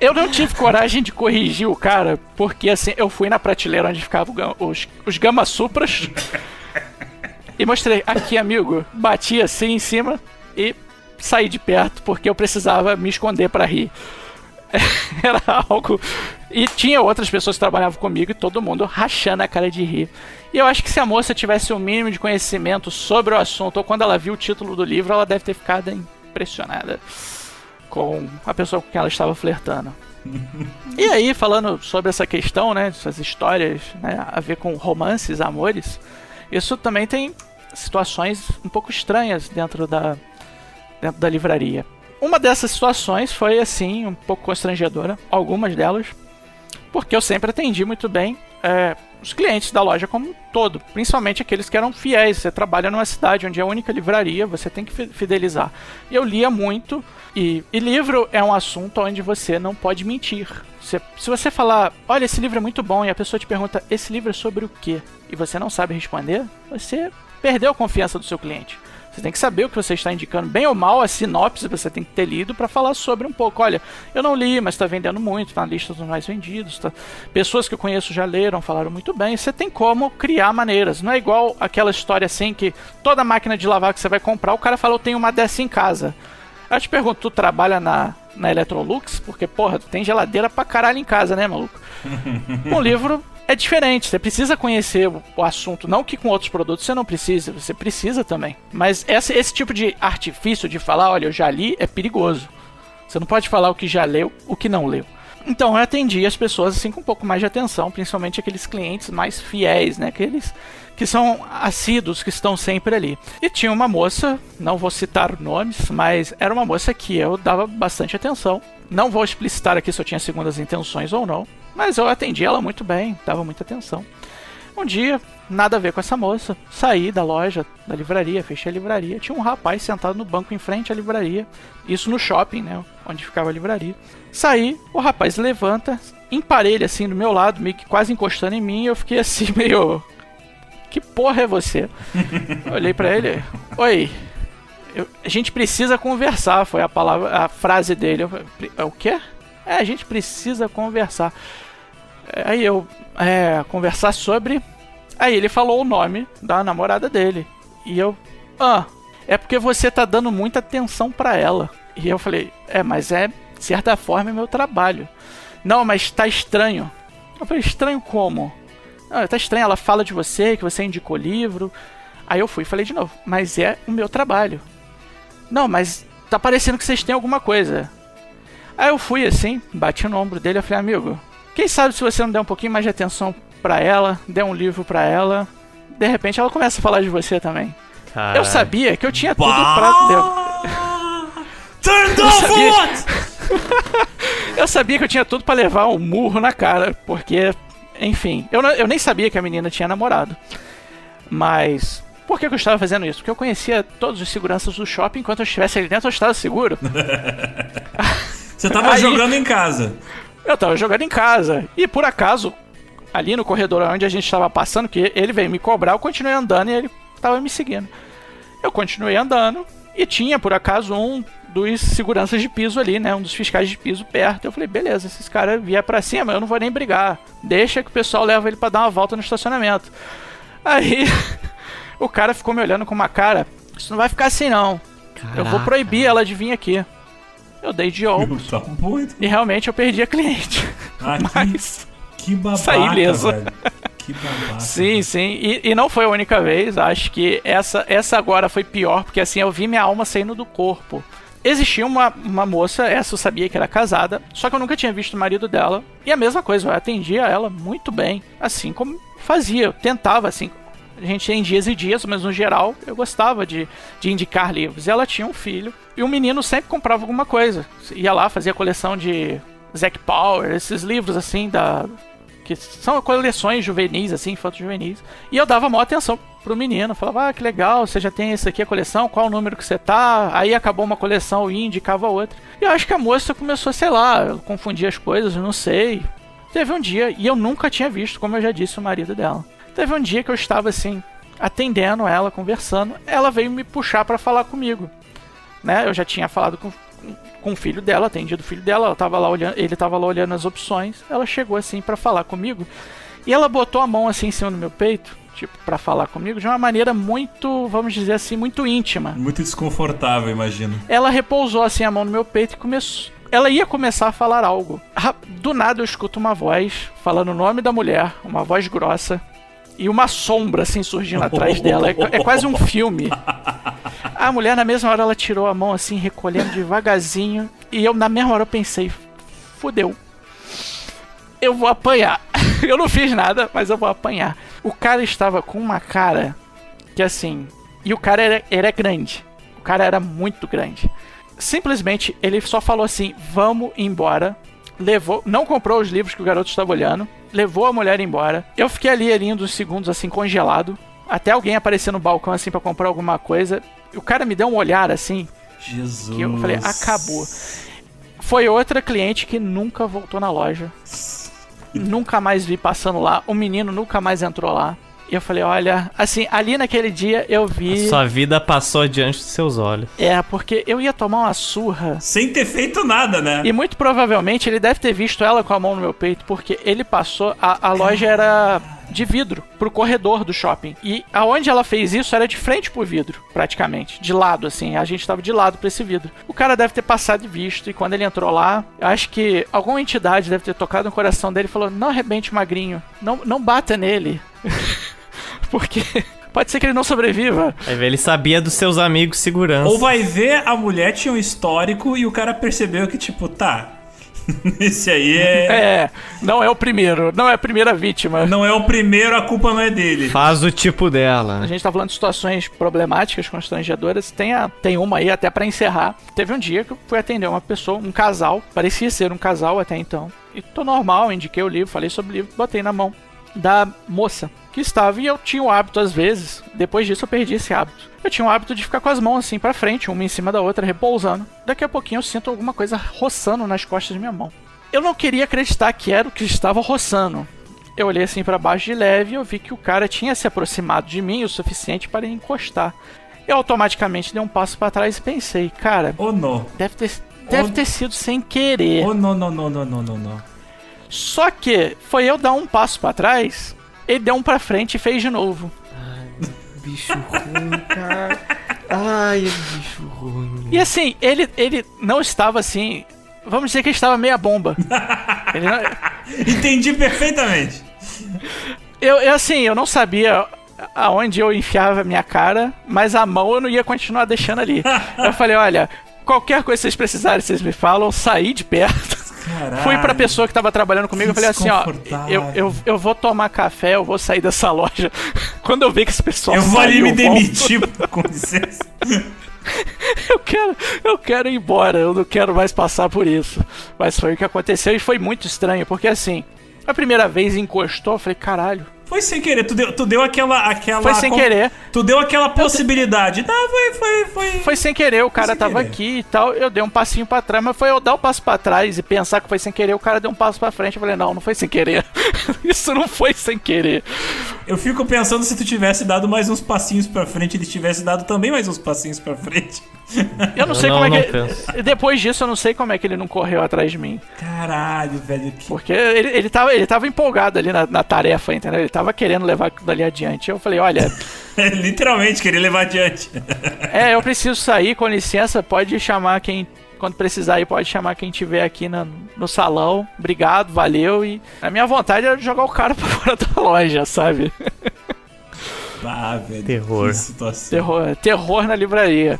Eu não tive coragem de corrigir o cara, porque assim, eu fui na prateleira onde ficavam os, os Gama Supras e mostrei, aqui amigo, bati assim em cima e saí de perto, porque eu precisava me esconder para rir. Era algo. E tinha outras pessoas que trabalhavam comigo e todo mundo rachando a cara de rir. E eu acho que se a moça tivesse o mínimo de conhecimento sobre o assunto, ou quando ela viu o título do livro, ela deve ter ficado impressionada com a pessoa com quem ela estava flertando. e aí, falando sobre essa questão, né, essas histórias né, a ver com romances, amores, isso também tem situações um pouco estranhas dentro da, dentro da livraria. Uma dessas situações foi assim, um pouco constrangedora, algumas delas, porque eu sempre atendi muito bem é, os clientes da loja como um todo, principalmente aqueles que eram fiéis. Você trabalha numa cidade onde é a única livraria, você tem que fidelizar. E eu lia muito, e, e livro é um assunto onde você não pode mentir. Você, se você falar, olha, esse livro é muito bom, e a pessoa te pergunta, esse livro é sobre o quê? E você não sabe responder, você perdeu a confiança do seu cliente. Você tem que saber o que você está indicando, bem ou mal, a sinopse você tem que ter lido para falar sobre um pouco. Olha, eu não li, mas está vendendo muito, está na lista dos mais vendidos. Tá... Pessoas que eu conheço já leram, falaram muito bem. Você tem como criar maneiras. Não é igual aquela história assim que toda máquina de lavar que você vai comprar, o cara falou, eu tenho uma dessa em casa. Eu te pergunto, tu trabalha na, na Electrolux? Porque, porra, tu tem geladeira pra caralho em casa, né, maluco? um livro é diferente. Você precisa conhecer o assunto. Não que com outros produtos você não precisa, você precisa também. Mas esse, esse tipo de artifício de falar, olha, eu já li, é perigoso. Você não pode falar o que já leu, o que não leu. Então eu atendi as pessoas assim com um pouco mais de atenção, principalmente aqueles clientes mais fiéis, né? Aqueles que são assíduos, que estão sempre ali. E tinha uma moça, não vou citar nomes, mas era uma moça que eu dava bastante atenção. Não vou explicitar aqui se eu tinha segundas intenções ou não, mas eu atendi ela muito bem, dava muita atenção. Um dia, nada a ver com essa moça, saí da loja, da livraria, fechei a livraria. Tinha um rapaz sentado no banco em frente à livraria, isso no shopping, né, onde ficava a livraria. Saí, o rapaz levanta, emparelha assim do meu lado, meio que quase encostando em mim, eu fiquei assim meio que porra é você? Olhei para ele, oi, eu, a gente precisa conversar, foi a palavra, a frase dele. Eu, o quê? É, a gente precisa conversar. Aí eu, é, conversar sobre. Aí ele falou o nome da namorada dele. E eu, ah, é porque você tá dando muita atenção para ela. E eu falei, é, mas é, de certa forma, é meu trabalho. Não, mas tá estranho. Eu falei, estranho como? Não, tá estranho, ela fala de você, que você indicou livro. Aí eu fui e falei de novo, mas é o meu trabalho. Não, mas tá parecendo que vocês têm alguma coisa. Aí eu fui assim, bati no ombro dele e falei, amigo, quem sabe se você não der um pouquinho mais de atenção para ela, der um livro para ela, de repente ela começa a falar de você também. Eu sabia que eu tinha tudo pra. Turn eu sabia... eu sabia que eu tinha tudo para levar um murro na cara, porque, enfim, eu, não, eu nem sabia que a menina tinha namorado. Mas por que eu estava fazendo isso? Porque eu conhecia todos os seguranças do shopping, enquanto eu estivesse ali dentro eu estava seguro. Você estava jogando em casa. Eu tava jogando em casa. E por acaso, ali no corredor onde a gente estava passando, que ele veio me cobrar, eu continuei andando e ele tava me seguindo. Eu continuei andando e tinha, por acaso, um dos seguranças de piso ali, né? Um dos fiscais de piso perto. Eu falei, beleza, esses caras vier pra cima, eu não vou nem brigar. Deixa que o pessoal leva ele para dar uma volta no estacionamento. Aí o cara ficou me olhando com uma cara. Isso não vai ficar assim não. Caraca. Eu vou proibir ela de vir aqui. Eu dei de ombros. Tá e realmente eu perdi a cliente. Ah, Mas. Que, que babaca, saí ileso. Que babaca. Sim, sim. E, e, não foi a única vez. Acho que essa, essa agora foi pior, porque assim eu vi minha alma saindo do corpo. Existia uma, uma moça, essa eu sabia que era casada, só que eu nunca tinha visto o marido dela. E a mesma coisa, eu atendia ela muito bem, assim como fazia, eu tentava, assim, a gente tem dias e dias, mas no geral eu gostava de, de indicar livros. E ela tinha um filho, e o menino sempre comprava alguma coisa. Ia lá, fazia coleção de Zack Power, esses livros assim da. Que são coleções juvenis, assim, fotos juvenis. E eu dava maior atenção pro menino. Falava, ah, que legal, você já tem esse aqui a coleção, qual o número que você tá? Aí acabou uma coleção e indicava outra. E eu acho que a moça começou, sei lá, confundir as coisas, eu não sei. Teve um dia, e eu nunca tinha visto, como eu já disse, o marido dela. Teve um dia que eu estava assim, atendendo ela, conversando, ela veio me puxar para falar comigo. Né? Eu já tinha falado com, com o filho dela, atendido o filho dela, ela tava lá olhando, ele estava lá olhando as opções. Ela chegou assim para falar comigo e ela botou a mão assim em cima do meu peito, tipo, para falar comigo de uma maneira muito, vamos dizer assim, muito íntima. Muito desconfortável, imagino. Ela repousou assim a mão no meu peito e começou ela ia começar a falar algo. Do nada eu escuto uma voz falando o nome da mulher, uma voz grossa, e uma sombra assim surgindo atrás dela. É, é quase um filme. A mulher, na mesma hora, ela tirou a mão assim, recolhendo devagarzinho, e eu, na mesma hora, eu pensei: fudeu. Eu vou apanhar. Eu não fiz nada, mas eu vou apanhar. O cara estava com uma cara que assim. E o cara era, era grande. O cara era muito grande. Simplesmente ele só falou assim: vamos embora. Levou, não comprou os livros que o garoto estava olhando. Levou a mulher embora. Eu fiquei ali, ali uns segundos assim, congelado. Até alguém aparecer no balcão assim para comprar alguma coisa. O cara me deu um olhar assim. Jesus. Que eu falei, acabou. Foi outra cliente que nunca voltou na loja. nunca mais vi passando lá. O menino nunca mais entrou lá. E eu falei, olha, assim, ali naquele dia eu vi. Sua vida passou diante dos seus olhos. É, porque eu ia tomar uma surra. Sem ter feito nada, né? E muito provavelmente ele deve ter visto ela com a mão no meu peito, porque ele passou. A, a loja era de vidro pro corredor do shopping. E aonde ela fez isso era de frente pro vidro, praticamente. De lado, assim. A gente tava de lado pra esse vidro. O cara deve ter passado e visto. E quando ele entrou lá, eu acho que alguma entidade deve ter tocado no coração dele e falou: Não arrebente magrinho. Não, não bata nele. porque. Pode ser que ele não sobreviva. Aí ele sabia dos seus amigos segurança. Ou vai ver, a mulher tinha um histórico e o cara percebeu que, tipo, tá. Esse aí é. É, não é o primeiro, não é a primeira vítima. Não é o primeiro, a culpa não é dele. Faz o tipo dela. A gente tá falando de situações problemáticas, constrangedoras. Tem, a, tem uma aí, até pra encerrar. Teve um dia que eu fui atender uma pessoa, um casal. Parecia ser um casal até então. E tô normal, indiquei o livro, falei sobre o livro, botei na mão da moça que estava. E eu tinha o hábito, às vezes, depois disso eu perdi esse hábito. Eu tinha o hábito de ficar com as mãos assim pra frente, uma em cima da outra, repousando. Daqui a pouquinho eu sinto alguma coisa roçando nas costas da minha mão. Eu não queria acreditar que era o que estava roçando. Eu olhei assim pra baixo de leve e eu vi que o cara tinha se aproximado de mim o suficiente para encostar. Eu automaticamente dei um passo pra trás e pensei, cara, Ou não. deve ter, deve Oh. ter sido sem querer. Ou não, não, não, não, não, não, não. Só que foi eu dar um passo pra trás, ele deu um pra frente e fez de novo. Bicho ruim, cara. Ai, bicho ruim. E assim, ele, ele não estava assim. Vamos dizer que ele estava meia bomba. Não- Entendi perfeitamente. eu, eu, assim, eu não sabia aonde eu enfiava a minha cara, mas a mão eu não ia continuar deixando ali. Eu falei, olha, qualquer coisa que vocês precisarem, vocês me falam, saí de perto. Caralho. Fui pra pessoa que tava trabalhando comigo e falei assim, ó, eu, eu, eu vou tomar café, eu vou sair dessa loja. Quando eu ver que esse pessoal Eu vou ali me demitir, com licença. Eu quero, eu quero ir embora, eu não quero mais passar por isso. Mas foi o que aconteceu e foi muito estranho, porque assim, a primeira vez encostou, eu falei, caralho, Foi sem querer, tu deu, tu deu aquela, aquela. foi sem com- querer. Tu deu aquela possibilidade. Não, foi, foi, foi. Foi sem querer, o cara tava querer. aqui e tal. Eu dei um passinho pra trás, mas foi eu dar o passo pra trás e pensar que foi sem querer. O cara deu um passo pra frente. Eu falei, não, não foi sem querer. Isso não foi sem querer. Eu fico pensando se tu tivesse dado mais uns passinhos pra frente, ele tivesse dado também mais uns passinhos pra frente. Eu não Eu sei não- como é não que. penso. Depois disso, eu não sei como é que ele não correu atrás de mim. Caralho, velho. Que... Porque ele, ele, tava, ele tava empolgado ali na, na tarefa, entendeu? Ele tava querendo levar aquilo dali adiante. Eu falei, olha, Literalmente, querer levar adiante. é, eu preciso sair, com licença, pode chamar quem. Quando precisar aí, pode chamar quem tiver aqui na- no salão. Obrigado, valeu. E a minha vontade era jogar o cara pra fora da loja, sabe? Ah, velho. Terror. Que situação. Terror, terror na livraria.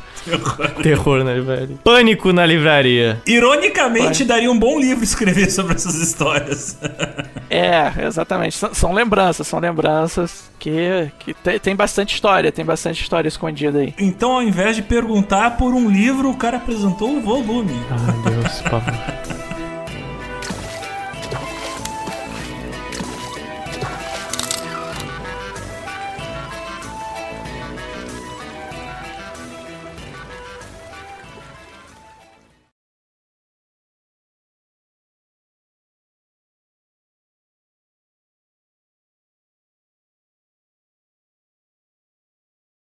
Terror na livraria. Pânico na livraria. Ironicamente, daria um bom livro escrever sobre essas histórias. É, exatamente. São, são lembranças, são lembranças que, que te- tem bastante história, tem bastante história escondida aí. Então, ao invés de perguntar por um livro, o cara apresentou um volume. Ai, Deus, por favor.